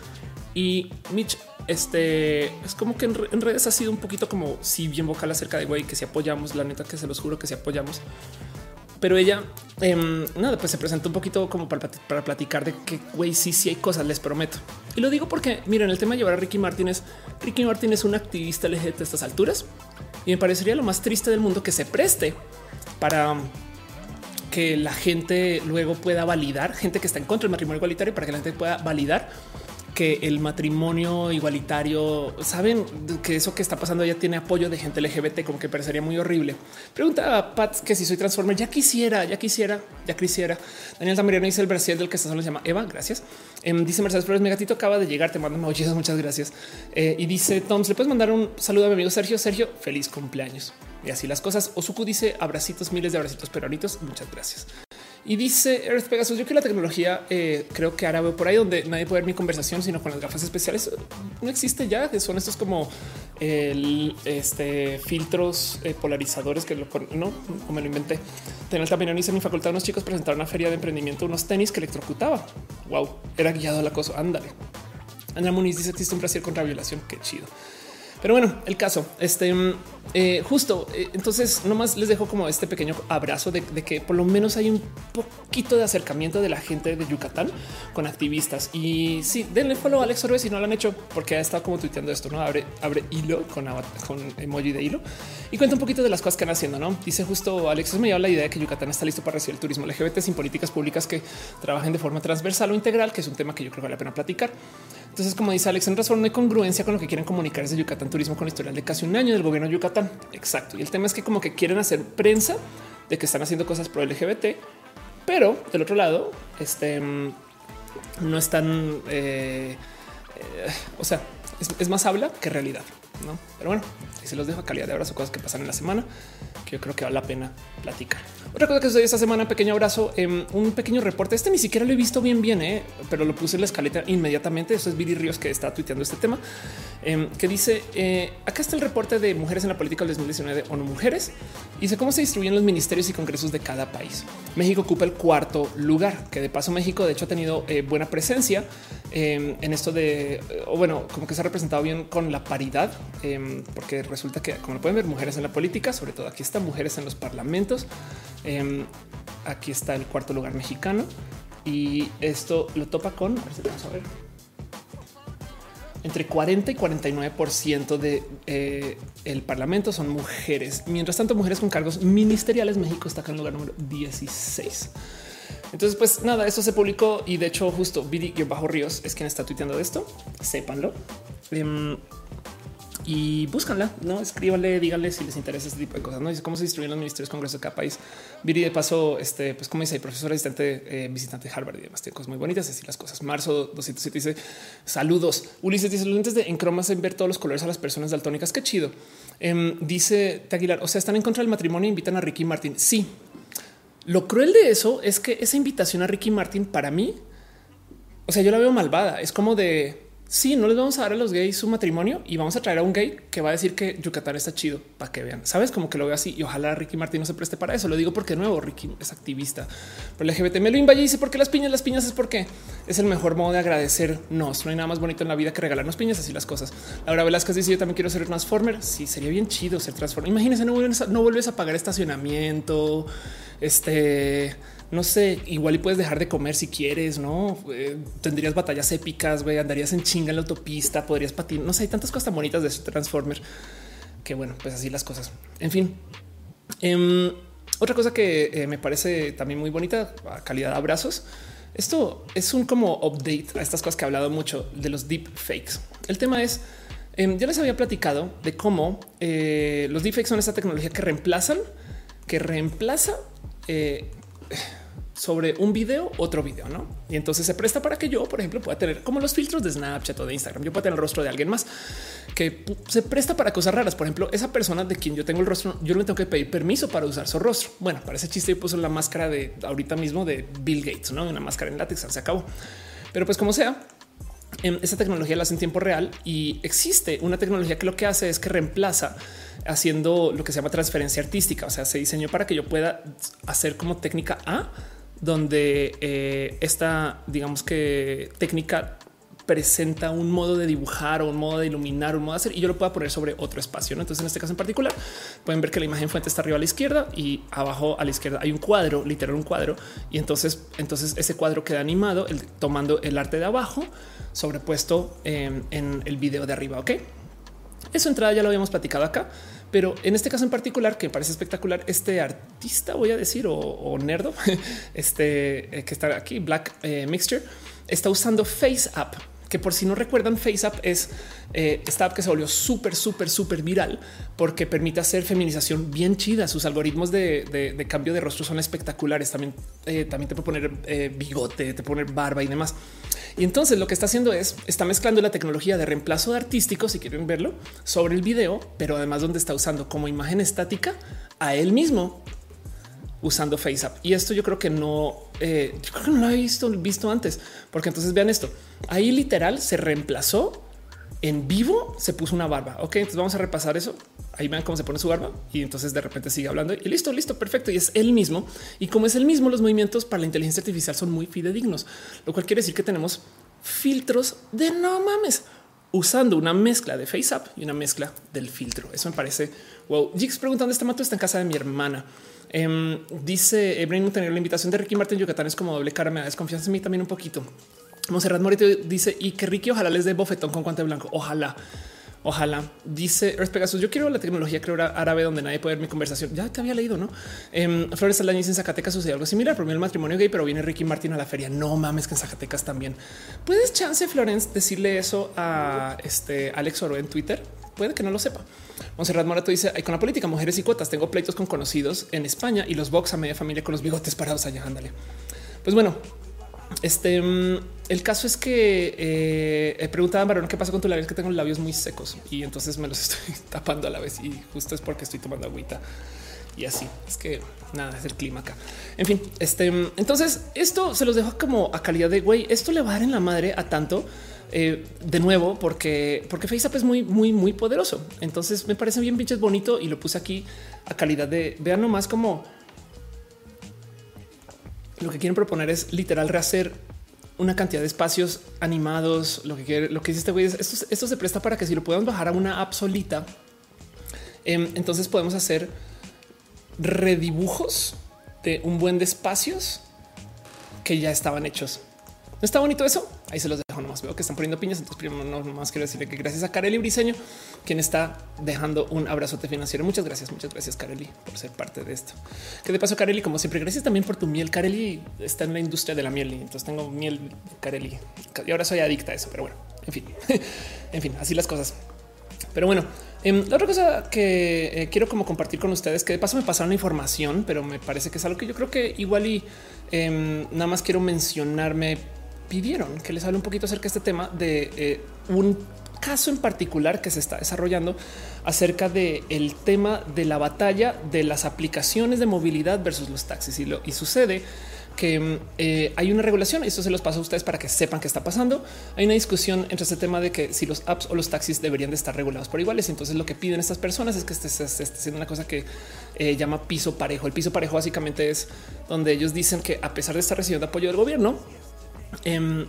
Y Mitch, este es como que en, redes ha sido un poquito como si bien vocal acerca de güey, que si apoyamos, la neta que se los juro que si apoyamos. Pero ella, em, nada, pues se presentó un poquito como para, platicar de que güey, sí, sí hay cosas, les prometo. Y lo digo porque miren, el tema de llevar a Ricky Martínez, Ricky Martínez es un activista LGBT a estas alturas y me parecería lo más triste del mundo que se preste para que la gente luego pueda validar, gente que está en contra del matrimonio igualitario, para que la gente pueda validar que el matrimonio igualitario, saben que eso que está pasando ya tiene apoyo de gente LGBT, como que parecería muy horrible. Pregunta a Pat que si soy transformer, ya quisiera, ya quisiera, ya quisiera. Daniel Zamariano dice el Brasil del que está solo se llama Eva. Gracias. Em, dice Mercedes Flores, mi gatito acaba de llegar, te mando muchas, muchas gracias. Eh, y dice Tom, le puedes mandar un saludo a mi amigo Sergio. Sergio, feliz cumpleaños. Y así las cosas. Osuku dice abracitos, miles de abracitos peronitos. Muchas gracias. Y dice Earth Pegasus, yo que la tecnología eh, creo que ahora veo por ahí donde nadie puede ver mi conversación, sino con las gafas especiales. No existe ya, que son estos como el, este, filtros eh, polarizadores que lo, no, me lo inventé. Tener también en mi facultad unos chicos presentaron una feria de emprendimiento, unos tenis que electrocutaba. Wow, era guiado al acoso. Ándale. Andrea Muniz dice existe un placer contra violación. Qué chido. Pero bueno, el caso, este mm, eh, justo eh, entonces nomás les dejo como este pequeño abrazo de, que por lo menos hay un poquito de acercamiento de la gente de Yucatán con activistas. Y sí, denle follow a Alex Orbe si no lo han hecho, porque ha estado como tuiteando esto, no abre, abre hilo con, con emoji de hilo y cuenta un poquito de las cosas que están haciendo. No dice justo Alex, me lleva la idea de que Yucatán está listo para recibir el turismo LGBT sin políticas públicas que trabajen de forma transversal o integral, que es un tema que yo creo que vale la pena platicar. Entonces, como dice Alex, en razón no hay congruencia con lo que quieren comunicar desde Yucatán Turismo con la historial de casi un año del gobierno de Yucatán. Exacto. Y el tema es que como que quieren hacer prensa de que están haciendo cosas pro LGBT, pero del otro lado, este no están, eh, eh, o sea, es, más habla que realidad. ¿No? Pero bueno, y se los dejo a calidad de abrazo, cosas que pasan en la semana que yo creo que vale la pena platicar. Otra cosa que sucedió esta semana, pequeño abrazo, en un pequeño reporte. Este ni siquiera lo he visto bien, bien, eh, pero lo puse en la escaleta inmediatamente. Eso es Billy Ríos que está tuiteando este tema, em, que dice: eh, Acá está el reporte de mujeres en la política del 2019 de ONU Mujeres. Y dice cómo se distribuyen los ministerios y congresos de cada país. México ocupa el cuarto lugar, que de paso México, de hecho, ha tenido eh, buena presencia em, en esto de, o bueno, como que se ha representado bien con la paridad, em, porque resulta que, como lo pueden ver, mujeres en la política, sobre todo aquí están mujeres en los parlamentos. Em, aquí está el cuarto lugar mexicano y esto lo topa con, a ver si vamos a entre 40 y 49 por ciento de eh, el parlamento son mujeres. Mientras tanto, mujeres con cargos ministeriales, México está acá en lugar número 16. Entonces, pues nada, esto se publicó y de hecho, justo Vidi bajo Ríos es quien está tuiteando esto. Sépanlo. Em, y búscanla, no escríbanle, díganle si les interesa este tipo de cosas. No dice cómo se distribuyen los ministerios congresos de cada país. Viri de paso, este, pues como dice, profesor asistente, eh, visitante de Harvard y demás, tiene cosas muy bonitas. Así las cosas. Marzo 207 dice saludos. Ulises dice los lentes de en cromas en ver todos los colores a las personas daltónicas. Qué chido. Em, dice Taguilar, o sea, están en contra del matrimonio e invitan a Ricky Martin. Sí, lo cruel de eso es que esa invitación a Ricky Martin para mí, o sea, yo la veo malvada. Es como de sí, no les vamos a dar a los gays su matrimonio y vamos a traer a un gay que va a decir que Yucatán está chido para que vean. Sabes como que lo veo así y ojalá Ricky Martin no se preste para eso. Lo digo porque de nuevo Ricky es activista, pero LGBT me lo invade y dice por qué las piñas, las piñas es porque es el mejor modo de agradecernos. No hay nada más bonito en la vida que regalarnos piñas, así las cosas. Laura Velázquez dice yo también quiero ser Transformer. Sí, sería bien chido ser Transformer. Imagínense, no vuelves a, no vuelves a pagar estacionamiento. Este no sé, igual y puedes dejar de comer si quieres, no eh, tendrías batallas épicas, güey, andarías en chinga en la autopista, podrías patinar. No sé, hay tantas cosas tan bonitas de Transformer que bueno, pues así las cosas. En fin, em, otra cosa que eh, me parece también muy bonita, calidad de abrazos. Esto es un como update a estas cosas que he hablado mucho de los deep fakes. El tema es, em, yo les había platicado de cómo eh, los deepfakes son esta tecnología que reemplazan, que reemplaza sobre un video, otro video, no? Y entonces se presta para que yo, por ejemplo, pueda tener como los filtros de Snapchat o de Instagram. Yo puedo tener el rostro de alguien más que se presta para cosas raras. Por ejemplo, esa persona de quien yo tengo el rostro, yo le tengo que pedir permiso para usar su rostro. Bueno, para ese chiste, puso la máscara de ahorita mismo de Bill Gates, no una máscara en látex. Se acabó. Pero pues como sea, em, esa tecnología la hace en tiempo real y existe una tecnología que lo que hace es que reemplaza haciendo lo que se llama transferencia artística. O sea, se diseñó para que yo pueda hacer como técnica A donde eh, esta, digamos que técnica presenta un modo de dibujar o un modo de iluminar, un modo de hacer y yo lo puedo poner sobre otro espacio. Entonces, en este caso en particular, pueden ver que la imagen fuente está arriba a la izquierda y abajo a la izquierda hay un cuadro, literal un cuadro. Y entonces, entonces ese cuadro queda animado tomando el arte de abajo sobrepuesto em, en el video de arriba. Ok, eso entrada ya lo habíamos platicado acá. Pero en este caso en particular, que parece espectacular, este artista, voy a decir, o, nerdo, este eh, que está aquí, Black eh, Mixture, está usando Face App que por si no recuerdan, FaceApp es eh, esta que se volvió súper, súper, súper viral porque permite hacer feminización bien chida. Sus algoritmos de, cambio de rostro son espectaculares. También, eh, también te puede poner eh, bigote, te poner barba y demás. Y entonces lo que está haciendo es está mezclando la tecnología de reemplazo de artístico, si quieren verlo, sobre el video, pero además donde está usando como imagen estática a él mismo usando FaceApp. Y esto yo creo que no, eh, yo creo que no lo he visto, visto antes, porque entonces vean esto. Ahí literal se reemplazó en vivo, se puso una barba. Ok, entonces vamos a repasar eso. Ahí vean cómo se pone su barba y entonces de repente sigue hablando y listo, listo, perfecto. Y es el mismo. Y como es el mismo, los movimientos para la inteligencia artificial son muy fidedignos, lo cual quiere decir que tenemos filtros de no mames usando una mezcla de FaceApp y una mezcla del filtro. Eso me parece wow. Jigs preguntando: Este mato está en casa de mi hermana. Em, dice Ebrin tener la invitación de Ricky Martin Yucatán es como doble cara. Me da desconfianza en mí también un poquito. Monserrat Morito dice y que Ricky ojalá les dé bofetón con guante blanco. Ojalá. Ojalá dice Earth Pegasus. Yo quiero la tecnología creo árabe donde nadie puede ver mi conversación. Ya te había leído, no? Eh, Flores Alaña en Zacatecas sucede algo similar. Mí el matrimonio gay, pero viene Ricky Martin a la feria. No mames que en Zacatecas también puedes chance Florence decirle eso a este Alex Oro en Twitter. Puede que no lo sepa. Monserrat Morato dice con la política, mujeres y cuotas. Tengo pleitos con conocidos en España y los box a media familia con los bigotes parados allá. Ándale. Pues bueno, este el caso es que eh, preguntaba Barón qué pasa con tu labios, que tengo labios muy secos y entonces me los estoy tapando a la vez y justo es porque estoy tomando agüita y así es que nada es el clima acá. En fin, este entonces esto se los dejo como a calidad de güey. Esto le va a dar en la madre a tanto eh, de nuevo, porque, porque FaceApp es muy, muy, muy poderoso. Entonces me parece bien pinches bonito y lo puse aquí a calidad de vean nomás como lo que quieren proponer es literal rehacer una cantidad de espacios animados, lo que quiere, lo que dice este güey es esto, esto se presta para que si lo podemos bajar a una app solita, em, entonces podemos hacer redibujos de un buen de espacios que ya estaban hechos. ¿No está bonito eso? Ahí se los dejo nomás. Veo que están poniendo piñas. Entonces, primero, no más quiero decirle que gracias a Kareli Briseño, quien está dejando un abrazote financiero. Muchas gracias, muchas gracias, Kareli, por ser parte de esto. Que de paso, Kareli, como siempre, gracias también por tu miel. Kareli está en la industria de la miel y entonces tengo miel Kareli y ahora soy adicta a eso. Pero bueno, en fin, en fin, así las cosas. Pero bueno, em, la otra cosa que eh, quiero como compartir con ustedes, que de paso me pasaron información, pero me parece que es algo que yo creo que igual y em, nada más quiero mencionarme pidieron que les hable un poquito acerca de este tema de eh, un caso en particular que se está desarrollando acerca de tema de la batalla de las aplicaciones de movilidad versus los taxis y, lo, y sucede que mm, eh, hay una regulación. Esto se los paso a ustedes para que sepan qué está pasando. Hay una discusión entre este tema de que si los apps o los taxis deberían de estar regulados por iguales. Entonces lo que piden estas personas es que esté, esté haciendo una cosa que eh, llama piso parejo. El piso parejo básicamente es donde ellos dicen que a pesar de estar recibiendo apoyo del gobierno, Em,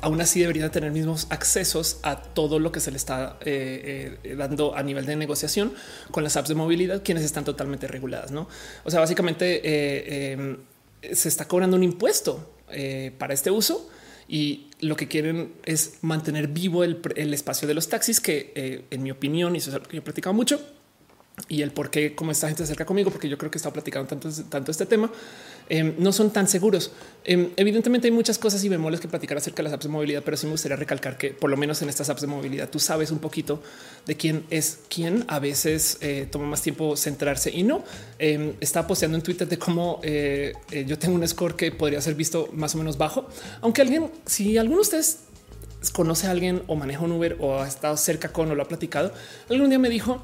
aún así deberían tener mismos accesos a todo lo que se le está eh, eh, dando a nivel de negociación con las apps de movilidad, quienes están totalmente reguladas. No, o sea, básicamente eh, em, se está cobrando un impuesto para este uso y lo que quieren es mantener vivo el, espacio de los taxis, que en mi opinión, y eso es algo que yo he platicado mucho, y el por qué, como esta gente se acerca conmigo, porque yo creo que está platicando tanto, tanto este tema Em, no son tan seguros. Em, evidentemente hay muchas cosas y bemoles que platicar acerca de las apps de movilidad, pero sí me gustaría recalcar que por lo menos en estas apps de movilidad tú sabes un poquito de quién es quién. A veces eh, toma más tiempo centrarse y no. Eh, está posteando en Twitter de cómo eh, yo tengo un score que podría ser visto más o menos bajo, aunque alguien, si alguno de ustedes conoce a alguien o maneja un Uber o ha estado cerca con o lo ha platicado, algún día me dijo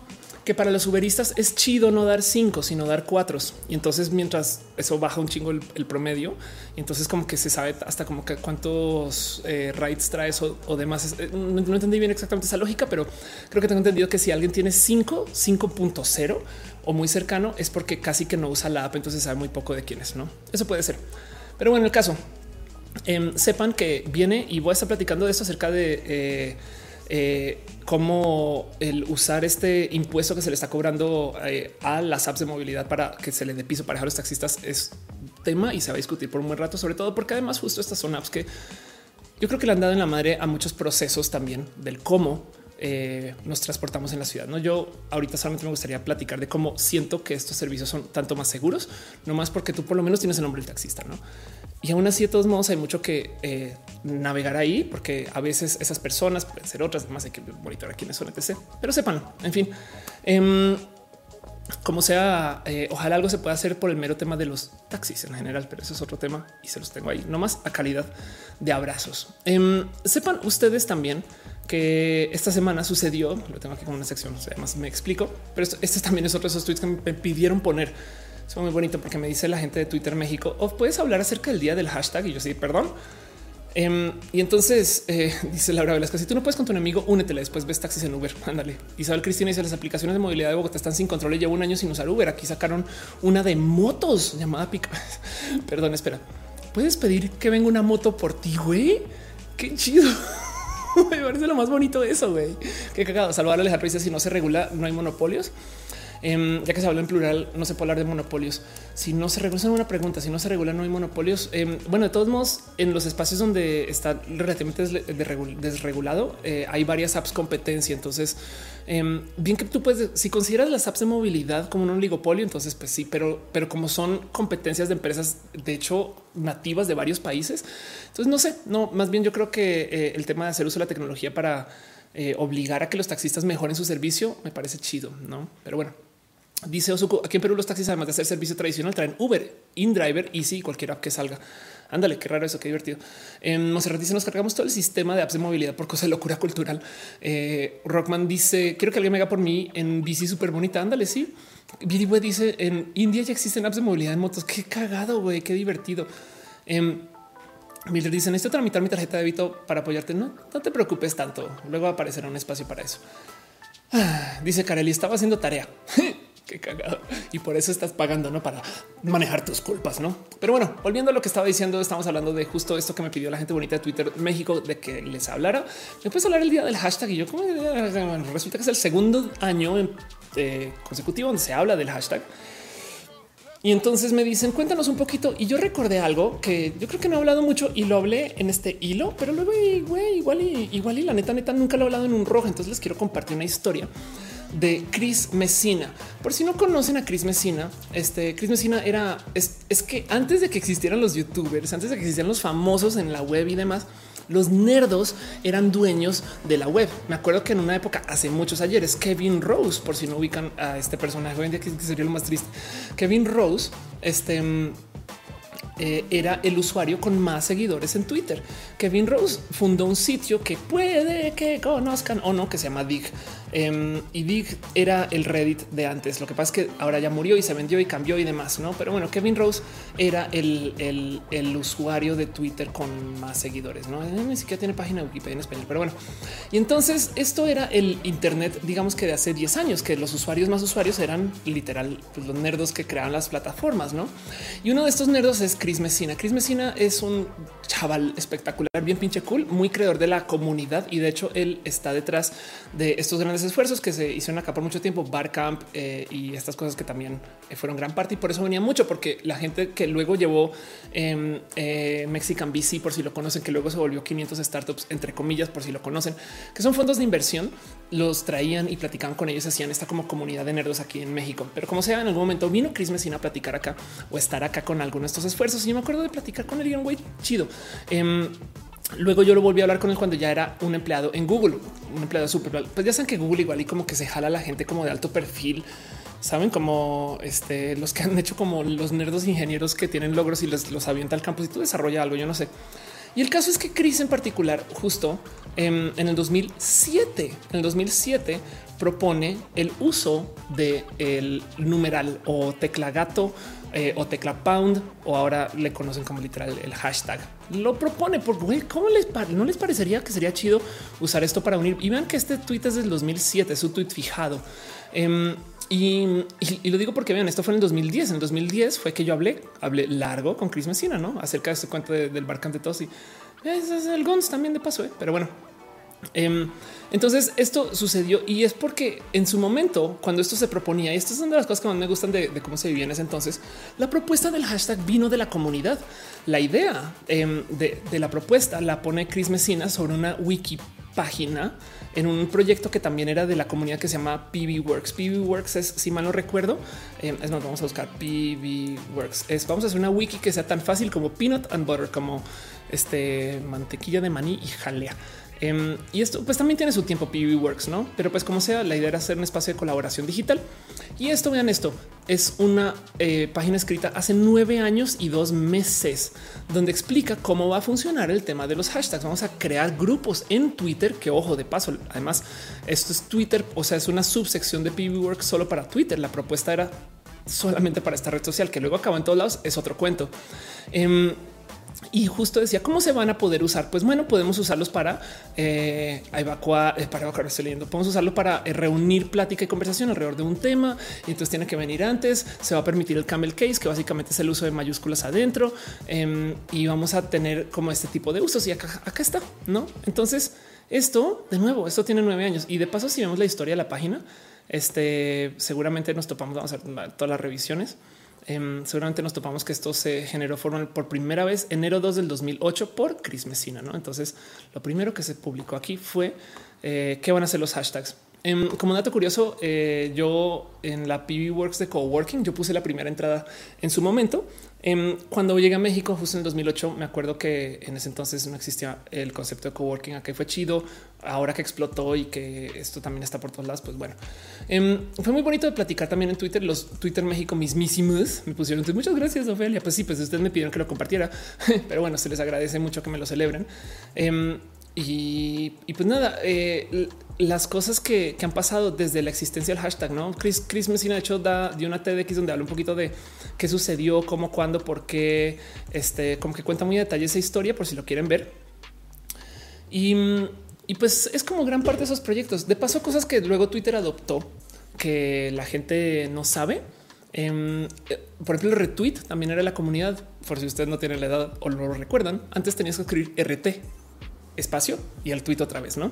que para los uberistas es chido no dar cinco, sino dar cuatro. Y entonces, mientras eso baja un chingo el, promedio, entonces como que se sabe hasta como que cuántos eh, rights traes o, demás. Eh, no, entendí bien exactamente esa lógica, pero creo que tengo entendido que si alguien tiene 5, 5.0 o muy cercano, es porque casi que no usa la app, entonces sabe muy poco de quién es, ¿no? Eso puede ser. Pero bueno, el caso, em, sepan que viene y voy a estar platicando de esto acerca de... Eh, eh, cómo el usar este impuesto que se le está cobrando eh, a las apps de movilidad para que se le dé piso para a los taxistas es tema y se va a discutir por un buen rato, sobre todo porque además justo estas son apps que yo creo que le han dado en la madre a muchos procesos también del cómo eh, nos transportamos en la ciudad. No, yo ahorita solamente me gustaría platicar de cómo siento que estos servicios son tanto más seguros, no más porque tú por lo menos tienes el nombre del taxista, no? Y aún así, de todos modos, hay mucho que eh, navegar ahí, porque a veces esas personas pueden ser otras, además hay que monitorear quiénes son, etc. Pero sepan, en fin, em, como sea, eh, ojalá algo se pueda hacer por el mero tema de los taxis en general, pero eso es otro tema y se los tengo ahí, nomás a calidad de abrazos. Em, sepan ustedes también que esta semana sucedió, lo tengo aquí como una sección, además me explico, pero este también es otro de esos tweets que me pidieron poner es muy bonito porque me dice la gente de Twitter México, o oh, puedes hablar acerca del día del hashtag y yo sí, perdón. Em, y entonces eh, dice Laura Velasco, si tú no puedes con tu enemigo, únetele, después ves taxis en Uber, ándale. Isabel Cristina dice, las aplicaciones de movilidad de Bogotá están sin control y llevo un año sin usar Uber. Aquí sacaron una de motos llamada Pica. Perdón, espera. ¿Puedes pedir que venga una moto por ti, güey? Qué chido. Me parece lo más bonito de eso, güey. Qué cagado. Salvar a Alejandro dice, si no se regula, no hay monopolios. Em, ya que se habla en plural, no se puede hablar de monopolios. Si no se regula, una pregunta, si no se regula, no hay monopolios. Em, bueno, de todos modos, en los espacios donde está relativamente desregulado, eh, hay varias apps competencia. Entonces, em, bien que tú puedes, si consideras las apps de movilidad como un oligopolio, entonces pues sí, pero, pero como son competencias de empresas, de hecho, nativas de varios países. Entonces, no sé, no, más bien yo creo que eh, el tema de hacer uso de la tecnología para eh, obligar a que los taxistas mejoren su servicio me parece chido, no? Pero bueno, Dice Osuko, aquí en Perú los taxis, además de hacer servicio tradicional, traen Uber, InDriver, Easy, cualquier app que salga. Ándale, qué raro eso, qué divertido. En Monserrat dice, nos cargamos todo el sistema de apps de movilidad por cosa de locura cultural. Eh, Rockman dice, quiero que alguien me haga por mí en bici súper bonita. Ándale, sí. Biriwe dice, en India ya existen apps de movilidad en motos. Qué cagado, güey, qué divertido. Eh, Miller dice, necesito tramitar mi tarjeta de débito para apoyarte. No, no te preocupes tanto. Luego aparecerá un espacio para eso. Ah, dice Kareli, estaba haciendo tarea. Qué cagado. Y por eso estás pagando, ¿no? Para manejar tus culpas, ¿no? Pero bueno, volviendo a lo que estaba diciendo, estamos hablando de justo esto que me pidió la gente bonita de Twitter México, de que les hablara. Me puedes hablar el día del hashtag y yo como resulta que es el segundo año eh, consecutivo donde se habla del hashtag. Y entonces me dicen, cuéntanos un poquito. Y yo recordé algo que yo creo que no he hablado mucho y lo hablé en este hilo, pero luego igual y igual y la neta, neta, nunca lo he hablado en un rojo. Entonces les quiero compartir una historia de Chris Messina. Por si no conocen a Chris Messina, este Chris Messina era es, es, que antes de que existieran los youtubers, antes de que existieran los famosos en la web y demás, los nerdos eran dueños de la web. Me acuerdo que en una época, hace muchos ayeres, Kevin Rose, por si no ubican a este personaje, hoy en día que sería lo más triste, Kevin Rose, este eh, era el usuario con más seguidores en Twitter. Kevin Rose fundó un sitio que puede que conozcan o no, que se llama Dig. Em, y Dig era el Reddit de antes. Lo que pasa es que ahora ya murió y se vendió y cambió y demás, no? Pero bueno, Kevin Rose era el, el, usuario de Twitter con más seguidores, no? Eh, ni siquiera tiene página de Wikipedia en español, pero bueno. Y entonces esto era el Internet, digamos que de hace 10 años, que los usuarios más usuarios eran literal pues, los nerdos que creaban las plataformas, no? Y uno de estos nerdos es Chris Messina. Chris Messina es un chaval espectacular, bien pinche cool, muy creador de la comunidad y de hecho él está detrás de estos grandes esfuerzos que se hicieron acá por mucho tiempo, Barcamp eh, y estas cosas que también eh, fueron gran parte y por eso venía mucho porque la gente que luego llevó em, eh, Mexican VC, por si lo conocen, que luego se volvió 500 startups, entre comillas, por si lo conocen, que son fondos de inversión, los traían y platicaban con ellos, hacían esta como comunidad de nerdos aquí en México. Pero como sea, en algún momento vino Chris Messina a platicar acá o estar acá con alguno de estos esfuerzos. Y yo me acuerdo de platicar con él y un güey chido. Em, luego yo lo volví a hablar con él cuando ya era un empleado en Google, un empleado súper. Pues ya saben que Google igual y como que se jala a la gente como de alto perfil. Saben como este, los que han hecho como los nerdos ingenieros que tienen logros y les, los avienta al campus y tú desarrolla algo. Yo no sé. Y el caso es que Chris en particular, justo en, en el 2007, en el 2007 propone el uso de el numeral o tecla gato eh, o tecla pound o ahora le conocen como literal el hashtag. Lo propone porque güey, cómo les no les parecería que sería chido usar esto para unir y vean que este tweet es del 2007, es su tweet fijado. Em, y, lo digo porque vean, esto fue en el 2010. En el 2010 fue que yo hablé, hablé largo con Chris Messina, no acerca de este cuento del barcante tos y es el Gons también de paso, ¿eh? pero bueno, Em, entonces esto sucedió y es porque en su momento, cuando esto se proponía, y estas son de las cosas que más me gustan de, cómo se vivía en ese entonces, la propuesta del hashtag vino de la comunidad. La idea em, de, la propuesta la pone Chris Messina sobre una wiki página en un proyecto que también era de la comunidad que se llama PB Works. PB Works es, si mal no recuerdo, em, es más, vamos a buscar PB Works. Es vamos a hacer una wiki que sea tan fácil como peanut and butter, como este mantequilla de maní y jalea. Em, y esto pues también tiene su tiempo PV Works, no? Pero pues como sea, la idea era hacer un espacio de colaboración digital. Y esto, vean esto, es una eh, página escrita hace nueve años y dos meses, donde explica cómo va a funcionar el tema de los hashtags. Vamos a crear grupos en Twitter, que ojo de paso, además esto es Twitter, o sea, es una subsección de PV Works solo para Twitter. La propuesta era solamente para esta red social, que luego acabó en todos lados, es otro cuento. Em, y justo decía cómo se van a poder usar. Pues bueno, podemos usarlos para eh, evacuar, eh, para evacuar, estoy leyendo. Podemos usarlo para eh, reunir plática y conversación alrededor de un tema. Y entonces tiene que venir antes. Se va a permitir el camel case, que básicamente es el uso de mayúsculas adentro. Em, y vamos a tener como este tipo de usos. Y acá, acá está, no? Entonces, esto de nuevo, esto tiene nueve años. Y de paso, si vemos la historia de la página, este seguramente nos topamos, vamos a hacer todas las revisiones. Em, seguramente nos topamos que esto se generó formal por primera vez enero 2 del 2008 por Chris Messina. ¿no? Entonces, lo primero que se publicó aquí fue eh, qué van a ser los hashtags. Em, como dato curioso, eh, yo en la PB Works de Coworking, yo puse la primera entrada en su momento. Em, cuando llegué a México, justo en el 2008, me acuerdo que en ese entonces no existía el concepto de coworking. Aquí fue chido. Ahora que explotó y que esto también está por todos lados, pues bueno, em, fue muy bonito de platicar también en Twitter. Los Twitter México mismísimos me pusieron muchas gracias, Ofelia. Pues sí, pues ustedes me pidieron que lo compartiera, pero bueno, se les agradece mucho que me lo celebren. Y, pues nada, eh, las cosas que, han pasado desde la existencia del hashtag, no? Chris, Chris Messina, de hecho, da de una TEDx donde habla un poquito de qué sucedió, cómo, cuándo, por qué, este, como que cuenta muy a detalle esa historia por si lo quieren ver. Y, y pues es como gran parte de esos proyectos. De paso, cosas que luego Twitter adoptó que la gente no sabe. Em, eh, por ejemplo, el retweet también era la comunidad. Por si ustedes no tienen la edad o lo recuerdan, antes tenías que escribir RT espacio y el tweet otra vez, no?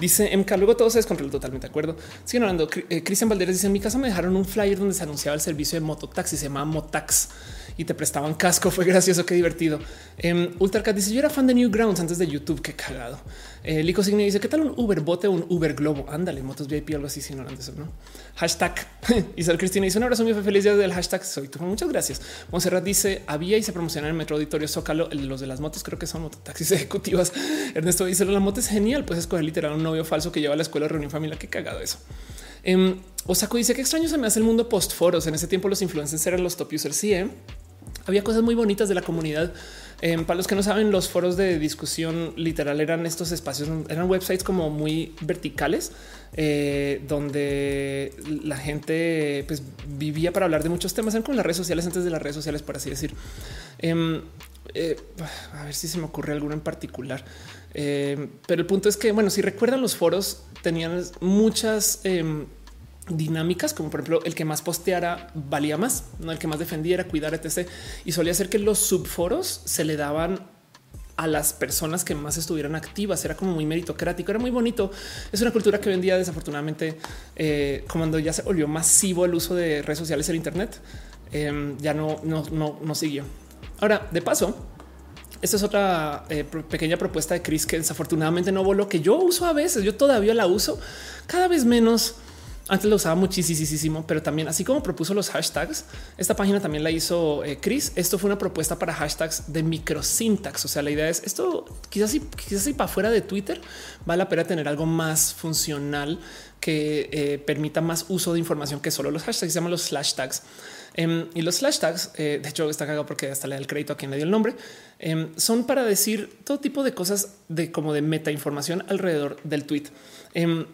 Dice MK, luego todo se descontroló totalmente de acuerdo. Siguen hablando. Eh, Cristian Valderes dice en mi casa me dejaron un flyer donde se anunciaba el servicio de mototaxi, se llama Motax y te prestaban casco. Fue gracioso, qué divertido. Um, Ultracat dice yo era fan de Newgrounds antes de YouTube. Qué cagado. Eh, Lico Signe dice qué tal un Uber bote un Uber Globo. Ándale, motos VIP, algo así. Si no eso, no hashtag Isabel Cristina dice un abrazo muy feliz día del hashtag soy tú. Muchas gracias. Monserrat dice había y se promociona en el metro auditorio Zócalo. Los de las motos creo que son mototaxis ejecutivas. Ernesto dice la moto es genial. Puedes escoger literal un novio falso que lleva a la escuela reunión familiar. Qué cagado eso. Um, Osako dice que extraño se me hace el mundo post foros. En ese tiempo los influencers eran los top users. Sí, ¿eh? Había cosas muy bonitas de la comunidad. Eh, para los que no saben, los foros de discusión literal eran estos espacios, eran websites como muy verticales, eh, donde la gente pues, vivía para hablar de muchos temas, eran con las redes sociales antes de las redes sociales, por así decir. Em, eh, a ver si se me ocurre alguno en particular. pero el punto es que, bueno, si recuerdan los foros, tenían muchas em, dinámicas, como por ejemplo el que más posteara valía más, no el que más defendiera, cuidar, etc. Y solía ser que los subforos se le daban a las personas que más estuvieran activas. Era como muy meritocrático, era muy bonito. Es una cultura que hoy en día, desafortunadamente, eh, cuando ya se volvió masivo el uso de redes sociales en Internet, em, ya no, no, no, no siguió. Ahora, de paso, esta es otra eh, pequeña propuesta de Chris que desafortunadamente no voló, que yo uso a veces. Yo todavía la uso cada vez menos antes lo usaba muchísimo, pero también así como propuso los hashtags, esta página también la hizo eh, Chris. Esto fue una propuesta para hashtags de microsintax. O sea, la idea es esto quizás si, quizás si para fuera de Twitter vale la pena tener algo más funcional que eh, permita más uso de información que solo los hashtags. Se llaman los slash tags. Em, y los slash tags, eh, de hecho, está cagado porque hasta le da el crédito a quien le dio el nombre, em, son para decir todo tipo de cosas de como de meta información alrededor del tweet. Em,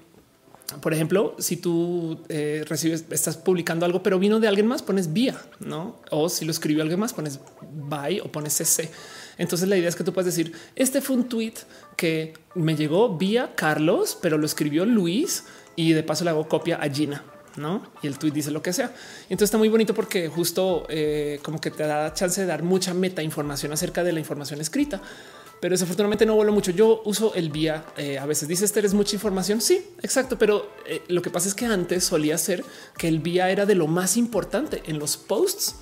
por ejemplo, si tú eh, recibes, estás publicando algo, pero vino de alguien más, pones vía, no? O si lo escribió alguien más, pones by o pones cc. Entonces la idea es que tú puedes decir este fue un tweet que me llegó vía Carlos, pero lo escribió Luis y de paso le hago copia a Gina. No, y el tweet dice lo que sea. Entonces está muy bonito porque justo eh, como que te da chance de dar mucha meta información acerca de la información escrita pero desafortunadamente no vuelo mucho. Yo uso el vía. Eh, a veces dices, eres mucha información. Sí, exacto. Pero eh, lo que pasa es que antes solía ser que el vía era de lo más importante en los posts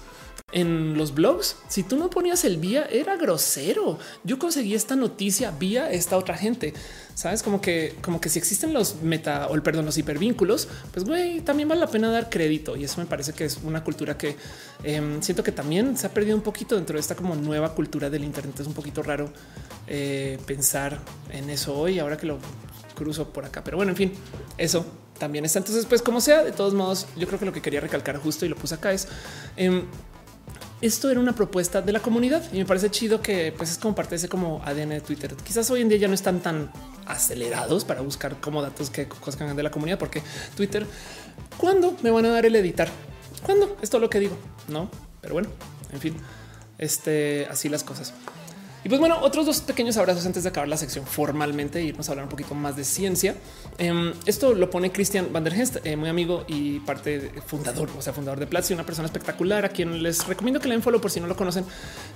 en los blogs. Si tú no ponías el vía, era grosero. Yo conseguí esta noticia vía esta otra gente. Sabes como que, como que si existen los meta o el perdón, los hipervínculos, pues güey, también vale la pena dar crédito. Y eso me parece que es una cultura que em, siento que también se ha perdido un poquito dentro de esta como nueva cultura del Internet. Es un poquito raro eh, pensar en eso hoy, ahora que lo cruzo por acá. Pero bueno, en fin, eso también está. Entonces, pues como sea, de todos modos, yo creo que lo que quería recalcar justo y lo puse acá es em, esto era una propuesta de la comunidad y me parece chido que pues es como parte de ese como ADN de Twitter. Quizás hoy en día ya no están tan acelerados para buscar como datos que coscan de la comunidad, porque Twitter, ¿cuándo me van a dar el editar? ¿Cuándo? Esto es lo que digo, no? Pero bueno, en fin, este así las cosas. Y pues bueno, otros dos pequeños abrazos antes de acabar la sección formalmente y irnos a hablar un poquito más de ciencia. Em, esto lo pone Christian van der Hest, eh, muy amigo y parte fundador, o sea, fundador de Platzi, una persona espectacular a quien les recomiendo que le den follow por si no lo conocen.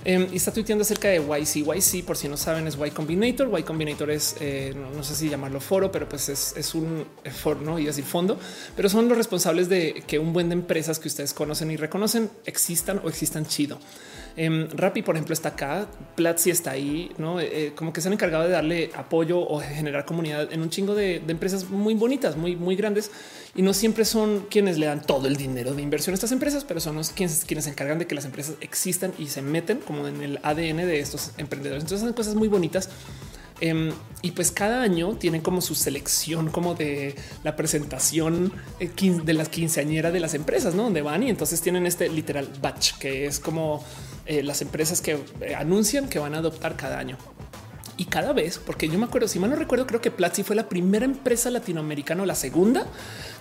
Em, y está tuiteando acerca de YC. YC, por si no saben, es Y Combinator. Y Combinator es, eh, no, sé si llamarlo foro, pero pues es, un foro, no y decir fondo, pero son los responsables de que un buen de empresas que ustedes conocen y reconocen existan o existan chido. Eh, Rappi, por ejemplo, está acá, Platzi está ahí, no eh, eh, como que se han encargado de darle apoyo o generar comunidad en un chingo de, empresas muy bonitas, muy, muy grandes y no siempre son quienes le dan todo el dinero de inversión a estas empresas, pero son los quienes, quienes se encargan de que las empresas existan y se meten como en el ADN de estos emprendedores. Entonces, son cosas muy bonitas. Em, y pues cada año tienen como su selección como de la presentación eh, de las quinceañeras de las empresas, ¿no? Donde van y entonces tienen este literal batch que es como eh, las empresas que eh, anuncian que van a adoptar cada año. Y cada vez, porque yo me acuerdo, si mal no recuerdo, creo que Platzi fue la primera empresa latinoamericana o la segunda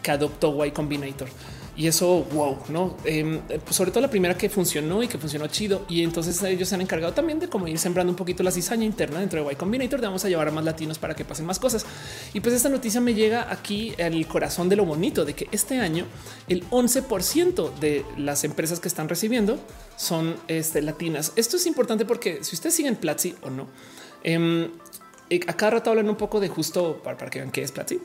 que adoptó Y Combinator. Y eso, wow, no? Em, pues sobre todo la primera que funcionó y que funcionó chido. Y entonces ellos se han encargado también de como ir sembrando un poquito la cizaña interna dentro de Y Combinator. Vamos a llevar a más latinos para que pasen más cosas. Y pues esta noticia me llega aquí al corazón de lo bonito de que este año el 11% de las empresas que están recibiendo son este, latinas. Esto es importante porque si ustedes siguen Platzi o no, eh, a cada rato hablan un poco de justo para, para que vean qué es Platzi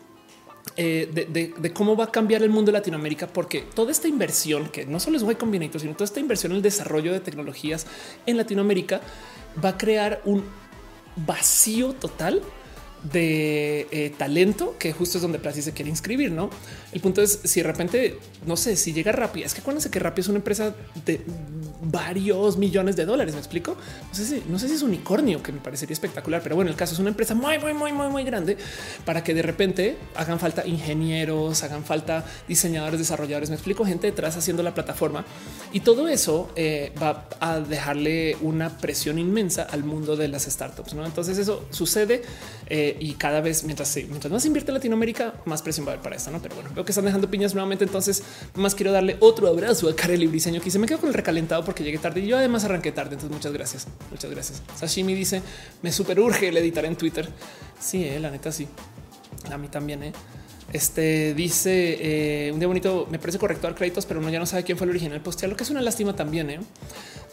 eh, de, cómo va a cambiar el mundo de Latinoamérica, porque toda esta inversión, que no solo es Y Combinator, sino toda esta inversión en el desarrollo de tecnologías en Latinoamérica va a crear un vacío total de eh, talento, que justo es donde Platzi se quiere inscribir. No, el punto es si de repente no sé si llega rápido. Es que acuérdense que Rappi es una empresa de varios millones de dólares. Me explico. No sé si, no sé si es unicornio, que me parecería espectacular, pero bueno, el caso es una empresa muy, muy, muy, muy, muy grande para que de repente hagan falta ingenieros, hagan falta diseñadores, desarrolladores. Me explico, gente detrás haciendo la plataforma y todo eso eh, va a dejarle una presión inmensa al mundo de las startups. ¿no? Entonces eso sucede eh, y cada vez mientras, mientras más invierte Latinoamérica, más presión va a haber para esto. ¿no? Pero bueno, veo que están dejando piñas nuevamente. Entonces, más quiero darle otro abrazo a Kareli Briseño que se me quedo con el recalentado porque llegué tarde y yo además arranqué tarde. Entonces, muchas gracias. Muchas gracias. Sashimi dice me super urge el editar en Twitter. Sí, eh, la neta, sí. A mí también. Eh. Este dice eh, un día bonito. Me parece correcto dar créditos, pero no ya no sabe quién fue el original postear, lo que es una lástima también. Eh.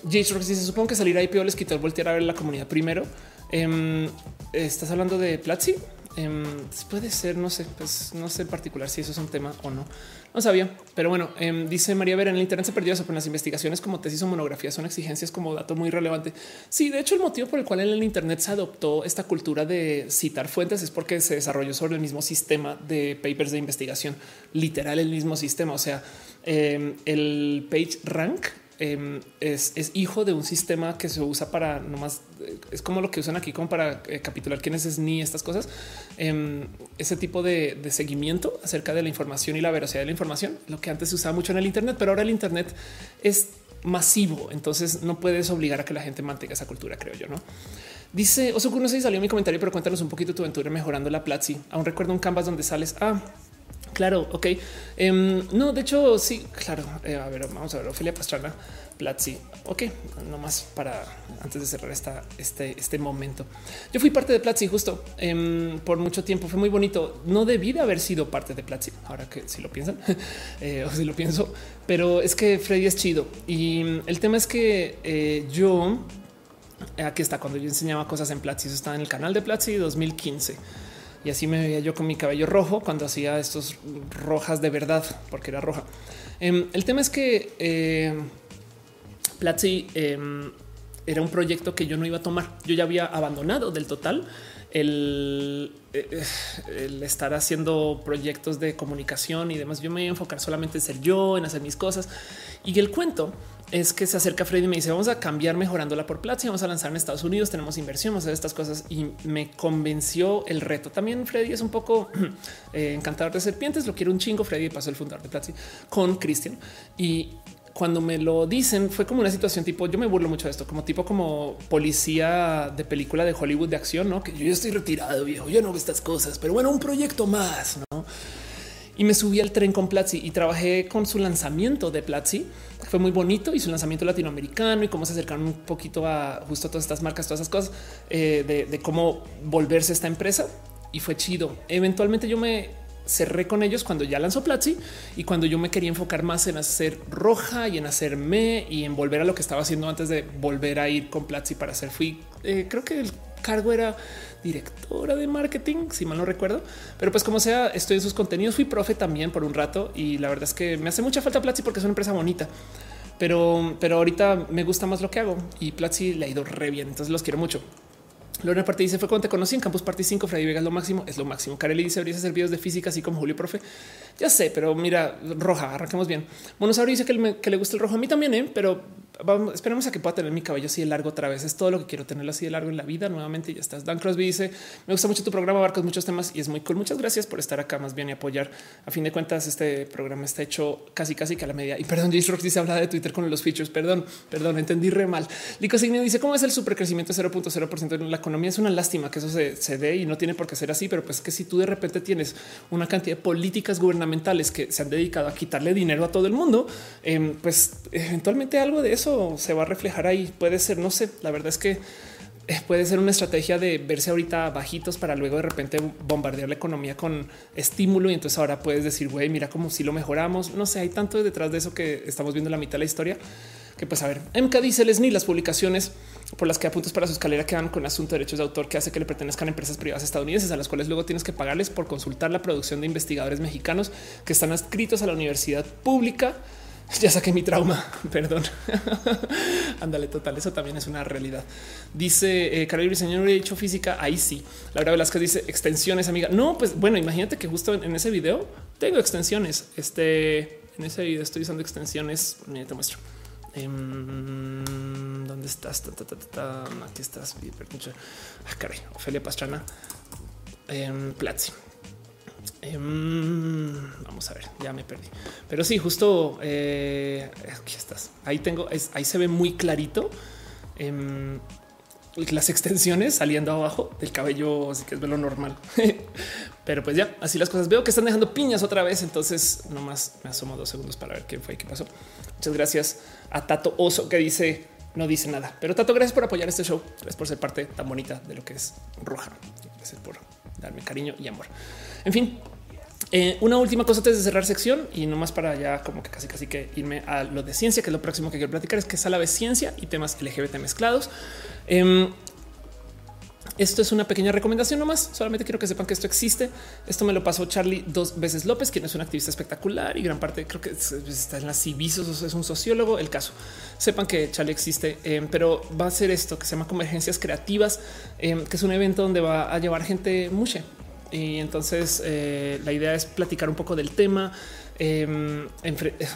Rock dice: Supongo que salir ahí peor les quitó el voltear a ver la comunidad primero. Em, Estás hablando de Platzi. Em, puede ser, no sé, pues no sé en particular si eso es un tema o no. No sabía, pero bueno, em, dice María Vera en el Internet se perdió eso, pero las investigaciones como tesis o monografías son exigencias como dato muy relevante. Sí, de hecho, el motivo por el cual en el Internet se adoptó esta cultura de citar fuentes es porque se desarrolló sobre el mismo sistema de papers de investigación, literal, el mismo sistema. O sea, em, el page rank Em, es, hijo de un sistema que se usa para nomás es como lo que usan aquí como para eh, capitular quién es ni estas cosas. Em, ese tipo de, seguimiento acerca de la información y la veracidad de la información, lo que antes se usaba mucho en el Internet, pero ahora el Internet es masivo. Entonces no puedes obligar a que la gente mantenga esa cultura, creo yo. No dice Osoku, no sé si salió mi comentario, pero cuéntanos un poquito tu aventura mejorando la Platzi. Aún recuerdo un canvas donde sales. Ah, Claro, ok. Em, no, de hecho, sí, claro. Eh, a ver, vamos a ver. Ofelia Pastrana, Platzi. Ok, nomás para antes de cerrar esta, este, este momento. Yo fui parte de Platzi justo em, por mucho tiempo. Fue muy bonito. No debí de haber sido parte de Platzi. Ahora que si lo piensan eh, o si lo pienso, pero es que Freddy es chido. Y el tema es que eh, yo aquí está cuando yo enseñaba cosas en Platzi. Eso está en el canal de Platzi 2015 y así me veía yo con mi cabello rojo cuando hacía estos rojas de verdad, porque era roja. Em, el tema es que eh, Platzi em, era un proyecto que yo no iba a tomar. Yo ya había abandonado del total el, eh, el, estar haciendo proyectos de comunicación y demás. Yo me iba a enfocar solamente en ser yo, en hacer mis cosas. Y el cuento es que se acerca Freddy y me dice vamos a cambiar mejorándola por Platzi, vamos a lanzar en Estados Unidos, tenemos inversión, vamos a hacer estas cosas y me convenció el reto. También Freddy es un poco eh, encantador de serpientes, lo quiero un chingo. Freddy pasó el fundador de Platzi con Cristian y cuando me lo dicen fue como una situación tipo yo me burlo mucho de esto como tipo como policía de película de Hollywood de acción, no que yo estoy retirado viejo, yo no veo estas cosas, pero bueno, un proyecto más, no? y me subí al tren con Platzi y trabajé con su lanzamiento de Platzi. Fue muy bonito y su lanzamiento latinoamericano y cómo se acercaron un poquito a justo todas estas marcas, todas esas cosas eh, de, cómo volverse esta empresa y fue chido. Eventualmente yo me cerré con ellos cuando ya lanzó Platzi y cuando yo me quería enfocar más en hacer roja y en hacerme y en volver a lo que estaba haciendo antes de volver a ir con Platzi para hacer. Fui, eh, creo que el cargo era directora de marketing, si mal no recuerdo, pero pues como sea, estoy en sus contenidos. Fui profe también por un rato y la verdad es que me hace mucha falta Platzi porque es una empresa bonita, pero, pero ahorita me gusta más lo que hago y Platzi le ha ido re bien. Entonces los quiero mucho. Lorena Party dice fue cuando te conocí en Campus Party 5. Freddy Vega es lo máximo, es lo máximo. Kareli dice habrías hacer videos de física, así como Julio Profe. Ya sé, pero mira, roja, arranquemos bien. Monosaurio dice que, que, le gusta el rojo. A mí también, ¿eh? pero esperemos a que pueda tener mi cabello así de largo otra vez. Es todo lo que quiero tenerlo así de largo en la vida. Nuevamente ya estás. Dan Crosby dice me gusta mucho tu programa, abarcas muchos temas y es muy cool. Muchas gracias por estar acá más bien y apoyar. A fin de cuentas, este programa está hecho casi, casi que a la media. Y perdón, Jace Rock dice habla de Twitter con los features. Perdón, perdón, entendí re mal. Lico Signio dice cómo es el supercrecimiento 0.0% en la economía. Es una lástima que eso se, se dé y no tiene por qué ser así, pero pues que si tú de repente tienes una cantidad de políticas gubernamentales que se han dedicado a quitarle dinero a todo el mundo, em, pues eventualmente algo de eso se va a reflejar ahí. Puede ser, no sé, la verdad es que eh, puede ser una estrategia de verse ahorita bajitos para luego de repente bombardear la economía con estímulo y entonces ahora puedes decir, güey, mira cómo si lo mejoramos. No sé, hay tanto detrás de eso que estamos viendo la mitad de la historia que pues a ver, MK dice ni las publicaciones por las que apuntes para su escalera quedan con asunto de derechos de autor que hace que le pertenezcan a empresas privadas estadounidenses a las cuales luego tienes que pagarles por consultar la producción de investigadores mexicanos que están adscritos a la universidad pública Ya saqué mi trauma, perdón. Ándale, total, eso también es una realidad. Dice eh, Carlos señor he hecho física, ahí sí. Laura Velasquez dice extensiones, amiga. No, pues bueno, imagínate que justo en, ese video tengo extensiones. Este, en ese video estoy usando extensiones, mira, te muestro. Em, ¿Dónde estás? Aquí estás. Ah, caray, Ofelia Pastrana. en Platzi. Em, vamos a ver, ya me perdí. Pero sí, justo eh, aquí estás. Ahí tengo, ahí se ve muy clarito em, las extensiones saliendo abajo del cabello, así que es lo normal. Pero pues ya, así las cosas. Veo que están dejando piñas otra vez, entonces nomás me asomo dos segundos para ver qué fue qué pasó. Muchas gracias a Tato Oso que dice no dice nada. Pero Tato, gracias por apoyar este show. Gracias por ser parte tan bonita de lo que es Roja. Gracias por darme cariño y amor. En fin, eh, una última cosa antes de cerrar sección y no más para ya como que casi casi que irme a lo de ciencia, que es lo próximo que quiero platicar, es que es a la vez ciencia y temas LGBT mezclados. Em, esto es una pequeña recomendación nomás. Solamente quiero que sepan que esto existe. Esto me lo pasó Charlie dos veces López, quien es un activista espectacular y gran parte creo que está en las civisos, es un sociólogo. El caso sepan que Charlie existe, em, pero va a ser esto que se llama convergencias creativas, em, que es un evento donde va a llevar gente mucha y entonces eh, la idea es platicar un poco del tema. Em,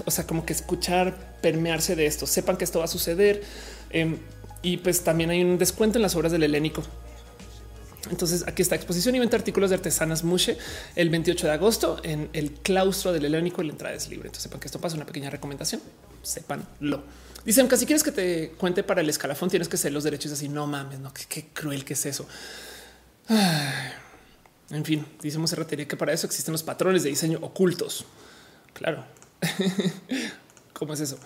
o sea, como que escuchar, permearse de esto. Sepan que esto va a suceder. Em, y pues también hay un descuento en las obras del helénico. Entonces aquí está exposición y venta artículos de artesanas Mushe el 28 de agosto en el claustro del helénico la entrada es libre. Entonces sepan que esto pasa una pequeña recomendación. Sépanlo. Dicen que si quieres que te cuente para el escalafón tienes que ser los derechos así. No mames, no, qué, cruel que es eso. En fin, dice Monserratería que para eso existen los patrones de diseño ocultos. Claro. ¿Cómo es eso?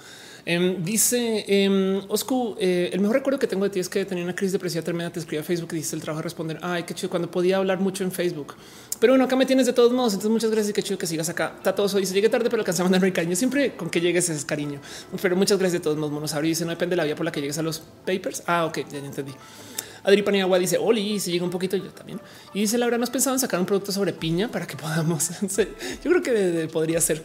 Em, dice eh, Oscu, eh, el mejor recuerdo que tengo de ti es que tenía una crisis depresiva tremenda. Te escribí a Facebook y dice el trabajo de responder. Ay, qué chido cuando podía hablar mucho en Facebook. Pero bueno, acá me tienes de todos modos. Entonces, muchas gracias y qué chido que sigas acá. Tatoso dice llegué tarde, pero alcancé a mandarme cariño. Siempre con que llegues es cariño. Pero muchas gracias de todos modos. Monos dice no depende de la vía por la que llegues a los papers. Ah, ok, ya entendí. Adri Paniagua dice Oli, si llega un poquito yo también. Y dice Laura, ¿nos pensaban sacar un producto sobre piña para que podamos? yo creo que podría ser.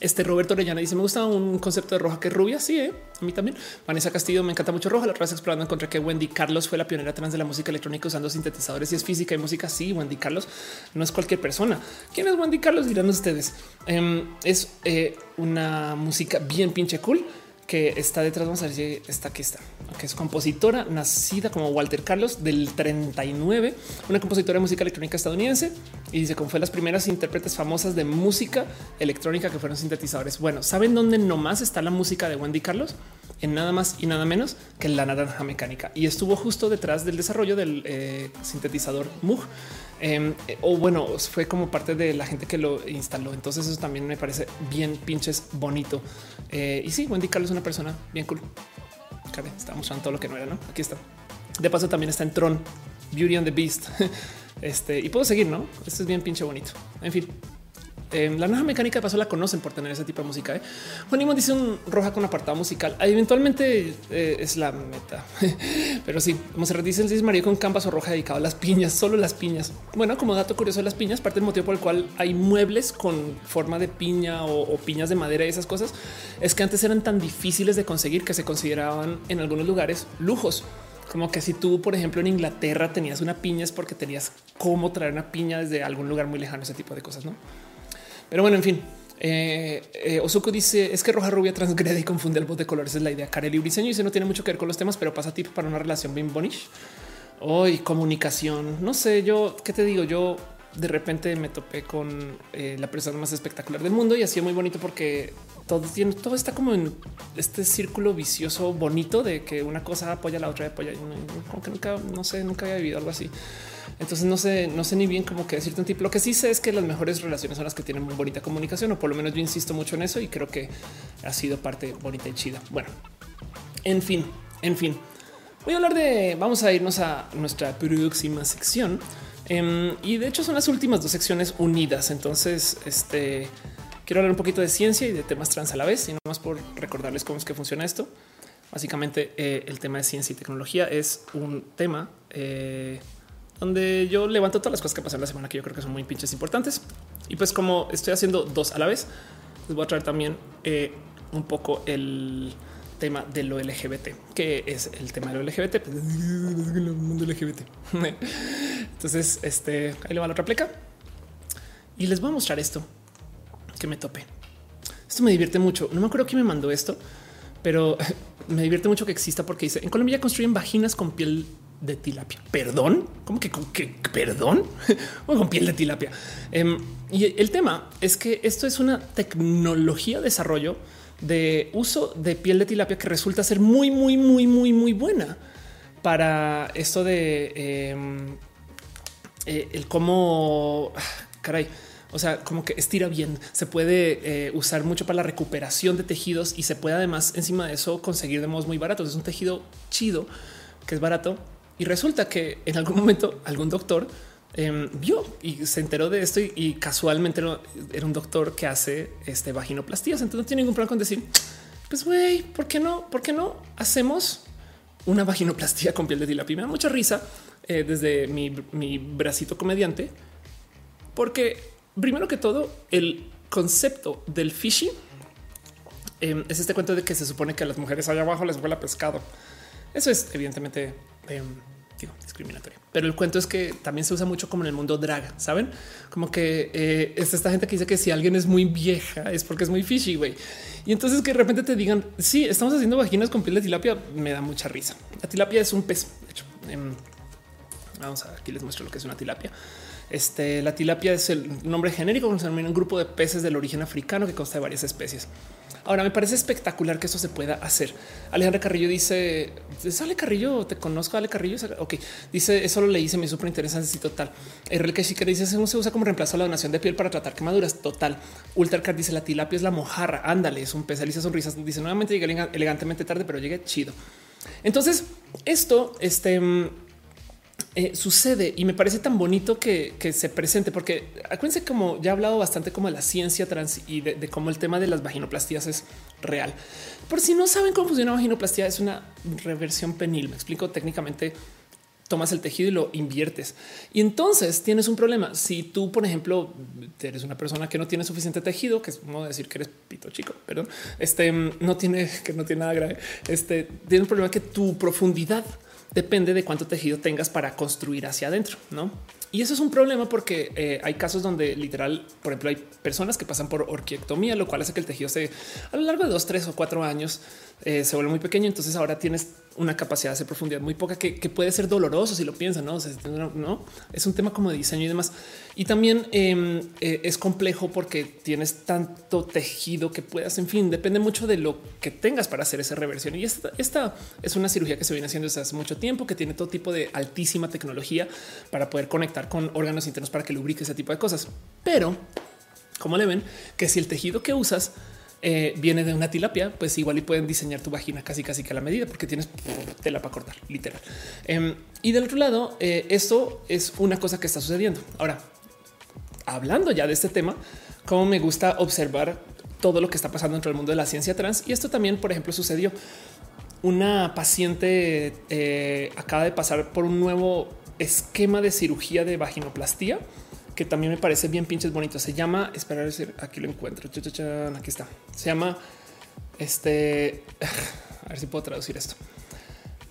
Este Roberto Orellana dice: Me gusta un concepto de roja que es rubia. Sí, ¿eh? a mí también. Vanessa Castillo me encanta mucho roja. La otra vez explorando encontré que Wendy Carlos fue la pionera trans de la música electrónica usando sintetizadores y es física y música. Sí, Wendy Carlos no es cualquier persona. ¿Quién es Wendy Carlos? Dirán ustedes. Em, es eh, una música bien pinche cool que está detrás. Vamos a ver si está aquí está, que es compositora nacida como Walter Carlos del 39, una compositora de música electrónica estadounidense y dice como fue las primeras intérpretes famosas de música electrónica que fueron sintetizadores. Bueno, ¿saben dónde nomás está la música de Wendy Carlos? En nada más y nada menos que la naranja mecánica y estuvo justo detrás del desarrollo del eh, sintetizador Moog Em, o bueno, fue como parte de la gente que lo instaló. Entonces eso también me parece bien pinches bonito. Eh, y sí, Wendy Carlos es una persona bien cool. está mostrando todo lo que no era, ¿no? Aquí está. De paso también está en Tron, Beauty and the Beast. Este, y puedo seguir, ¿no? Esto es bien pinche bonito. En fin, eh, la nueva mecánica de paso la conocen por tener ese tipo de música. ¿eh? Juan dice un roja con apartado musical. eventualmente eh, es la meta, pero sí, como se dice el María con canvas o roja dedicado a las piñas, solo las piñas. Bueno, como dato curioso de las piñas, parte del motivo por el cual hay muebles con forma de piña o, piñas de madera y esas cosas es que antes eran tan difíciles de conseguir que se consideraban en algunos lugares lujos. Como que si tú, por ejemplo, en Inglaterra tenías una piña es porque tenías cómo traer una piña desde algún lugar muy lejano, ese tipo de cosas, no? Pero bueno, en fin, Eh, eh, Osuko dice es que roja rubia transgrede y confunde el bot de colores. Es la idea. Kareli Briseño dice no tiene mucho que ver con los temas, pero pasa tip para una relación bien bonish. Hoy comunicación. No sé, yo qué te digo. Yo de repente me topé con eh, la persona más espectacular del mundo y ha sido muy bonito porque todo tiene, todo está como en este círculo vicioso bonito de que una cosa apoya a la otra, apoya. Como que nunca, no sé, nunca había vivido algo así. Entonces no sé, no sé ni bien cómo que decirte un tipo. Lo que sí sé es que las mejores relaciones son las que tienen bonita comunicación, o por lo menos yo insisto mucho en eso y creo que ha sido parte bonita y chida. Bueno, en fin, en fin. Voy a hablar de, vamos a irnos a nuestra próxima sección. Em, y de hecho son las últimas dos secciones unidas. Entonces, este quiero hablar un poquito de ciencia y de temas trans a la vez, y no más por recordarles cómo es que funciona esto. Básicamente, eh, el tema de ciencia y tecnología es un tema eh, donde yo levanto todas las cosas que pasan la semana que yo creo que son muy pinches importantes. Y pues como estoy haciendo dos a la vez, les voy a traer también eh, un poco el tema de lo LGBT, que es el tema de lo LGBT, pues. Entonces, este ahí le va la otra pleca y les voy a mostrar esto que me tope. Esto me divierte mucho. No me acuerdo quién me mandó esto, pero me divierte mucho que exista porque dice en Colombia construyen vaginas con piel de tilapia. Perdón, ¿cómo que, que perdón? con piel de tilapia. Em, y el tema es que esto es una tecnología de desarrollo de uso de piel de tilapia que resulta ser muy, muy, muy, muy, muy buena para esto de em, eh, el cómo ah, caray. O sea, como que estira bien, se puede eh, usar mucho para la recuperación de tejidos y se puede además encima de eso conseguir de modos muy baratos. Es un tejido chido que es barato y resulta que en algún momento algún doctor em, vio y se enteró de esto y, casualmente era un doctor que hace este vaginoplastías. Entonces no tiene ningún problema con decir, pues güey, ¿por qué no? ¿Por qué no hacemos una vaginoplastía con piel de tilapia? Me da mucha risa eh, desde mi, mi bracito comediante, porque primero que todo, el concepto del fishy em, es este cuento de que se supone que a las mujeres allá abajo les huele pescado. Eso es evidentemente Digo, discriminatorio. Pero el cuento es que también se usa mucho como en el mundo drag, saben? Como que eh, es esta gente que dice que si alguien es muy vieja es porque es muy fishy, güey. Y entonces que de repente te digan, sí, estamos haciendo vaginas con piel de tilapia, me da mucha risa. La tilapia es un pez, de hecho. Em, vamos a aquí les muestro lo que es una tilapia. Este, la tilapia es el nombre genérico, se denomina un grupo de peces del origen africano que consta de varias especies. Ahora me parece espectacular que eso se pueda hacer. Alejandra Carrillo dice: Sale Carrillo, te conozco, Ale Carrillo. Ok, dice eso lo leí, se me súper interesante. Sí, total. El que sí que dice: Se usa como reemplazo a la donación de piel para tratar quemaduras. Total. Ultracar dice: La tilapia es la mojarra. Ándale, es un pez. sonrisas. Dice nuevamente llegué elegantemente tarde, pero llegué chido. Entonces, esto, este eh, sucede y me parece tan bonito que, se presente, porque acuérdense como ya he hablado bastante como de la ciencia trans y de, cómo el tema de las vaginoplastías es real. Por si no saben cómo funciona vaginoplastia, es una reversión penil. Me explico técnicamente. Tomas el tejido y lo inviertes. Y entonces tienes un problema. Si tú, por ejemplo, eres una persona que no tiene suficiente tejido, que es como decir que eres pito chico, perdón, este no tiene que no tiene nada grave. Este tiene un problema que tu profundidad depende de cuánto tejido tengas para construir hacia adentro, ¿no? Y eso es un problema porque eh, hay casos donde literal, por ejemplo, hay personas que pasan por orquiectomía, lo cual hace que el tejido se a lo largo de dos, tres o cuatro años eh, se vuelve muy pequeño. Entonces ahora tienes una capacidad de hacer profundidad muy poca que, puede ser doloroso si lo piensan. No, no es un tema como de diseño y demás. Y también em, eh, es complejo porque tienes tanto tejido que puedas, en fin, depende mucho de lo que tengas para hacer esa reversión. Y esta, esta es una cirugía que se viene haciendo desde hace mucho tiempo, que tiene todo tipo de altísima tecnología para poder conectar con órganos internos para que lubrique ese tipo de cosas. Pero como le ven que si el tejido que usas eh, viene de una tilapia, pues igual y pueden diseñar tu vagina casi casi que a la medida porque tienes tela para cortar, literal. Em, y del otro lado, eh, esto es una cosa que está sucediendo. Ahora, hablando ya de este tema, cómo me gusta observar todo lo que está pasando dentro del mundo de la ciencia trans. Y esto también, por ejemplo, sucedió. Una paciente eh, acaba de pasar por un nuevo esquema de cirugía de vaginoplastía que también me parece bien pinches bonito. Se llama, esperar, aquí lo encuentro. Aquí está. Se llama este. A ver si puedo traducir esto.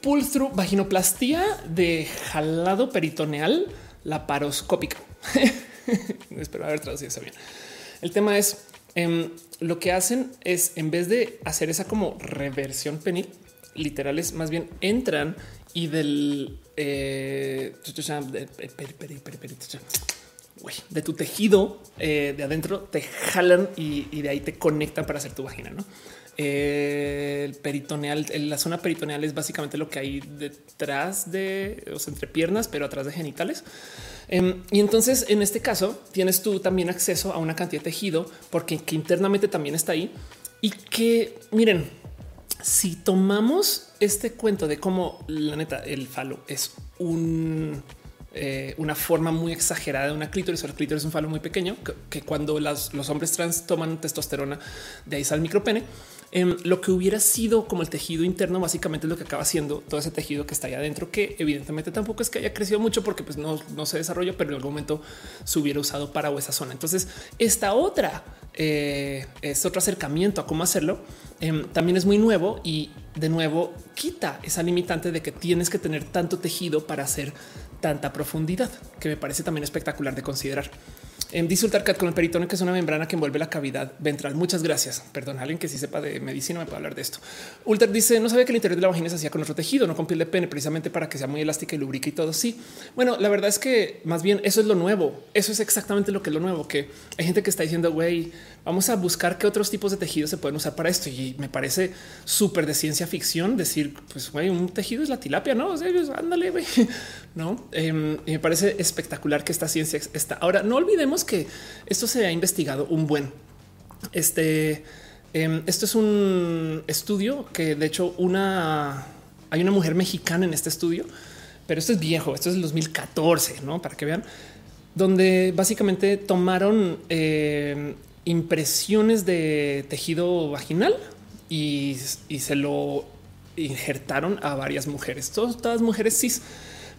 Pull through vaginoplastía de jalado peritoneal laparoscópica. Espero haber traducido eso bien. El tema es Em, lo que hacen es en vez de hacer esa como reversión penil, literal es más bien entran y del eh, de tu tejido eh, de adentro te jalan y, de ahí te conectan para hacer tu vagina. ¿no? Eh, el peritoneal, la zona peritoneal es básicamente lo que hay detrás de o entre piernas, pero atrás de genitales. Em, y entonces en este caso tienes tú también acceso a una cantidad de tejido porque internamente también está ahí y que miren, si tomamos este cuento de cómo la neta el falo es un eh, una forma muy exagerada de una clítoris. El clítoris es un falo muy pequeño que, cuando los hombres trans toman testosterona, de ahí sale el micropene. Em, lo que hubiera sido como el tejido interno, básicamente es lo que acaba siendo todo ese tejido que está ahí adentro, que evidentemente tampoco es que haya crecido mucho porque pues no, no se desarrolló, pero en algún momento se hubiera usado para esa zona. Entonces, esta otra eh, es otro acercamiento a cómo hacerlo. Em, también es muy nuevo y de nuevo quita esa limitante de que tienes que tener tanto tejido para hacer tanta profundidad, que me parece también espectacular de considerar. En dice Ultarcat con el peritoneo, que es una membrana que envuelve la cavidad ventral. Muchas gracias. Perdón, alguien que sí sepa de medicina me puede hablar de esto. Ulter dice no sabía que el interior de la vagina se hacía con otro tejido, no con piel de pene, precisamente para que sea muy elástica y lubrique y todo. Sí, bueno, la verdad es que más bien eso es lo nuevo. Eso es exactamente lo que es lo nuevo, que hay gente que está diciendo, güey, vamos a buscar qué otros tipos de tejidos se pueden usar para esto. Y me parece súper de ciencia ficción decir, pues güey, un tejido es la tilapia, no? Pues, ándale, no? Em, me parece espectacular que esta ciencia está. Ahora, no olvidemos que esto se ha investigado un buen. Este, em, esto es un estudio que de hecho una hay una mujer mexicana en este estudio, pero esto es viejo, esto es del 2014, no para que vean, donde básicamente tomaron em, impresiones de tejido vaginal y, se lo injertaron a varias mujeres, todas, mujeres cis.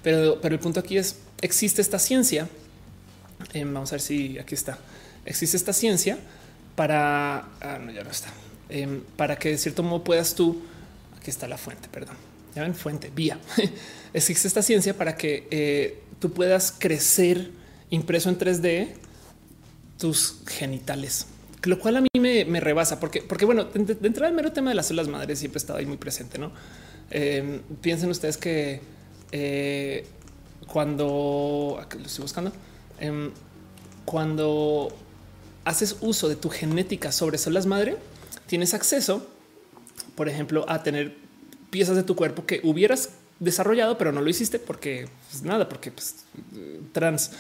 Pero, pero el punto aquí es existe esta ciencia Em, vamos a ver si aquí está. Existe esta ciencia para ah, no, ya no está em, para que de cierto modo puedas tú. Aquí está la fuente, perdón. Ya ven fuente vía. Existe esta ciencia para que eh, tú puedas crecer impreso en 3D tus genitales, lo cual a mí me, rebasa porque, porque bueno, de, entrada el mero tema de las células madres siempre ha estado ahí muy presente. No em, piensen ustedes que eh, cuando lo estoy buscando, Em, cuando haces uso de tu genética sobre células madre, tienes acceso, por ejemplo, a tener piezas de tu cuerpo que hubieras desarrollado, pero no lo hiciste porque pues, nada, porque pues, trans.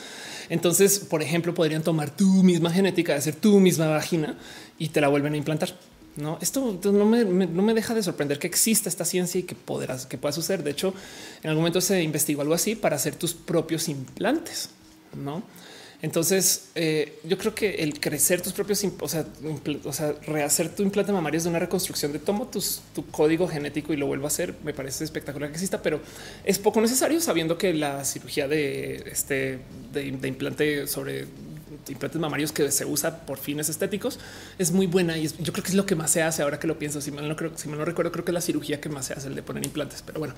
Entonces, por ejemplo, podrían tomar tu misma genética, hacer tu misma vagina y te la vuelven a implantar. No, esto no me, deja de sorprender que exista esta ciencia y que podrás, que pueda suceder. De hecho, en algún momento se investigó algo así para hacer tus propios implantes no? Entonces, eh, yo creo que el crecer tus propios, o sea, o sea, rehacer tu implante mamario es de una reconstrucción de tomo tu código genético y lo vuelvo a hacer. Me parece espectacular que exista, pero es poco necesario sabiendo que la cirugía de este de implante sobre implantes mamarios que se usa por fines estéticos es muy buena y yo creo que es lo que más se hace ahora que lo pienso. Si mal no creo, si mal no recuerdo, creo que es la cirugía que más se hace el de poner implantes. Pero bueno,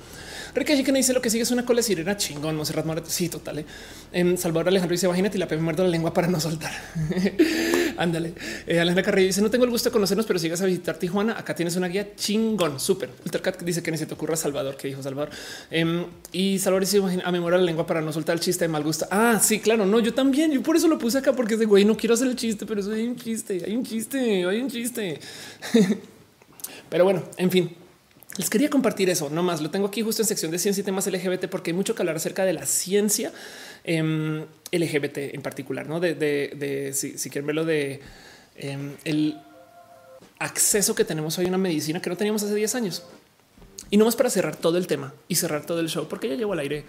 Ricky que dice lo que sigue es una cola sirena chingón. Monserrat Morat. Sí, total. ¿eh? En Salvador Alejandro dice imagínate y la me muerdo la lengua para no soltar. Ándale. Eh, Alejandra Carrillo dice no tengo el gusto de conocernos, pero sigas a visitar Tijuana. Acá tienes una guía chingón. Súper. Ultracat dice que ni se te ocurra Salvador, que dijo Salvador. Em, y Salvador dice a memoria la lengua para no soltar el chiste de mal gusto. Ah, sí, claro. No, yo también. Yo por eso lo puse acá porque es de güey, no quiero hacer el chiste, pero eso hay un chiste, hay un chiste, hay un chiste. pero bueno, en fin, les quería compartir eso. No más lo tengo aquí justo en sección de ciencia y temas LGBT, porque hay mucho que hablar acerca de la ciencia em, LGBT en particular, no de, si, quieren verlo de em, el acceso que tenemos hoy a una medicina que no teníamos hace 10 años. Y no más para cerrar todo el tema y cerrar todo el show, porque ya llevo al aire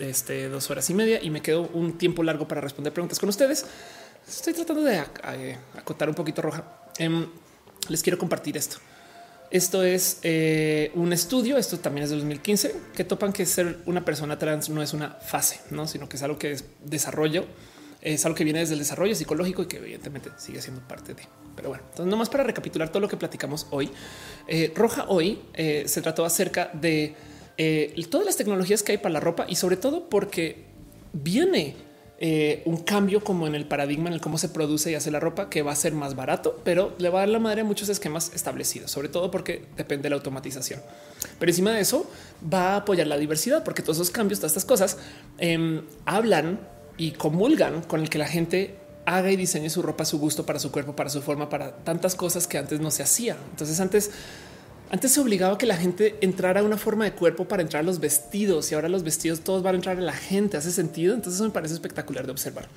este, dos horas y media y me quedo un tiempo largo para responder preguntas con ustedes. Estoy tratando de acotar un poquito roja. Em, les quiero compartir esto. Esto es eh, un estudio, esto también es de 2015, que topan que ser una persona trans no es una fase, ¿no? sino que es algo que es desarrollo, es algo que viene desde el desarrollo psicológico y que evidentemente sigue siendo parte de. Pero bueno, entonces nomás para recapitular todo lo que platicamos hoy, eh, Roja hoy eh, se trató acerca de todas las tecnologías que hay para la ropa y sobre todo porque viene eh, un cambio como en el paradigma en el cómo se produce y hace la ropa, que va a ser más barato, pero le va a dar la madre a muchos esquemas establecidos, sobre todo porque depende de la automatización. Pero encima de eso va a apoyar la diversidad, porque todos esos cambios, todas estas cosas em, hablan y comulgan con el que la gente haga y diseñe su ropa a su gusto, para su cuerpo, para su forma, para tantas cosas que antes no se hacía. Entonces antes antes se obligaba a que la gente entrara a una forma de cuerpo para entrar a los vestidos y ahora los vestidos todos van a entrar a la gente. Hace sentido. Entonces me parece espectacular de observar.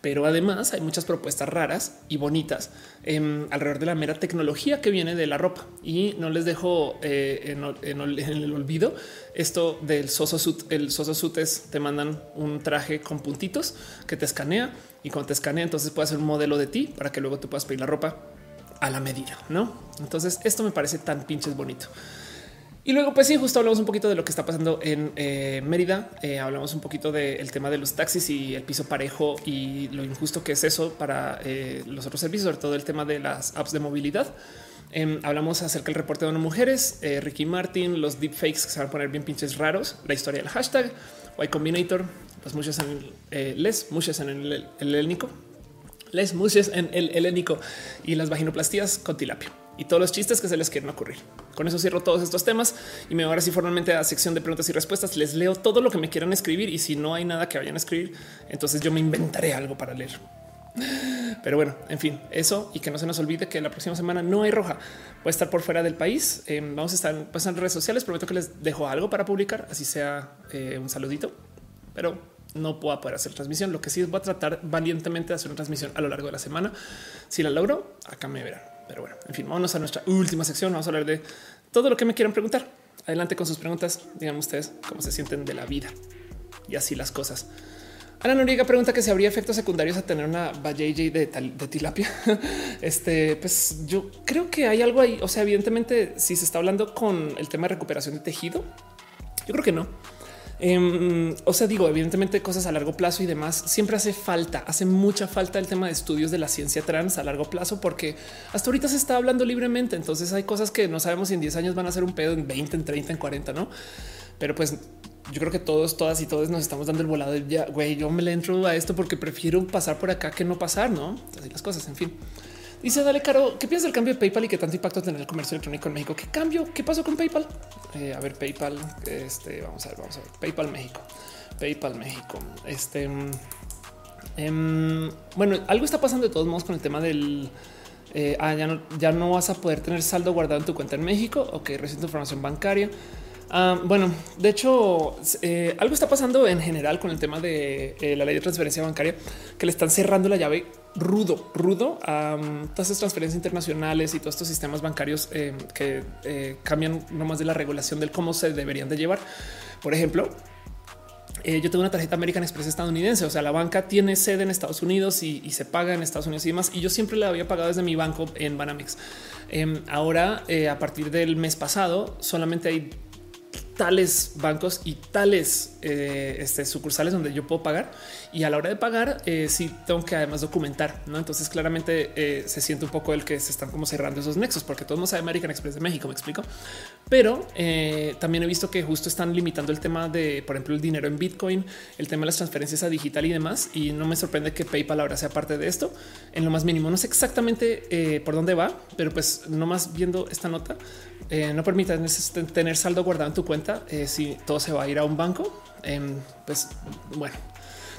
Pero además hay muchas propuestas raras y bonitas em, alrededor de la mera tecnología que viene de la ropa. Y no les dejo eh, en, el olvido esto del Soso Suit. El Soso Suit es te mandan un traje con puntitos que te escanea y cuando te escanea entonces puede hacer un modelo de ti para que luego tú puedas pedir la ropa a la medida, ¿no? Entonces esto me parece tan pinches bonito. Y luego, pues sí, justo hablamos un poquito de lo que está pasando en eh, Mérida. Eh, hablamos un poquito del tema de los taxis y el piso parejo y lo injusto que es eso para eh, los otros servicios, sobre todo el tema de las apps de movilidad. Em, hablamos acerca del reporte de una mujeres, Ricky Martin, los deepfakes que se van a poner bien pinches raros, la historia del hashtag, Y Combinator, pues muchos en les, muchas en el, el helénico, les muses en el helénico y las vaginoplastías con tilapio y todos los chistes que se les quieren ocurrir. Con eso cierro todos estos temas y me voy ahora sí formalmente a la sección de preguntas y respuestas. Les leo todo lo que me quieran escribir y si no hay nada que vayan a escribir, entonces yo me inventaré algo para leer. Pero bueno, en fin, eso y que no se nos olvide que la próxima semana no hay roja. Voy a estar por fuera del país. Eh, vamos a estar pues, en redes sociales. Prometo que les dejo algo para publicar, así sea eh, un saludito, pero no puedo poder hacer transmisión. Lo que sí es voy a tratar valientemente de hacer una transmisión a lo largo de la semana. Si la logro, acá me verán. Pero bueno, en fin, vámonos a nuestra última sección. Vamos a hablar de todo lo que me quieran preguntar. Adelante con sus preguntas. Digan ustedes cómo se sienten de la vida y así las cosas. Ana Noriega pregunta que si habría efectos secundarios a tener una vajayjay de, de tilapia. Este, pues yo creo que hay algo ahí. O sea, evidentemente, si se está hablando con el tema de recuperación de tejido, yo creo que no. Em, o sea, digo, evidentemente cosas a largo plazo y demás siempre hace falta, hace mucha falta el tema de estudios de la ciencia trans a largo plazo, porque hasta ahorita se está hablando libremente. Entonces hay cosas que no sabemos si en 10 años van a ser un pedo en 20, en 30, en 40, no? Pero pues yo creo que todos, todas y todos nos estamos dando el volado de ya, güey, yo me le entro a esto porque prefiero pasar por acá que no pasar, no? Así las cosas, en fin. Dice Dale Caro, ¿qué piensas del cambio de PayPal y qué tanto impacto tendrá el comercio electrónico en México? ¿Qué cambio? ¿Qué pasó con PayPal? Eh, a ver, PayPal, este, vamos a ver, vamos a ver, PayPal México, PayPal México. Este, em, bueno, algo está pasando de todos modos con el tema del, eh, ah, ya no, ya no vas a poder tener saldo guardado en tu cuenta en México. Ok, reciente información bancaria. Ah, bueno, de hecho, eh, algo está pasando en general con el tema de la ley de transferencia bancaria, que le están cerrando la llave rudo, rudo a todas esas transferencias internacionales y todos estos sistemas bancarios eh, que eh, cambian nomás de la regulación del cómo se deberían de llevar. Por ejemplo, eh, yo tengo una tarjeta American Express estadounidense, o sea, la banca tiene sede en Estados Unidos y, se paga en Estados Unidos y demás. Y yo siempre la había pagado desde mi banco en Banamex. Em, ahora, a partir del mes pasado, solamente hay tales bancos y tales este, sucursales donde yo puedo pagar y a la hora de pagar eh, sí tengo que además documentar, ¿no? Entonces claramente eh, se siente un poco el que se están como cerrando esos nexos porque todos no sabe American Express de México, me explico. Pero eh, también he visto que justo están limitando el tema de, por ejemplo, el dinero en Bitcoin, el tema de las transferencias a digital y demás. Y no me sorprende que PayPal ahora sea parte de esto en lo más mínimo. No sé exactamente por dónde va, pero pues no más viendo esta nota, no permite tener saldo guardado en tu cuenta si todo se va a ir a un banco. Em, pues bueno,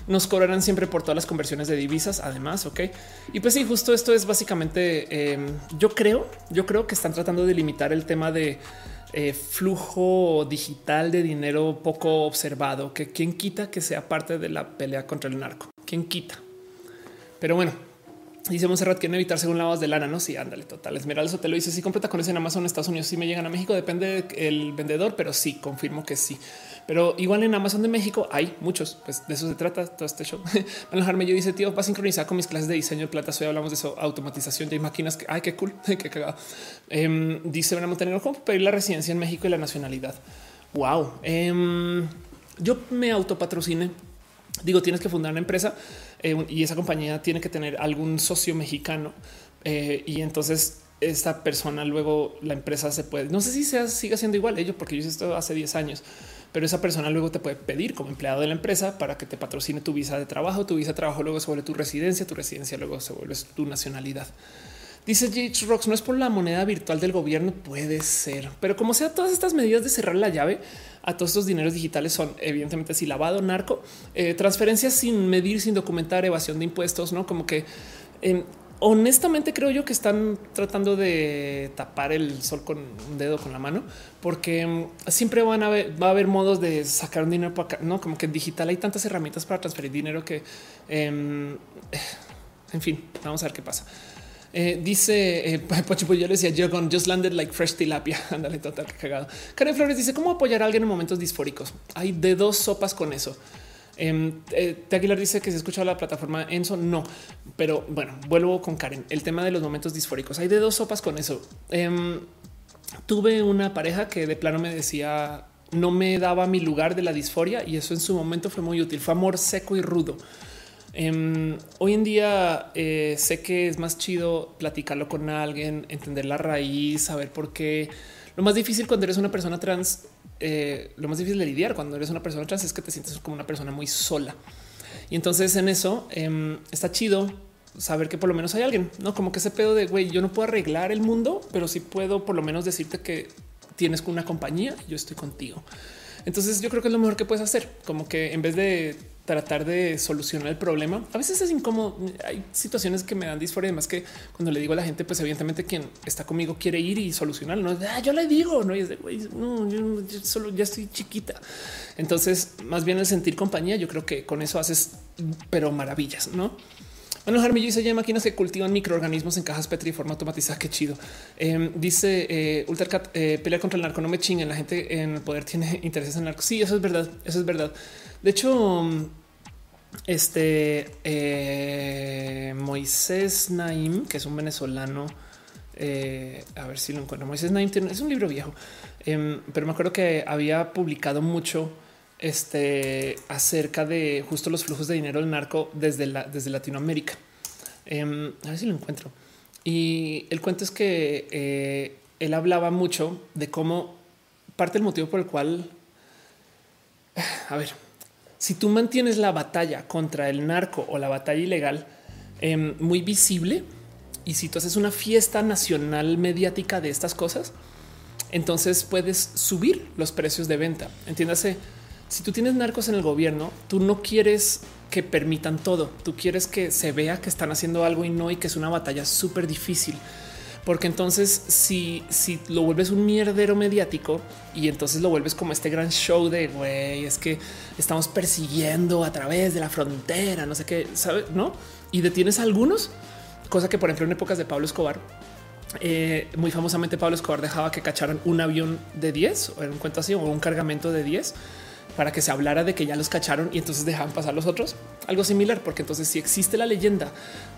nos cobrarán siempre por todas las conversiones de divisas. Además, ok. Y pues sí, justo esto es básicamente. Em, yo creo, yo creo que están tratando de limitar el tema de eh, flujo digital de dinero poco observado. Que quien quita que sea parte de la pelea contra el narco. Quien quita. Pero bueno, Dice Monserrat quieren evitar según lavas de lana, no? Sí, ándale, total. Esmeralda te lo dice. Si completa con ese en Amazon, Estados Unidos, si me llegan a México, depende del vendedor, pero sí, confirmo que sí. Pero igual en Amazon de México hay muchos, pues de eso se trata todo este show. Manuel yo dice, tío, va a sincronizar con mis clases de diseño de plata. Hoy hablamos de eso, automatización de máquinas. Que, ay, qué cool, qué cagado. Eh, dice Ana Montenegro, ¿cómo pedir la residencia en México y la nacionalidad? Wow. Em, yo me autopatrocine. Digo, tienes que fundar una empresa eh, y esa compañía tiene que tener algún socio mexicano. Eh, y entonces esta persona luego la empresa se puede, no sé si sea, siga siendo igual ello, porque yo hice esto hace 10 años, pero esa persona luego te puede pedir como empleado de la empresa para que te patrocine tu visa de trabajo, tu visa de trabajo luego se vuelve tu residencia, tu residencia luego se vuelve tu nacionalidad. Dice J. Rocks, no es por la moneda virtual del gobierno, puede ser, pero como sea, todas estas medidas de cerrar la llave a todos estos dineros digitales son evidentemente si lavado, narco, eh, transferencias sin medir, sin documentar, evasión de impuestos, no como que em, honestamente creo yo que están tratando de tapar el sol con un dedo con la mano, porque em, siempre van a va a haber modos de sacar un dinero para acá, no como que en digital hay tantas herramientas para transferir dinero que em, en fin, vamos a ver qué pasa. Eh, dice eh, yo le decía yo just landed like fresh tilapia. Ándale, total, cagado. Karen Flores dice cómo apoyar a alguien en momentos disfóricos. Hay de dos sopas con eso. Eh, eh, Aguilar dice que se escucha la plataforma Enso. No, pero bueno, vuelvo con Karen. El tema de los momentos disfóricos. Hay de dos sopas con eso. Em, tuve una pareja que de plano me decía no me daba mi lugar de la disforia y eso en su momento fue muy útil. Fue amor seco y rudo. Em, hoy en día eh, sé que es más chido platicarlo con alguien, entender la raíz, saber por qué. Lo más difícil cuando eres una persona trans, eh, lo más difícil de lidiar cuando eres una persona trans es que te sientes como una persona muy sola. Y entonces en eso em, está chido saber que por lo menos hay alguien, no como que ese pedo de güey, yo no puedo arreglar el mundo, pero sí puedo por lo menos decirte que tienes una compañía, yo estoy contigo. Entonces yo creo que es lo mejor que puedes hacer, como que en vez de tratar de solucionar el problema. A veces es incómodo. Hay situaciones que me dan disforia, más que cuando le digo a la gente, pues evidentemente quien está conmigo quiere ir y solucionar. No ah, yo le digo, no es de güey, no, yo, solo ya estoy chiquita. Entonces, más bien el sentir compañía, yo creo que con eso haces, pero maravillas, no? Bueno, Jarmillo dice ya máquinas que cultivan microorganismos en cajas Petri de forma automatizada. Qué chido. Em, dice eh, Ultracat eh, pelear contra el narco. No me chinguen. La gente en el poder tiene intereses en el narco. Sí, eso es verdad. Eso es verdad. De hecho, este eh, Moisés Naim, que es un venezolano, eh, a ver si lo encuentro. Moisés Naim es un libro viejo, em, pero me acuerdo que había publicado mucho este, acerca de justo los flujos de dinero del narco desde, desde Latinoamérica. Em, a ver si lo encuentro. Y el cuento es que eh, él hablaba mucho de cómo parte del motivo por el cual, a ver, si tú mantienes la batalla contra el narco o la batalla ilegal em, muy visible y si tú haces una fiesta nacional mediática de estas cosas, entonces puedes subir los precios de venta. Entiéndase, si tú tienes narcos en el gobierno, tú no quieres que permitan todo, tú quieres que se vea que están haciendo algo y no y que es una batalla súper difícil porque entonces si, si lo vuelves un mierdero mediático y entonces lo vuelves como este gran show de güey, es que estamos persiguiendo a través de la frontera, no sé qué, sabes, no? Y detienes a algunos, cosa que por ejemplo en épocas de Pablo Escobar, eh, muy famosamente Pablo Escobar dejaba que cacharan un avión de 10 o en un cuento así o un cargamento de 10 para que se hablara de que ya los cacharon y entonces dejaban pasar los otros. Algo similar, porque entonces si existe la leyenda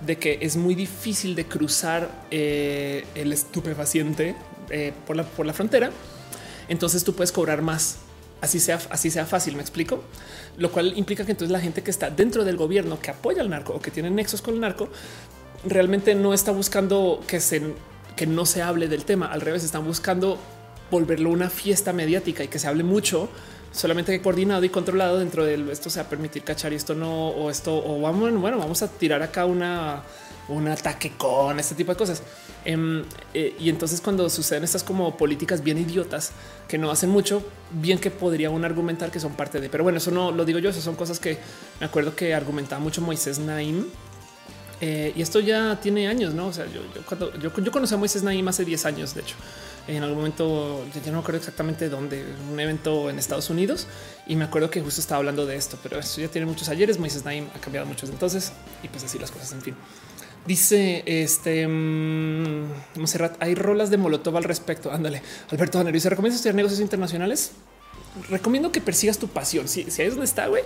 de que es muy difícil de cruzar eh, el estupefaciente eh, por, la, por la frontera, entonces tú puedes cobrar más. Así sea, así sea fácil, me explico. Lo cual implica que entonces la gente que está dentro del gobierno que apoya al narco o que tiene nexos con el narco realmente no está buscando que se que no se hable del tema. Al revés, están buscando volverlo una fiesta mediática y que se hable mucho solamente coordinado y controlado dentro de esto se va a permitir cachar y esto no, o esto, o vamos, bueno, vamos a tirar acá una, un ataque con este tipo de cosas. Eh, y entonces cuando suceden estas como políticas bien idiotas que no hacen mucho, bien que podría uno argumentar que son parte de, pero bueno, eso no lo digo yo, eso son cosas que me acuerdo que argumentaba mucho Moisés Naim. Eh, y esto ya tiene años, no? O sea, yo, cuando yo, yo conocí a Moisés Naim hace 10 años, de hecho en algún momento, ya no me acuerdo exactamente dónde, un evento en Estados Unidos y me acuerdo que justo estaba hablando de esto, pero eso ya tiene muchos ayeres. Moisés Naim ha cambiado muchos entonces y pues así las cosas. En fin, dice este um, hay rolas de Molotov al respecto. Ándale, Alberto Danero ¿se recomienda estudiar negocios internacionales? Recomiendo que persigas tu pasión. Si, si ahí es donde está, güey,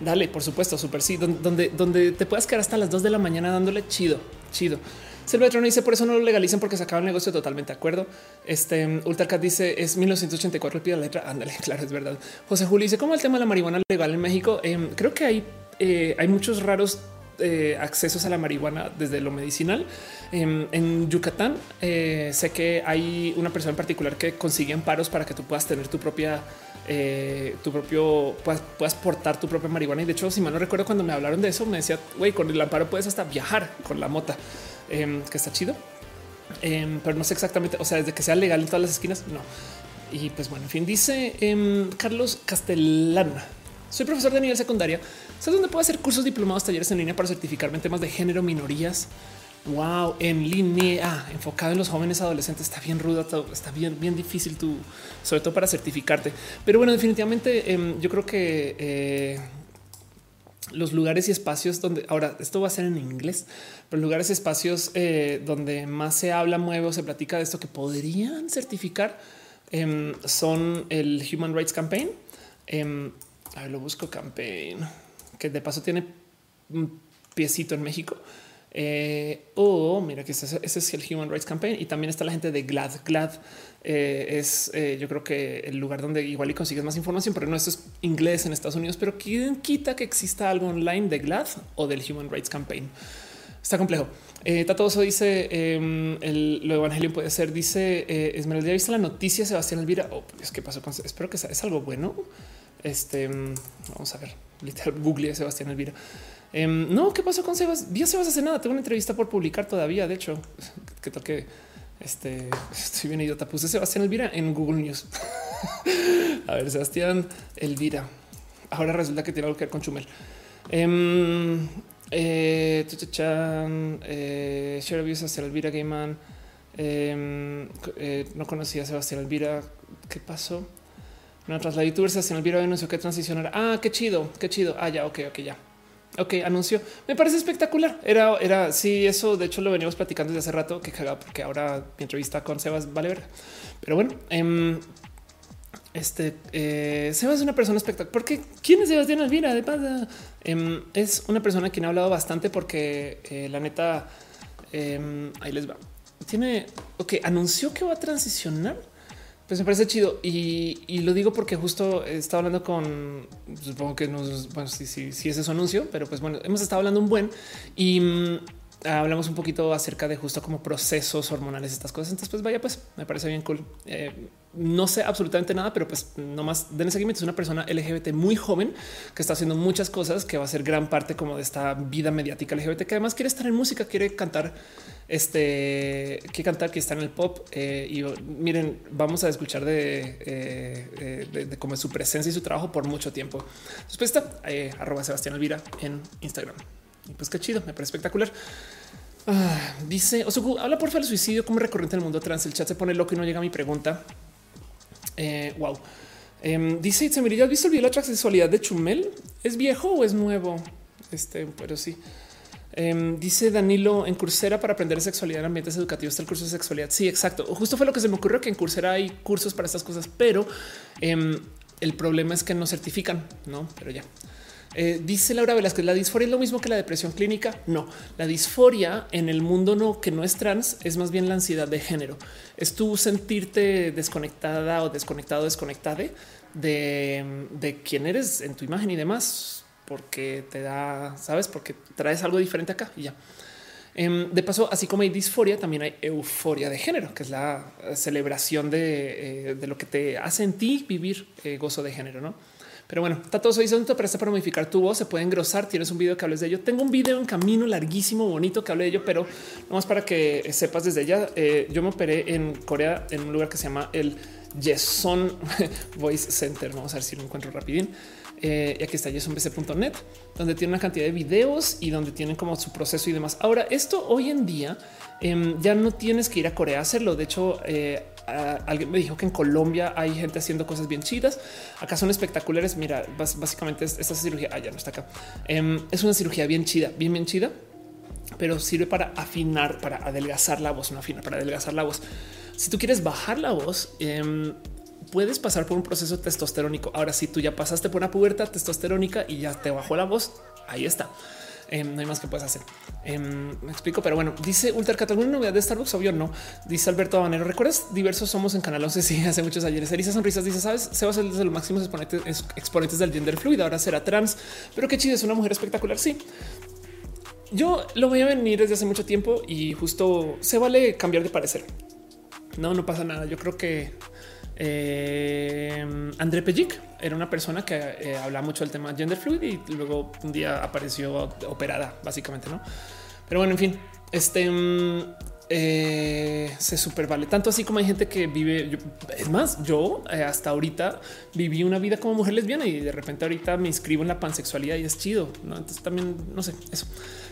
dale, por supuesto, súper sí, donde, donde, donde te puedas quedar hasta las dos de la mañana dándole chido, chido. Silvetrón dice por eso no lo legalicen porque se acaba el negocio. Totalmente de acuerdo. Este Ultracat dice es 1984 el pie la letra. Ándale, claro, es verdad. José Julio dice cómo el tema de la marihuana legal en México. Em, creo que hay, eh, hay muchos raros eh, accesos a la marihuana desde lo medicinal. En Yucatán eh, sé que hay una persona en particular que consigue amparos para que tú puedas tener tu propia, eh, tu propio, puedas, portar tu propia marihuana. Y de hecho, si mal no recuerdo, cuando me hablaron de eso, me decía, güey, con el amparo puedes hasta viajar con la mota, em, que está chido. Em, pero no sé exactamente, o sea, desde que sea legal en todas las esquinas, no. Y pues bueno, en fin, dice Carlos Castellán. Soy profesor de nivel secundaria. ¿Sabes dónde puedo hacer cursos diplomados, talleres en línea para certificarme en temas de género, minorías? Wow, en línea, enfocado en los jóvenes adolescentes. Está bien ruda, está bien, bien difícil tú, sobre todo para certificarte. Pero bueno, definitivamente em, yo creo que eh, los lugares y espacios donde ahora esto va a ser en inglés, pero lugares y espacios eh, donde más se habla, mueve o se platica de esto que podrían certificar em, son el Human Rights Campaign. Em, a ver, lo busco campaign, que de paso tiene un piecito en México. Eh, o mira que ese, es el Human Rights Campaign y también está la gente de GLAD. GLAD eh, es eh, yo creo que el lugar donde igual y consigues más información, pero no esto es inglés en Estados Unidos, pero quién quita que exista algo online de GLAD o del Human Rights Campaign. Está complejo. Eh, Tatoso dice em, el, lo evangelio puede ser. Dice Esmeralda, ¿ya viste la noticia Sebastián Elvira? Oh, pues, ¿qué pasó con? Espero que es algo bueno. Este mm, vamos a ver. Literal, Google Sebastián Elvira. Em, no, ¿qué pasó con Sebas? Vi a Sebas hace nada. Tengo una entrevista por publicar todavía. De hecho, que toque. Este estoy bien idiota. Puse Sebastián Elvira en Google News. a ver, Sebastián Elvira. Ahora resulta que tiene algo que ver con Chumel. Um, eh, eh, Sebastián Elvira Gayman. Em, eh, no conocía a Sebastián Elvira. ¿Qué pasó? No, tras la youtuber Sebastián Elvira anunció que transicionar. Ah, qué chido, qué chido. Ah, ya, ok, ok, ya. Ok, anunció. Me parece espectacular. Era, era, sí, eso de hecho lo veníamos platicando desde hace rato, que cagado, porque ahora mi entrevista con Sebas vale ver. Pero bueno, em, este eh, Sebas es una persona espectacular. Porque quién es Sebastián Elvira? De paz, em, es una persona quien ha hablado bastante porque eh, la neta em, ahí les va. Tiene, ok, anunció que va a transicionar pues me parece chido y, lo digo porque justo estaba hablando con supongo que nos bueno, sí, sí, sí, es su anuncio, pero pues bueno, hemos estado hablando un buen y mm, hablamos un poquito acerca de justo como procesos hormonales, estas cosas. Entonces, pues vaya, pues me parece bien cool. Eh, no sé absolutamente nada, pero pues nomás den seguimiento. Es una persona LGBT muy joven que está haciendo muchas cosas que va a ser gran parte como de esta vida mediática LGBT, que además quiere estar en música, quiere cantar, este, quiere cantar, que está en el pop. Eh, y miren, vamos a escuchar de, eh, de, de, cómo es su presencia y su trabajo por mucho tiempo. Después está arroba Sebastián Elvira en Instagram. Pues qué chido, me parece espectacular. Ah, dice Osuku, habla por favor del suicidio como recurrente en el mundo trans. El chat se pone loco y no llega a mi pregunta. Eh, wow. Eh, dice Itzemiri, ¿has visto el video de la transexualidad de Chumel? ¿Es viejo o es nuevo? Este, pero sí. Em, dice Danilo en Coursera para aprender sexualidad en ambientes educativos está el curso de sexualidad. Sí, exacto. Justo fue lo que se me ocurrió que en Coursera hay cursos para estas cosas, pero em, el problema es que no certifican, no? Pero ya. Eh, dice Laura Velázquez, la disforia es lo mismo que la depresión clínica. No, la disforia en el mundo no que no es trans es más bien la ansiedad de género. Es tú sentirte desconectada o desconectado, desconectada de, de quién eres en tu imagen y demás, porque te da, sabes, porque traes algo diferente acá y ya. Em, de paso, así como hay disforia, también hay euforia de género, que es la celebración de, eh, lo que te hace en ti vivir eh, gozo de género, ¿no? Pero bueno, está todo eso te presta para modificar tu voz. Se puede engrosar. Tienes un video que hables de ello. Tengo un video en camino larguísimo, bonito que hable de ello, pero no más para que sepas desde ya. Eh, yo me operé en Corea en un lugar que se llama el Yeson Voice Center. Vamos a ver si lo encuentro rapidín. Eh, y aquí está yesonbc.net, donde tiene una cantidad de videos y donde tienen como su proceso y demás. Ahora, esto hoy en día em, ya no tienes que ir a Corea a hacerlo. De hecho, eh, alguien me dijo que en Colombia hay gente haciendo cosas bien chidas. Acá son espectaculares. Mira, básicamente esta cirugía, ah, no está acá. Em, es una cirugía bien chida, bien, bien chida, pero sirve para afinar, para adelgazar la voz, no afina, para adelgazar la voz. Si tú quieres bajar la voz, em, puedes pasar por un proceso testosterónico. Ahora, si tú ya pasaste por una pubertad testosterónica y ya te bajó la voz, ahí está. Em, no hay más que puedes hacer. Em, me explico, pero bueno, dice Ultracat, ¿alguna novedad de Starbucks? Obvio no. Dice Alberto Habanero, ¿recuerdas? Diversos somos en Canal 11, sí, hace muchos ayeres. Elisa Sonrisas dice, ¿sabes? Se va a ser de los máximos exponentes, exponentes del gender fluido, ahora será trans, pero qué chido, es una mujer espectacular, sí. yo lo voy a venir desde hace mucho tiempo y justo se vale cambiar de parecer. No, no pasa nada. Yo creo que eh, André Pellic era una persona que eh, hablaba mucho del tema gender fluid y luego un día apareció operada, básicamente, no? Pero bueno, en fin, este mm, eh, se super vale tanto así como hay gente que vive. es más, yo eh, hasta ahorita viví una vida como mujer lesbiana y de repente ahorita me inscribo en la pansexualidad y es chido. ¿no? Entonces también no sé eso.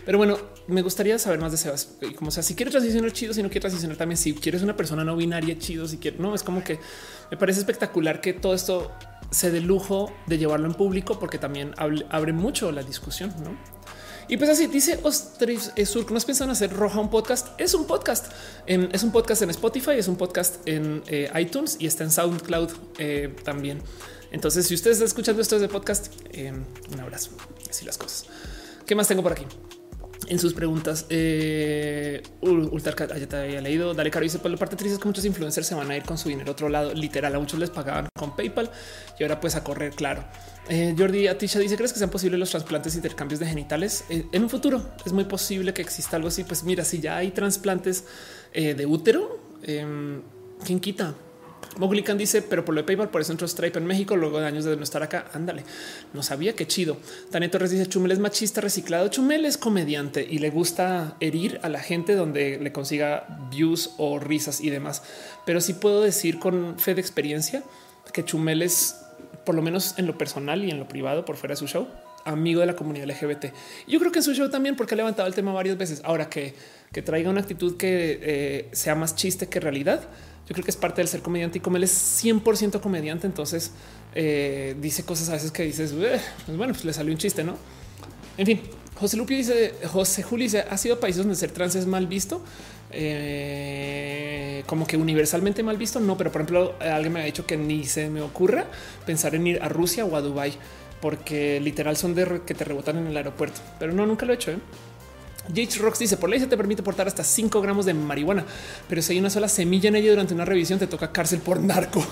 Pero bueno, me gustaría saber más de Sebas. Como sea, si quieres transicionar chido, si no quieres transicionar también, si quieres una persona no binaria chido, si quieres, no es como que me parece espectacular que todo esto se dé lujo de llevarlo en público porque también abre mucho la discusión. ¿no? Y pues así dice Ostris Sur, ¿no has pensado en hacer Roja un podcast? Es un podcast. es un podcast en Spotify, es un podcast en eh, iTunes y está en SoundCloud eh, también. Entonces, si ustedes están escuchando esto de podcast, eh, un abrazo. Así las cosas. ¿Qué más tengo por aquí? En sus preguntas. Eh, ya te había leído. Dale Caro dice: Por la parte triste es que muchos influencers se van a ir con su dinero a otro lado. Literal, a muchos les pagaban con PayPal y ahora pues a correr. Claro. Eh, Jordi Atisha dice: ¿Crees que sean posibles los trasplantes e intercambios de genitales eh, en un futuro? Es muy posible que exista algo así. Pues mira, si ya hay trasplantes eh, de útero, em, ¿quién quita? Moglican dice, pero por lo de PayPal, por eso entró Stripe en México luego de años de no estar acá. Ándale, no sabía qué chido. Tania Torres dice Chumel es machista reciclado. Chumel es comediante y le gusta herir a la gente donde le consiga views o risas y demás. Pero sí puedo decir con fe de experiencia que Chumel es, por lo menos en lo personal y en lo privado, por fuera de su show, amigo de la comunidad LGBT. Yo creo que en su show también, porque ha levantado el tema varias veces. Ahora que, que traiga una actitud que eh, sea más chiste que realidad yo creo que es parte del ser comediante y como él es 100% comediante, entonces eh, dice cosas a veces que dices, pues bueno, pues le salió un chiste, ¿no? En fin, José Lupi dice, José Juli dice, ha sido países donde ser trans es mal visto, eh, como que universalmente mal visto, no, pero por ejemplo, alguien me ha dicho que ni se me ocurra pensar en ir a Rusia o a Dubai porque literal son de que te rebotan en el aeropuerto, pero no, nunca lo he hecho. ¿eh? James Rocks dice por ley se te permite portar hasta 5 gramos de marihuana, pero si hay una sola semilla en ella durante una revisión, te toca cárcel por narco.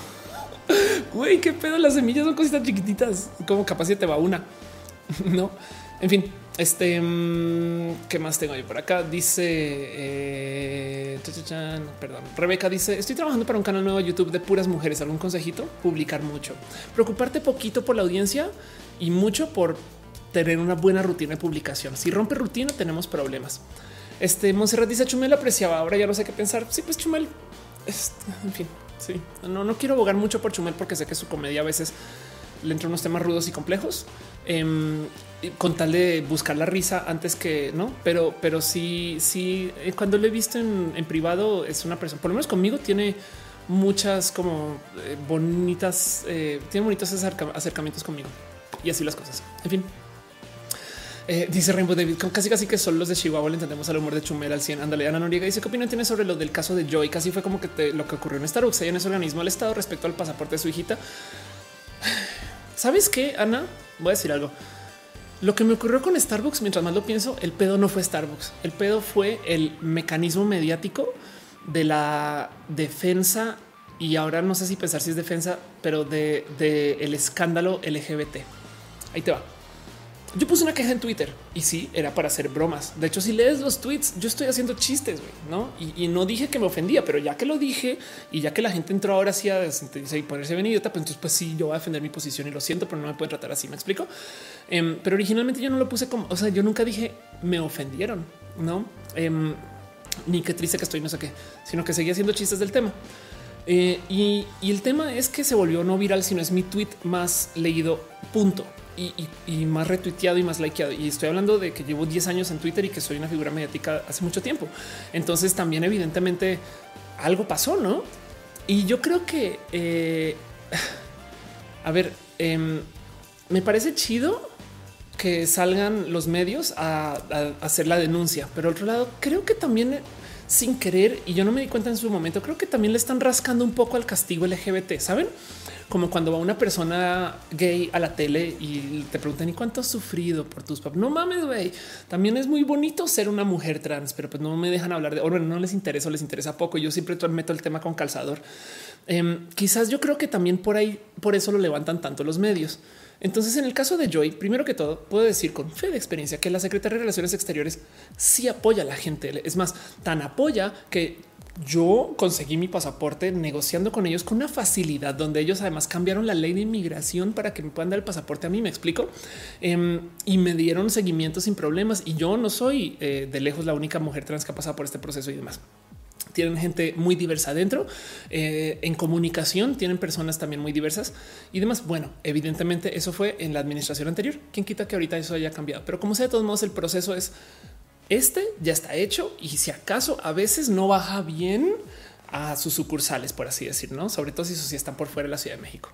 Güey, qué pedo. Las semillas son cositas chiquititas. Como capaz te va una, no? En fin, este mm, qué más tengo yo por acá. Dice eh, perdón. Rebeca dice: Estoy trabajando para un canal nuevo de YouTube de puras mujeres. ¿Algún consejito? Publicar mucho, preocuparte poquito por la audiencia y mucho por tener una buena rutina de publicación. Si rompe rutina, tenemos problemas. Este Monserrat dice Chumel apreciaba. Ahora ya no sé qué pensar. Sí, pues Chumel, en fin, sí, no, no quiero abogar mucho por Chumel porque sé que su comedia a veces le entra unos temas rudos y complejos em, con tal de buscar la risa antes que no, pero, pero sí, sí, eh, cuando lo he visto en, privado es una persona, por lo menos conmigo tiene muchas como eh, bonitas, eh, tiene bonitos acercamientos conmigo y así las cosas. En fin. Eh, dice Rainbow David, casi casi que son los de Chihuahua le entendemos al humor de Chumel al 100. Ándale, Ana Noriega dice, ¿qué opinión tiene sobre lo del caso de Joy? Casi fue como que lo que ocurrió en Starbucks, en ese organismo al Estado respecto al pasaporte de su hijita. ¿Sabes qué, Ana? Voy a decir algo. Lo que me ocurrió con Starbucks, mientras más lo pienso, el pedo no fue Starbucks. El pedo fue el mecanismo mediático de la defensa y ahora no sé si pensar si es defensa, pero de, de el escándalo LGBT. Ahí te va. Yo puse una queja en Twitter y sí, era para hacer bromas. De hecho, si lees los tweets, yo estoy haciendo chistes, ¿no? Y, no dije que me ofendía, pero ya que lo dije y ya que la gente entró ahora sí a y ponerse bien idiota, pues entonces pues sí, yo voy a defender mi posición y lo siento, pero no me pueden tratar así, ¿me explico? Em, pero originalmente yo no lo puse como, o sea, yo nunca dije me ofendieron, ¿no? Em, ni qué triste que estoy, no sé qué, sino que seguía haciendo chistes del tema. Eh, y, y el tema es que se volvió no viral, sino es mi tweet más leído, punto y, más retuiteado y más likeado. Y estoy hablando de que llevo 10 años en Twitter y que soy una figura mediática hace mucho tiempo. Entonces también evidentemente algo pasó, ¿no? Y yo creo que, eh, a ver, em, me parece chido que salgan los medios a, hacer la denuncia, pero al otro lado creo que también sin querer, y yo no me di cuenta en su momento, creo que también le están rascando un poco al castigo LGBT, ¿saben? Como cuando va una persona gay a la tele y te preguntan y cuánto has sufrido por tus papás. No mames, güey. También es muy bonito ser una mujer trans, pero pues no me dejan hablar de, o bueno, no les interesa o les interesa poco. Yo siempre meto el tema con calzador. Em, quizás yo creo que también por ahí, por eso lo levantan tanto los medios. Entonces, en el caso de Joy, primero que todo, puedo decir con fe de experiencia que la Secretaría de Relaciones Exteriores sí apoya a la gente. Es más, tan apoya que yo conseguí mi pasaporte negociando con ellos con una facilidad donde ellos además cambiaron la ley de inmigración para que me puedan dar el pasaporte a mí. Me explico em, y me dieron seguimiento sin problemas. Y yo no soy eh, de lejos la única mujer trans que ha pasado por este proceso y demás tienen gente muy diversa adentro. Eh, en comunicación tienen personas también muy diversas y demás. Bueno, evidentemente eso fue en la administración anterior. Quién quita que ahorita eso haya cambiado, pero como sea, de todos modos, el proceso es este ya está hecho y si acaso a veces no baja bien a sus sucursales, por así decir, no? Sobre todo si, si están por fuera de la Ciudad de México,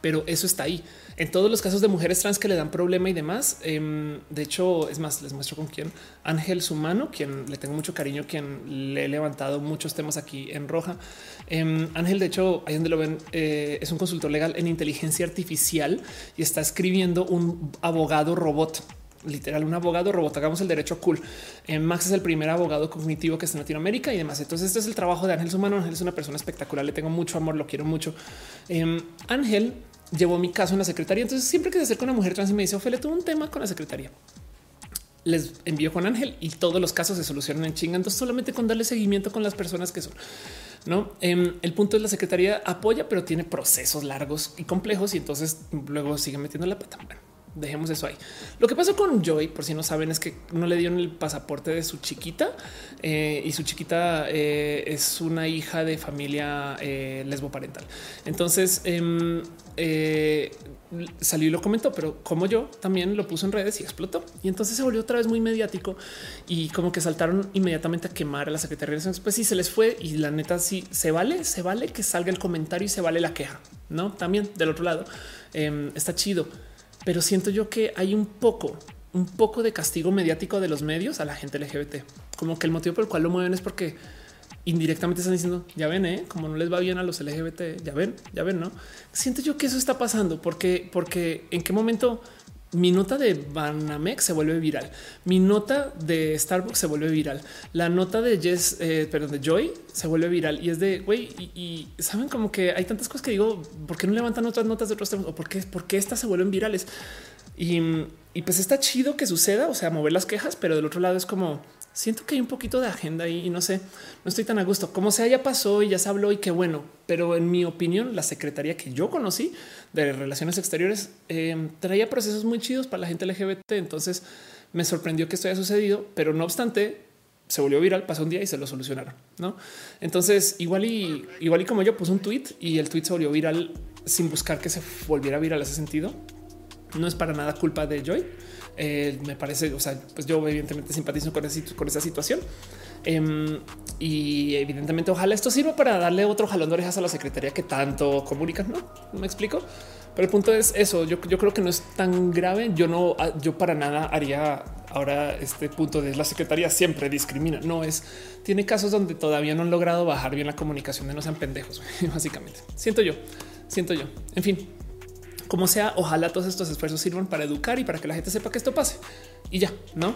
pero eso está ahí. En todos los casos de mujeres trans que le dan problema y demás. Em, de hecho, es más, les muestro con quién Ángel Sumano, quien le tengo mucho cariño, quien le he levantado muchos temas aquí en roja. Em, Ángel, de hecho, ahí donde lo ven, eh, es un consultor legal en inteligencia artificial y está escribiendo un abogado robot literal un abogado robot. Hagamos el derecho cool. Eh, Max es el primer abogado cognitivo que está en Latinoamérica y demás. Entonces, este es el trabajo de Ángel Sumano. Ángel es una persona espectacular. Le tengo mucho amor, lo quiero mucho. Em, Ángel llevó mi caso en la secretaría. Entonces, siempre que se acerca una mujer trans y me dice, Ophelia, tuvo un tema con la secretaría. Les envío con Ángel y todos los casos se solucionan en chinga. Entonces, solamente con darle seguimiento con las personas que son. No, em, el punto es la secretaría apoya, pero tiene procesos largos y complejos y entonces luego sigue metiendo la pata dejemos eso ahí. Lo que pasó con Joy, por si no saben, es que no le dieron el pasaporte de su chiquita eh, y su chiquita eh, es una hija de familia eh, lesboparental. Entonces em, salió y lo comentó, pero como yo también lo puso en redes y explotó. Y entonces se volvió otra vez muy mediático y como que saltaron inmediatamente a quemar a la Secretaría de Relaciones. Pues sí, se les fue y la neta sí se vale, se vale que salga el comentario y se vale la queja. No, también del otro lado em, está chido pero siento yo que hay un poco, un poco de castigo mediático de los medios a la gente LGBT. Como que el motivo por el cual lo mueven es porque indirectamente están diciendo, ya ven, ¿eh? como no les va bien a los LGBT, ya ven, ya ven, ¿no? Siento yo que eso está pasando porque, porque en qué momento mi nota de Banamex se vuelve viral, mi nota de Starbucks se vuelve viral, la nota de Jess, eh, perdón, de Joy se vuelve viral y es de güey. Y, saben como que hay tantas cosas que digo, ¿por qué no levantan otras notas de otros temas o por qué, por qué estas se vuelven virales? Y, y pues está chido que suceda, o sea, mover las quejas, pero del otro lado es como siento que hay un poquito de agenda ahí y no sé, no estoy tan a gusto. Como sea, ya pasó y ya se habló y qué bueno. Pero en mi opinión, la secretaría que yo conocí de Relaciones Exteriores em, traía procesos muy chidos para la gente LGBT. Entonces me sorprendió que esto haya sucedido, pero no obstante, se volvió viral, pasó un día y se lo solucionaron. No, entonces igual y igual y como yo puse un tweet y el tweet se volvió viral sin buscar que se volviera viral ese sentido. No es para nada culpa de Joy eh, me parece, o sea, pues yo evidentemente simpatizo con, esa situación. Em, y evidentemente ojalá esto sirva para darle otro jalón de orejas a la secretaría que tanto comunican, ¿no? ¿Me explico? Pero el punto es eso, yo, yo creo que no es tan grave, yo no, ah, yo para nada haría ahora este punto de la secretaría siempre discrimina, no es, tiene casos donde todavía no han logrado bajar bien la comunicación de no sean pendejos, básicamente. Siento yo, siento yo, en fin, como sea, ojalá todos estos esfuerzos sirvan para educar y para que la gente sepa que esto pase. Y ya, ¿no?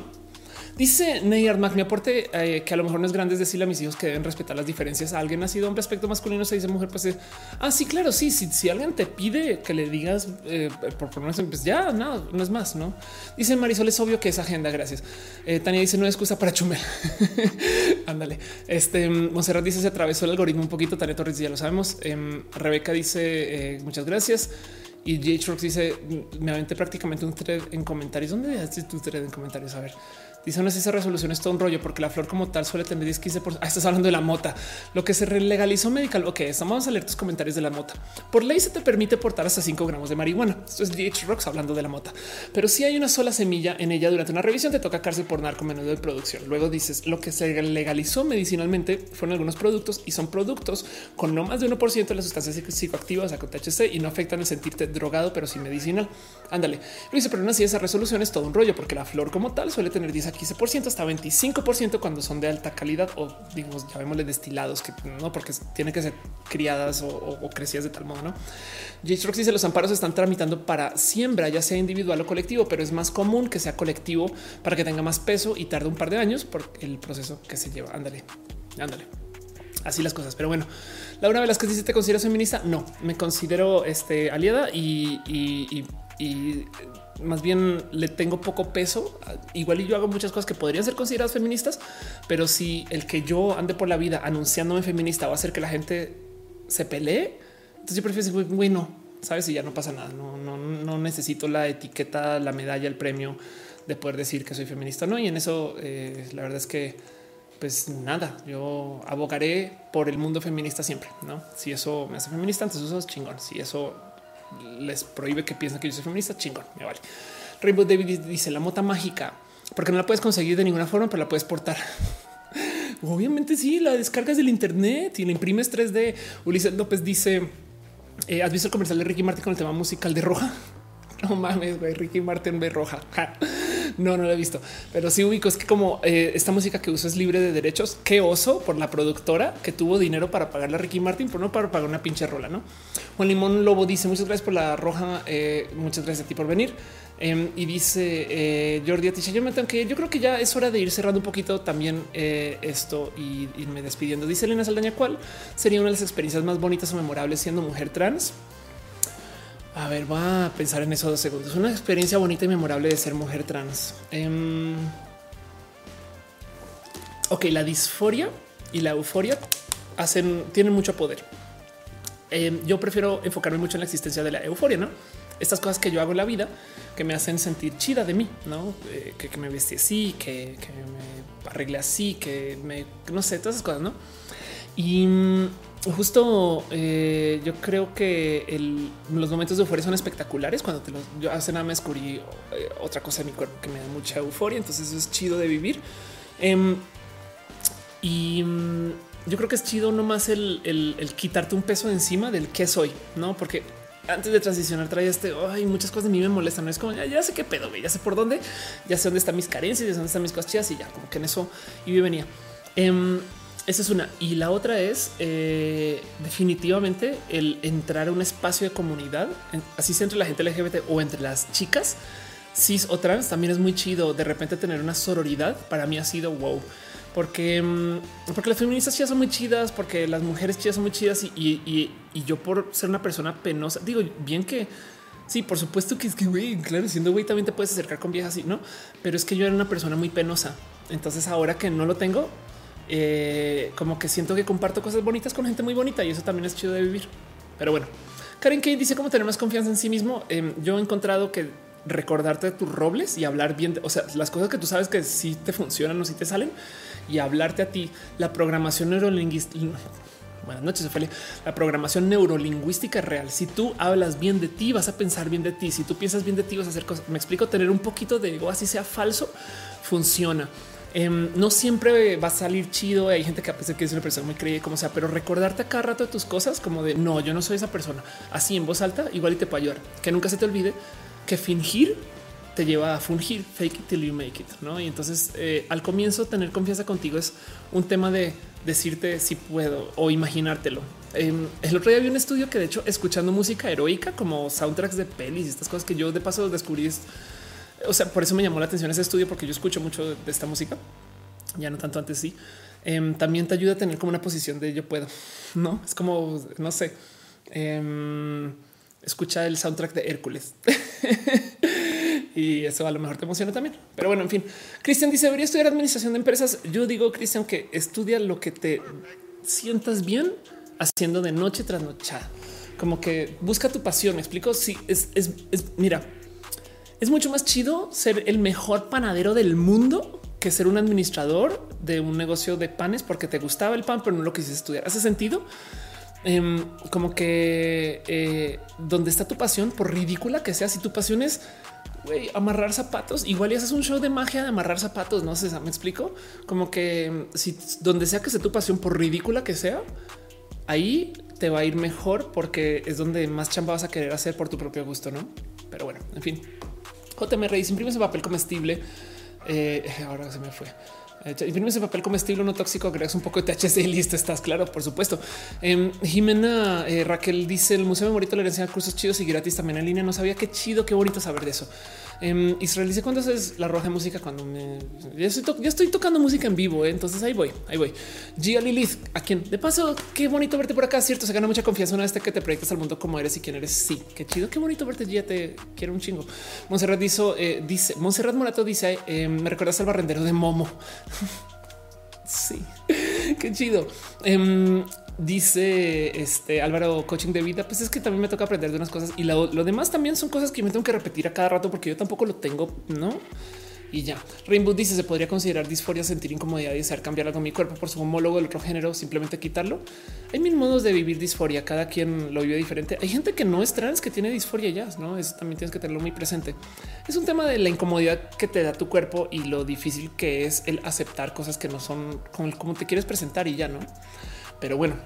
Dice Neyard Mac, mi aporte eh, que a lo mejor no es grande decirle a mis hijos que deben respetar las diferencias. Alguien nacido hombre aspecto masculino se dice mujer, pues es, ah, sí, claro, sí. Si, alguien te pide que le digas eh, por ponerse, pues ya no, no es más, no dice Marisol. Es obvio que es agenda. Gracias. Eh, Tania dice no excusa para chumel. Ándale. Este Monserrat dice se atravesó el algoritmo un poquito. Tania Torres ya lo sabemos. Em, Rebeca dice muchas gracias. Y J. dice: Me aventé prácticamente un thread en comentarios. ¿Dónde dejaste tu thread en comentarios? A ver. Dice no esa resolución es todo un rollo porque la flor como tal suele tener 10, 15 por ah, estás hablando de la mota, lo que se legalizó medical. Ok, vamos a leer tus comentarios de la mota. Por ley se te permite portar hasta 5 gramos de marihuana. Esto es DH Rocks hablando de la mota, pero si hay una sola semilla en ella durante una revisión, te toca cárcel por narco menudo de producción. Luego dices lo que se legalizó medicinalmente fueron algunos productos y son productos con no más de 1% de las sustancias psicoactivas, a THC y no afectan el sentirte drogado, pero sí medicinal. Ándale. Dice, pero aún así esa resolución es todo un rollo porque la flor como tal suele tener 10 15% hasta 25% cuando son de alta calidad o digamos, llamémosle destilados, que no porque tiene que ser criadas o, crecidas de tal modo. No, J-Strox dice los amparos están tramitando para siembra, ya sea individual o colectivo, pero es más común que sea colectivo para que tenga más peso y tarde un par de años por el proceso que se lleva. Ándale, ándale. Así las cosas. Pero bueno, Laura Velázquez dice: ¿Te consideras feminista? No, me considero este, aliada y, y, y, más bien le tengo poco peso. Igual y yo hago muchas cosas que podrían ser consideradas feministas, pero si el que yo ande por la vida anunciándome feminista va a hacer que la gente se pelee, entonces yo prefiero decir, bueno, sabes, y ya no pasa nada. No, no, no necesito la etiqueta, la medalla, el premio de poder decir que soy feminista. No, y en eso eh, la verdad es que pues nada, yo abogaré por el mundo feminista siempre, ¿no? Si eso me hace feminista, entonces eso es chingón. Si eso les prohíbe que piensen que yo soy feminista, chingón, me vale. Rainbow David dice la mota mágica, porque no la puedes conseguir de ninguna forma, pero la puedes portar. Obviamente sí, la descargas del internet y la imprimes 3D. Ulises López dice, eh, ¿has visto el comercial de Ricky Martin con el tema musical de Roja? No mames, güey, Ricky Martin ve Roja. No, no lo he visto, pero sí ubico. Es que como eh, esta música que uso es libre de derechos, qué oso por la productora que tuvo dinero para pagarle a Ricky Martin, pero no para pagar una pinche rola. No, Juan Limón Lobo dice muchas gracias por la roja. Eh, muchas gracias a ti por venir. Em, y dice eh, Jordi Atisha, yo me tengo que yo creo que ya es hora de ir cerrando un poquito también esto y irme despidiendo. Dice Elena Saldaña, ¿cuál sería una de las experiencias más bonitas o memorables siendo mujer trans? A ver, va a pensar en eso dos segundos. Una experiencia bonita y memorable de ser mujer trans. Em, ok, la disforia y la euforia hacen, tienen mucho poder. Em, yo prefiero enfocarme mucho en la existencia de la euforia, no? Estas cosas que yo hago en la vida que me hacen sentir chida de mí, no eh, que, me vestí así, que, me arregle así, que me no sé, todas esas cosas, no? Y justo eh, yo creo que los momentos de euforia son espectaculares. Cuando te los, yo hace nada me descubrí eh, otra cosa en mi cuerpo que me da mucha euforia. Entonces eso es chido de vivir. Em, y mm, yo creo que es chido nomás el, el, quitarte un peso encima del que soy, no? Porque antes de transicionar traía este hay muchas cosas de mí me molestan. No es como ya, sé qué pedo, ya sé por dónde, ya sé dónde están mis carencias, ya dónde están mis cosas y ya como que en eso y venía. Esa es una. Y la otra es eh, definitivamente el entrar a un espacio de comunidad, así sea entre la gente LGBT o entre las chicas cis o trans. También es muy chido de repente tener una sororidad. Para mí ha sido wow, porque, mm, porque las feministas chidas son muy chidas, porque las mujeres chidas son muy chidas y, yo por ser una persona penosa, digo bien que Sí, por supuesto que es que, güey, claro, siendo güey también te puedes acercar con viejas así, ¿no? Pero es que yo era una persona muy penosa. Entonces ahora que no lo tengo, eh, como que siento que comparto cosas bonitas con gente muy bonita y eso también es chido de vivir. Pero bueno, Karen Kay dice cómo tener más confianza en sí mismo. Em, yo he encontrado que recordarte de tus robles y hablar bien, o sea, las cosas que tú sabes que sí te funcionan o sí te salen y hablarte a ti. La programación neurolingüística. Buenas noches, Ophelia. La programación neurolingüística real. Si tú hablas bien de ti, vas a pensar bien de ti. Si tú piensas bien de ti, vas a hacer cosas. Me explico, tener un poquito de ego, así sea falso, funciona. Em, no siempre va a salir chido. Hay gente que a que es una persona muy creíble, como sea, pero recordarte cada rato de tus cosas, como de no, yo no soy esa persona así en voz alta, igual y te puede ayudar. Que nunca se te olvide que fingir te lleva a fungir, fake it till you make it. No? Y entonces eh, al comienzo, tener confianza contigo es un tema de decirte si puedo o imaginártelo. Em, el otro día vi un estudio que, de hecho, escuchando música heroica como soundtracks de pelis y estas cosas que yo de paso descubrí o sea, por eso me llamó la atención ese estudio, porque yo escucho mucho de esta música. Ya no tanto antes, sí. Em, también te ayuda a tener como una posición de yo puedo, no es como, no sé, em, escucha el soundtrack de Hércules y eso a lo mejor te emociona también. Pero bueno, en fin, Cristian dice debería estudiar administración de empresas. Yo digo, Cristian, que estudia lo que te sientas bien haciendo de noche tras noche. Como que busca tu pasión. Me explico. Si es, es, es mira, es mucho más chido ser el mejor panadero del mundo que ser un administrador de un negocio de panes porque te gustaba el pan, pero no lo quisiste estudiar. ¿Hace sentido? Em, como que eh, donde está tu pasión, por ridícula que sea, si tu pasión es amarrar zapatos, igual y haces un show de magia de amarrar zapatos. No sé, me explico como que em, si donde sea que sea tu pasión, por ridícula que sea, ahí te va a ir mejor porque es donde más chamba vas a querer hacer por tu propio gusto, no? Pero bueno, en fin. JMR dice imprimes ese papel comestible. Eh, ahora se me fue. Imprime ese papel comestible no tóxico, agregas un poco de THC y listo, estás claro, por supuesto. Em, Jimena eh, Raquel dice el Museo de Morito le enseña cursos chidos y gratis también en línea. No sabía qué chido, qué bonito saber de eso. Eh, Israel dice cuándo es la roja música cuando me ya estoy, tocando música en vivo. Eh? Entonces ahí voy, ahí voy. Gia Lilith, a quien de paso, qué bonito verte por acá. Cierto, se gana mucha confianza una vez que te proyectas al mundo como eres y quién eres. Sí, qué chido, qué bonito verte. Ya te quiero un chingo. Monserrat eh, dice Monserrat Morato dice eh, me recuerdas al barrendero de Momo. sí, qué chido. Em, Dice este Álvaro coaching de vida. Pues es que también me toca aprender de unas cosas y lo, demás también son cosas que me tengo que repetir a cada rato porque yo tampoco lo tengo, no? Y ya Rainbow dice se podría considerar disforia, sentir incomodidad y desear cambiar algo en mi cuerpo por su homólogo del otro género, simplemente quitarlo. Hay mil modos de vivir disforia. Cada quien lo vive diferente. Hay gente que no es trans que tiene disforia ya, no? Eso también tienes que tenerlo muy presente. Es un tema de la incomodidad que te da tu cuerpo y lo difícil que es el aceptar cosas que no son como te quieres presentar y ya no. Pero bueno,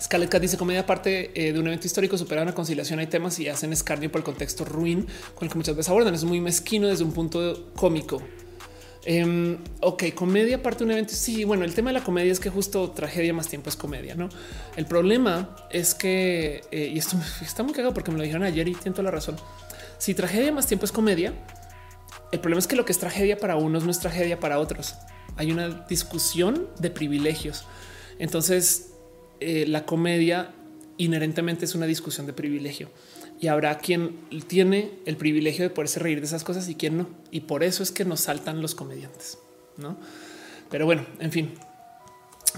Scarlett dice comedia aparte eh, de un evento histórico supera una conciliación. Hay temas y hacen escarnio por el contexto ruin con el que muchas veces abordan. Es muy mezquino desde un punto cómico. Em, ok, comedia aparte de un evento. Sí, bueno, el tema de la comedia es que justo tragedia más tiempo es comedia, no? El problema es que, eh, y esto está muy cagado porque me lo dijeron ayer y tiento la razón. Si tragedia más tiempo es comedia, el problema es que lo que es tragedia para unos no es tragedia para otros. Hay una discusión de privilegios. Entonces, eh, la comedia inherentemente es una discusión de privilegio y habrá quien tiene el privilegio de poderse reír de esas cosas y quien no. Y por eso es que nos saltan los comediantes, no? Pero bueno, en fin,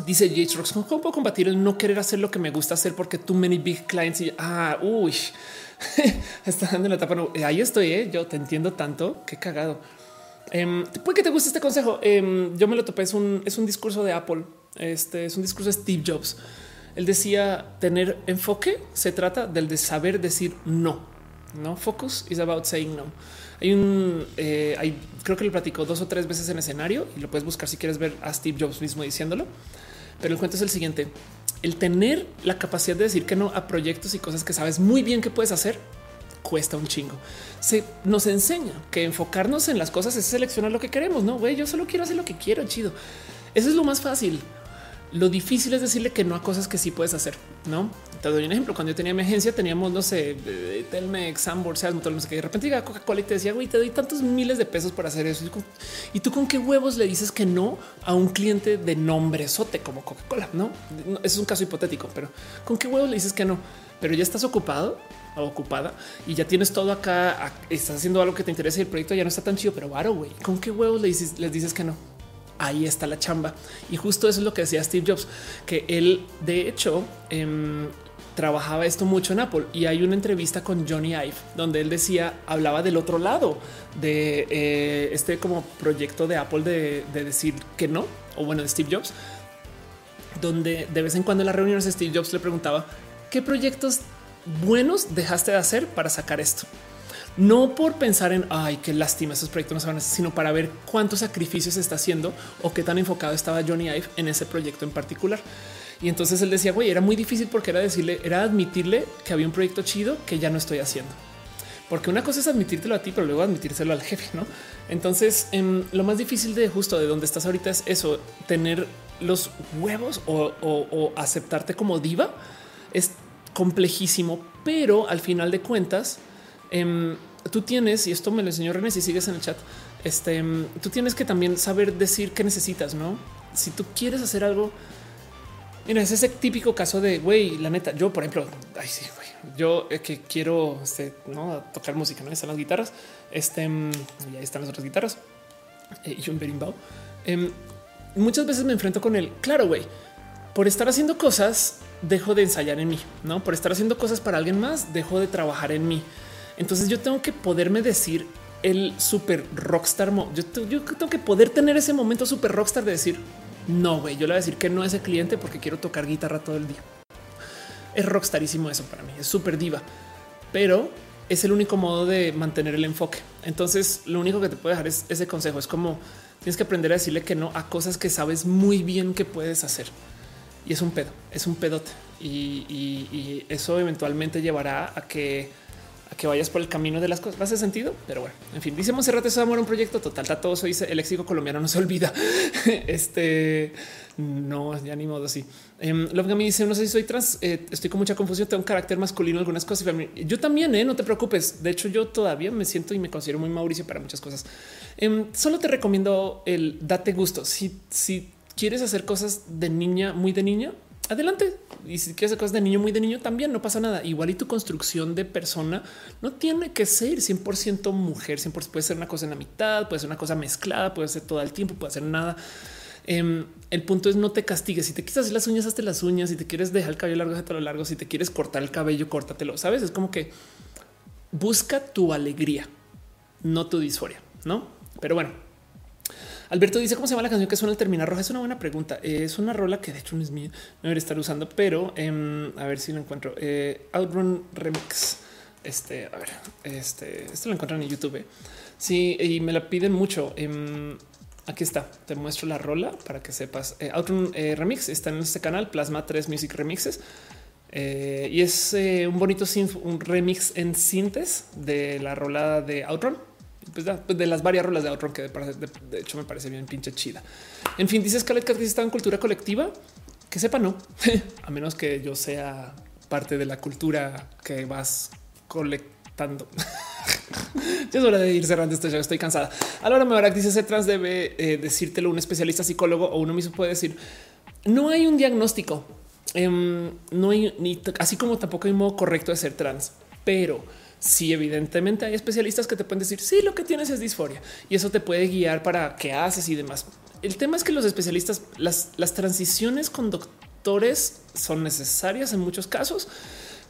dice Yates Rocks, ¿cómo puedo combatir el no querer hacer lo que me gusta hacer porque too many big clients y ah, uy, está dando la etapa. ahí estoy. ¿eh? Yo te entiendo tanto. Qué cagado. Eh, puede que te guste este consejo. Em, yo me lo topé. Es un, es un discurso de Apple este es un discurso de Steve Jobs. Él decía tener enfoque se trata del de saber decir no. No focus is about saying no. Hay un, eh, hay, creo que lo platicó dos o tres veces en escenario y lo puedes buscar si quieres ver a Steve Jobs mismo diciéndolo. Pero el cuento es el siguiente: el tener la capacidad de decir que no a proyectos y cosas que sabes muy bien que puedes hacer cuesta un chingo. Se nos enseña que enfocarnos en las cosas es seleccionar lo que queremos. No, güey, yo solo quiero hacer lo que quiero. Chido. Eso es lo más fácil. Lo difícil es decirle que no a cosas que sí puedes hacer. No te doy un ejemplo. Cuando yo tenía emergencia, teníamos, no sé, Telmex, Sambor, seas no sé qué. De repente llega Coca-Cola y te decía, güey, te doy tantos miles de pesos para hacer eso. Y tú con qué huevos le dices que no a un cliente de nombre sote como Coca-Cola? No, es un caso hipotético, pero con qué huevos le dices que no, pero ya estás ocupado o ocupada y ya tienes todo acá. Estás haciendo algo que te interesa y el proyecto ya no está tan chido, pero varo, güey, con qué huevos le les dices que no? Ahí está la chamba. Y justo eso es lo que decía Steve Jobs, que él de hecho em, trabajaba esto mucho en Apple y hay una entrevista con Johnny Ive donde él decía, hablaba del otro lado de eh, este como proyecto de Apple de, decir que no, o bueno, de Steve Jobs, donde de vez en cuando en las reuniones Steve Jobs le preguntaba qué proyectos buenos dejaste de hacer para sacar esto no por pensar en ay, qué lástima, esos proyectos no se van a hacer, sino para ver cuántos sacrificios está haciendo o qué tan enfocado estaba Johnny Ive en ese proyecto en particular. Y entonces él decía, güey, era muy difícil porque era decirle, era admitirle que había un proyecto chido que ya no estoy haciendo. Porque una cosa es admitírtelo a ti, pero luego admitírselo al jefe, ¿no? Entonces, em, lo más difícil de justo de donde estás ahorita es eso, tener los huevos o, aceptarte como diva. Es complejísimo, pero al final de cuentas, Em, tú tienes, y esto me lo enseñó René, si sigues en el chat, este, em, tú tienes que también saber decir qué necesitas, ¿no? Si tú quieres hacer algo, mira, es ese típico caso de, güey, la neta, yo, por ejemplo, sí, yo eh, que quiero este, ¿no? tocar música, ¿no? Están las guitarras, este, em, están las otras guitarras, eh, y un berimbau. muchas veces me enfrento con él, claro, güey, por estar haciendo cosas, dejo de ensayar en mí, ¿no? Por estar haciendo cosas para alguien más, dejo de trabajar en mí. Entonces yo tengo que poderme decir el super rockstar. Yo, tengo que poder tener ese momento super rockstar de decir no, güey, yo le voy a decir que no a ese cliente porque quiero tocar guitarra todo el día. Es rockstarísimo eso para mí, es súper diva, pero es el único modo de mantener el enfoque. Entonces, lo único que te puede dejar es ese consejo. Es como tienes que aprender a decirle que no a cosas que sabes muy bien que puedes hacer. Y es un pedo, es un pedote. y eso eventualmente llevará a que a que vayas por el camino de las cosas. ¿Hace sentido? Pero bueno, en fin, dice Monserrate, eso amor un proyecto total. Todo eso dice el léxico colombiano no se olvida. este no, ya ni modo así. Um, Love me dice: No sé si soy trans, eh, estoy con mucha confusión. Tengo un carácter masculino, algunas cosas. Yo también, eh, no te preocupes. De hecho, yo todavía me siento y me considero muy Mauricio para muchas cosas. Um, solo te recomiendo el date gusto. Si, si quieres hacer cosas de niña, muy de niña, adelante. Y si quieres hacer cosas de niño, muy de niño, también no pasa nada. Igual y tu construcción de persona no tiene que ser 100% mujer, 100% puede ser una cosa en la mitad, puede ser una cosa mezclada, puede ser todo el tiempo, puede ser nada. Em, el punto es no te castigues. Si te quitas las uñas, hazte las uñas. Si te quieres dejar el cabello largo, déjalo largo. Si te quieres cortar el cabello, córtatelo. Sabes? Es como que busca tu alegría, no tu disforia, no? Pero bueno, Alberto dice cómo se llama la canción que suena al terminar roja. Es una buena pregunta. Es una rola que de hecho no es mía, no debería estar usando, pero em, a ver si lo encuentro. Eh, Outrun Remix. Este, a ver, este, esto lo encuentran en YouTube. Sí, y me la piden mucho. Em, Aquí está, te muestro la rola para que sepas. Eh, Outrun eh, Remix está en este canal, Plasma 3 Music Remixes. Eh, y es un bonito un remix en sintes de la rola de Outrun. Pues, pues de las varias rolas de Outrun que de, hecho me parece bien pinche chida. En fin, dices que está en cultura colectiva. Que sepa, no, a menos que yo sea parte de la cultura que vas colectando. ya es hora de ir cerrando esto. Ya estoy cansada. A la hora me dice ese trans debe eh, decírtelo un especialista psicólogo o uno mismo puede decir no hay un diagnóstico. Em, no hay ni así como tampoco hay modo correcto de ser trans, pero sí, evidentemente hay especialistas que te pueden decir sí, lo que tienes es disforia y eso te puede guiar para qué haces y demás. El tema es que los especialistas, las, las transiciones con doctores son necesarias en muchos casos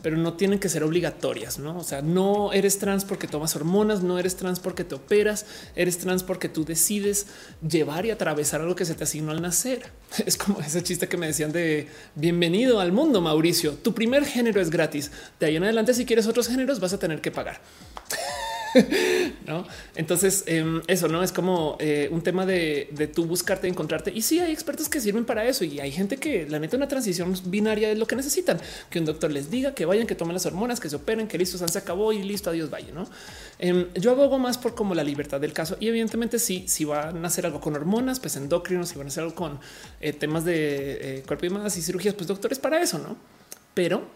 pero no tienen que ser obligatorias, ¿no? O sea, no eres trans porque tomas hormonas, no eres trans porque te operas, eres trans porque tú decides llevar y atravesar algo que se te asignó al nacer. Es como ese chiste que me decían de bienvenido al mundo, Mauricio. Tu primer género es gratis. De ahí en adelante, si quieres otros géneros, vas a tener que pagar. no? Entonces, em, eso no es como eh, un tema de, tú buscarte, encontrarte. Y sí, hay expertos que sirven para eso. Y hay gente que la neta, una transición binaria es lo que necesitan. Que un doctor les diga que vayan, que tomen las hormonas, que se operen, que listo, se acabó y listo, adiós, vaya. No em, yo abogo más por como la libertad del caso. Y evidentemente, sí, si van a hacer algo con hormonas, pues endocrinos, si van a hacer algo con eh, temas de eh, cuerpo y más y cirugías, pues doctores para eso, no? Pero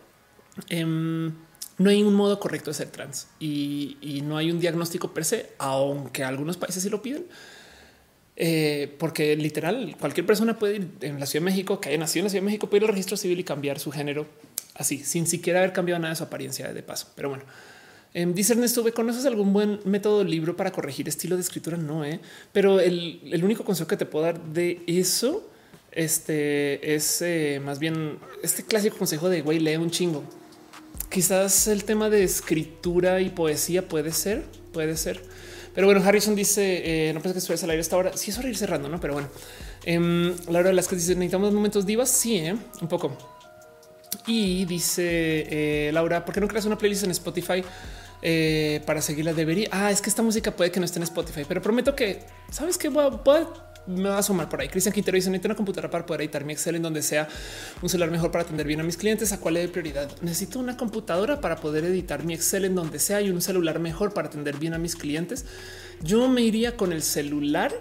em, no hay un modo correcto de ser trans y, no hay un diagnóstico per se, aunque algunos países sí lo piden. Eh, porque literal cualquier persona puede ir en la Ciudad de México, que haya nacido en la Ciudad de México, puede ir al registro civil y cambiar su género así, sin siquiera haber cambiado nada de su apariencia de paso. Pero bueno, eh, dice Ernesto, ¿conoces algún buen método libro para corregir estilo de escritura? No, eh? pero el, único consejo que te puedo dar de eso este, es eh, más bien este clásico consejo de güey, lee un chingo quizás el tema de escritura y poesía puede ser, puede ser. Pero bueno, Harrison dice, eh, no pensé que estuvieras al aire esta hora. Sí, es hora ir cerrando, ¿no? Pero bueno, eh, Laura que dice, necesitamos momentos divas. Sí, ¿eh? un poco. Y dice eh, Laura, ¿por qué no creas una playlist en Spotify para seguirla? Debería. Ah, es que esta música puede que no esté en Spotify, pero prometo que, ¿sabes a, voy a me va a asomar por ahí. Cristian Quintero dice necesito una computadora para poder editar mi Excel en donde sea un celular mejor para atender bien a mis clientes. ¿A cuál es de prioridad? Necesito una computadora para poder editar mi Excel en donde sea y un celular mejor para atender bien a mis clientes. Yo me iría con el celular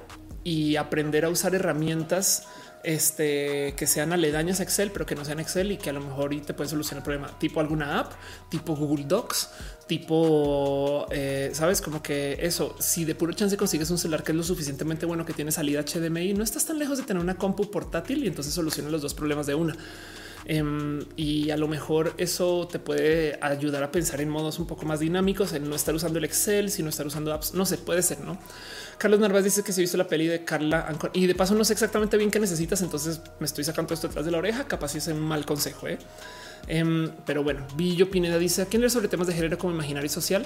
y aprender a usar herramientas este, que sean aledañas a Excel, pero que no sean Excel y que a lo mejor te pueden solucionar el problema, tipo alguna app, tipo Google Docs, tipo, eh, sabes, como que eso, si de puro chance consigues un celular que es lo suficientemente bueno que tiene salida HDMI, no estás tan lejos de tener una compu portátil y entonces soluciona los dos problemas de una. Em, y a lo mejor eso te puede ayudar a pensar en modos un poco más dinámicos, en no estar usando el Excel, sino estar usando apps. No sé, puede ser, no? Carlos Narvaz dice que se visto la peli de Carla y de paso no sé exactamente bien qué necesitas. Entonces me estoy sacando esto detrás de la oreja. Capaz si es un mal consejo. ¿eh? Em, pero bueno, Villo Pineda dice quién leer sobre temas de género como imaginario social.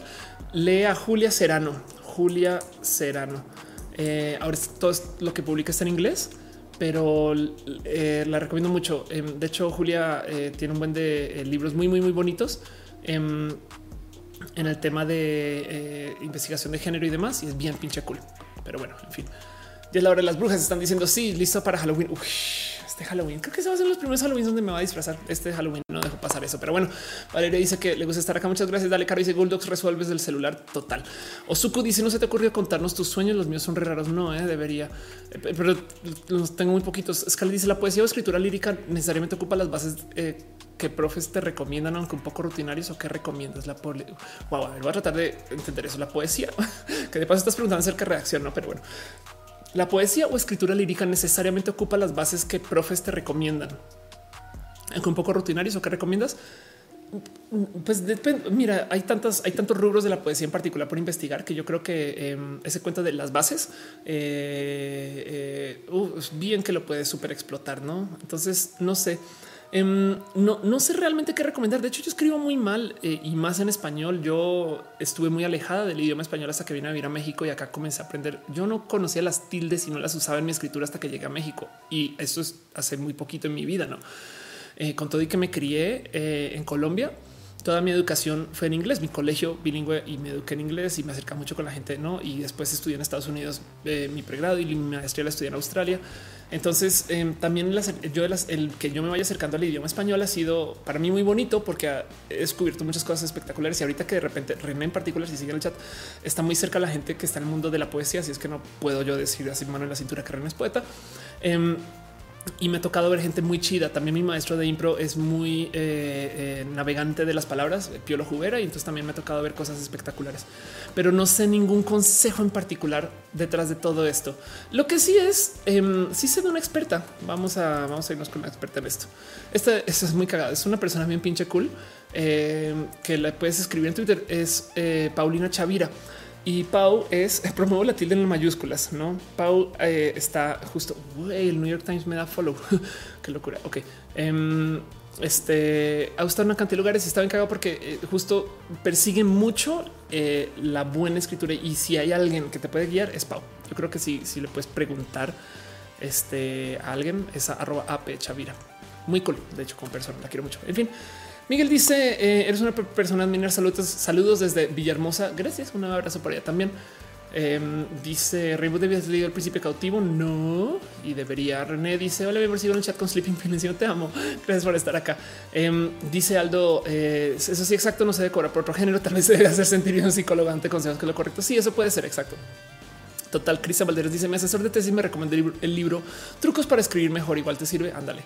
Lee a Julia Serano. Julia Serano. Eh, ahora todo lo que publica está en inglés, pero eh, la recomiendo mucho. Em, de hecho, Julia eh, tiene un buen de libros muy, muy, muy bonitos em, en el tema de investigación de género y demás. Y es bien pinche cool. Pero bueno, en fin. Ya es la hora de las brujas. Están diciendo sí, listo para Halloween. Este Halloween. Creo que se va a ser los primeros Halloween donde me va a disfrazar. Este Halloween no dejo pasar eso, pero bueno, Valeria dice que le gusta estar acá. Muchas gracias. Dale, Caro dice Goldox resuelves del celular total. Osuku dice no se te ocurrió contarnos tus sueños. Los míos son re raros. No, eh, debería, eh, pero los tengo muy poquitos. Scal dice la poesía o escritura lírica necesariamente ocupa las bases eh, que profes te recomiendan, aunque un poco rutinarios o qué recomiendas la poli. Wow, a ver, voy a tratar de entender eso. La poesía que de paso estás preguntando acerca de reacción, no? Pero bueno, la poesía o escritura lírica necesariamente ocupa las bases que profes te recomiendan, aunque un poco rutinarios o qué recomiendas. Pues depende. Mira, hay tantas, hay tantos rubros de la poesía en particular por investigar que yo creo que em, ese cuenta de las bases eh, eh, bien que lo puedes super explotar, no? Entonces, no sé. Em, no, no sé realmente qué recomendar. De hecho, yo escribo muy mal eh, y más en español. Yo estuve muy alejada del idioma español hasta que vine a vivir a México y acá comencé a aprender. Yo no conocía las tildes y no las usaba en mi escritura hasta que llegué a México. Y eso es hace muy poquito en mi vida, ¿no? Eh, con todo y que me crié eh, en Colombia, toda mi educación fue en inglés, mi colegio bilingüe y me eduqué en inglés y me acerca mucho con la gente, ¿no? Y después estudié en Estados Unidos mi pregrado y mi maestría la estudié en Australia. Entonces, em, también yo el que yo me vaya acercando al idioma español ha sido para mí muy bonito porque he descubierto muchas cosas espectaculares. Y ahorita que de repente René en particular, si sigue el chat, está muy cerca la gente que está en el mundo de la poesía. Así es que no puedo yo decir así mano en la cintura que René es poeta. Em, y me ha tocado ver gente muy chida. También mi maestro de impro es muy eh, eh, navegante de las palabras, Piolo Jubera, y entonces también me ha tocado ver cosas espectaculares. Pero no sé ningún consejo en particular detrás de todo esto. Lo que sí es, eh, sí sé de una experta. Vamos a, vamos a irnos con una experta en esto. Esta, es muy cagada. Es una persona bien pinche cool em, que la puedes escribir en Twitter. Es eh, Paulina Chavira. Y Pau es promuevo la tilde en mayúsculas, no? Pau eh, está justo el New York Times me da follow. Qué locura. Ok. Um, este ha gustado una cantidad de lugares y estaba porque eh, justo persigue mucho eh, la buena escritura. Y si hay alguien que te puede guiar, es Pau. Yo creo que si, si le puedes preguntar este, a alguien, es a arroba AP Chavira. Muy cool. De hecho, como persona la quiero mucho. En fin, Miguel dice: eh, Eres una persona admirar. Saludos, saludos desde Villahermosa. Gracias. Un abrazo por allá también. Um, dice Rainbow debías leído el príncipe cautivo. No, y debería. René dice: Hola, haber sido en el chat con Sleeping Silencio. Te amo. Gracias por estar acá. Um, dice Aldo: eh, Eso sí, exacto. No se decora por otro género. Tal vez se debe hacer sentir un psicólogo ante consejos que lo correcto. Sí, eso puede ser exacto. Total. Cristian Valderes dice: Mi asesor de tesis me recomendó el libro Trucos para escribir mejor. Igual te sirve. Ándale.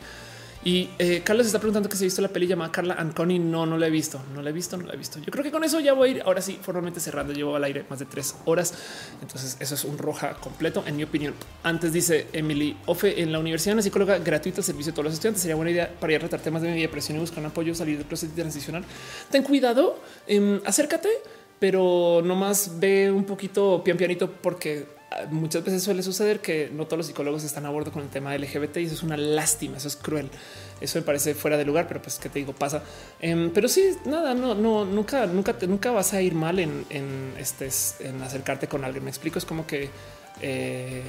Y eh, Carlos está preguntando que se ha visto la peli llamada Carla Anconi. No, no la he visto, no la he visto, no la he visto. Yo creo que con eso ya voy a ir ahora sí, formalmente cerrando. Llevo al aire más de tres horas. Entonces, eso es un roja completo, en mi opinión. Antes dice Emily Ofe en la universidad, una psicóloga gratuita servicio de todos los estudiantes. Sería buena idea para ir a tratar temas de mi depresión y buscar un apoyo, salir del proceso y transicionar. Ten cuidado, em, acércate, pero no más ve un poquito pian pianito porque muchas veces suele suceder que no todos los psicólogos están a bordo con el tema LGBT y eso es una lástima, eso es cruel. Eso me parece fuera de lugar, pero pues que te digo pasa. Em, pero sí, nada, no, no, nunca, nunca, nunca vas a ir mal en, en, este, en acercarte con alguien. Me explico, es como que eh,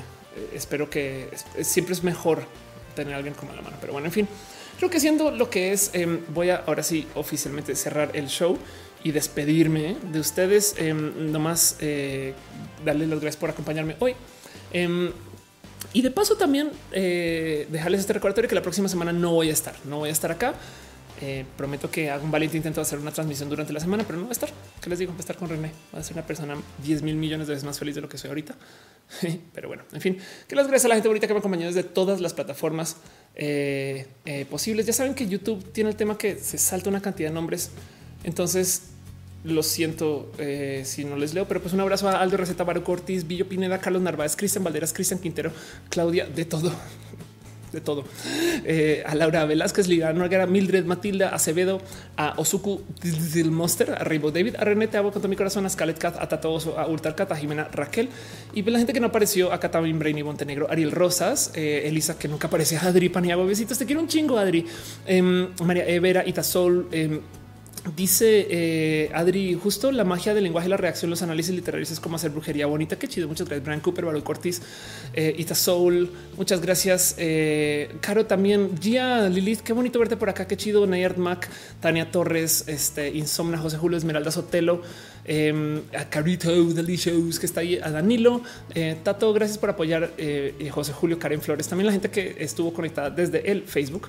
espero que siempre es mejor tener a alguien como la mano. Pero bueno, en fin, creo que siendo lo que es, em, voy a ahora sí oficialmente cerrar el show y despedirme de ustedes. Eh, nomás eh, darles las gracias por acompañarme hoy. Em, y de paso también eh, dejarles este recordatorio que la próxima semana no voy a estar, no voy a estar acá. Eh, prometo que hago un valiente intento de hacer una transmisión durante la semana, pero no voy a estar. ¿Qué les digo? Voy a estar con René. Voy a ser una persona 10 mil millones de veces más feliz de lo que soy ahorita. pero bueno, en fin, que las gracias a la gente bonita que me acompañó desde todas las plataformas posibles. Ya saben que YouTube tiene el tema que se salta una cantidad de nombres. Entonces, lo siento eh, si no les leo, pero pues un abrazo a Aldo Receta, Baro Cortis, Villo Pineda, Carlos Narváez, Cristian Valderas, Cristian Quintero, Claudia, de todo, de todo. Eh, a Laura Velázquez, Liga Noguera, Mildred, Matilda, Acevedo, a Osuku del Monster, a Rainbow David, a René con todo mi corazón, a Scarlett Cat, a Tatoso, a Urtar Cat, a Jimena Raquel y pues la gente que no apareció acá también Brainy Montenegro, Ariel Rosas, eh, Elisa que nunca aparece, Adri Paniagua, besitos, te quiero un chingo, Adri, em, María Evera, Itasol, em, Dice eh, Adri, justo la magia del lenguaje, la reacción, los análisis literarios es como hacer brujería bonita. Qué chido. Muchas gracias. Brian Cooper, Baruch Cortés, eh, Ita Soul. Muchas gracias. Eh, Caro también. Gia Lilith, qué bonito verte por acá. Qué chido. Nayard Mac, Tania Torres, este Insomna, José Julio Esmeralda Sotelo, eh, a Carito Delicious que está ahí, a Danilo, eh, Tato. Gracias por apoyar. José Julio, Karen Flores, también la gente que estuvo conectada desde el Facebook.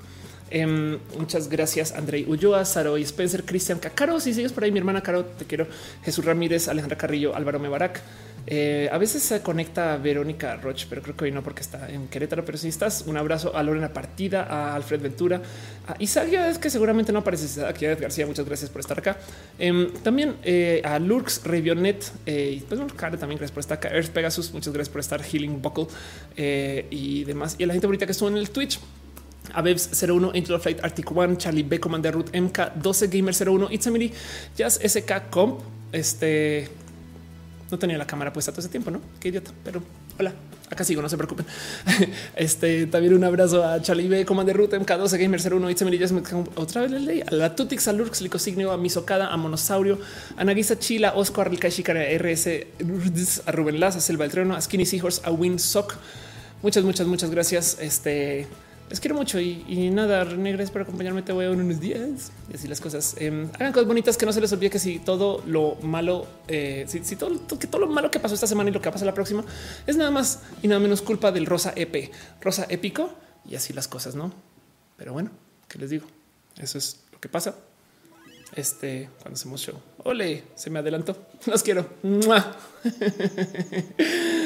Em, muchas gracias, Andrei Ulloa, Saro y Spencer, Cristian Caro. Si sigues por ahí, mi hermana Caro, te quiero. Jesús Ramírez, Alejandra Carrillo, Álvaro Mebarak. Eh, a veces se conecta Verónica Roch, pero creo que hoy no porque está en Querétaro. Pero si estás, un abrazo a Lorena Partida, a Alfred Ventura, a Isaac, es que seguramente no aparece aquí. A García, muchas gracias por estar acá. Em, también eh, a Lurks, Revionet eh, y pues bueno, Caro también gracias por estar acá. Earth Pegasus, muchas gracias por estar Healing Buckle y demás. Y a la gente bonita que estuvo en el Twitch. Avebs 01, Angel Flight, Arctic One, Charlie B, Commander Root, MK 12 Gamer 01, Itzamiri, Jazz SK Comp. Este no tenía la cámara puesta todo ese tiempo, no? Qué idiota, pero hola, acá sigo, no se preocupen. Este también un abrazo a Charlie B, Commander Root, MK 12 Gamer 01, Itzamiri, Jazz otra vez le leí a la Tutix, a Lurks, Licosignio, a Misocada, a Monosaurio, a Nagisa Chila, Oscar, Rikai Shikara, RS, a Rubén Laza, a Selva del Trono, a Skinny Seahorse, a Win Sock. Muchas, muchas, muchas gracias. Este les quiero mucho y, nada, René, gracias por acompañarme. Te voy en unos días y así las cosas. Em, hagan cosas bonitas que no se les olvide que si todo lo malo, eh, si, todo, que todo lo malo que pasó esta semana y lo que va a pasar la próxima es nada más y nada menos culpa del rosa EP, rosa épico y así las cosas, no? Pero bueno, qué les digo? Eso es lo que pasa. Este cuando hacemos show. Ole, se me adelantó. Los quiero.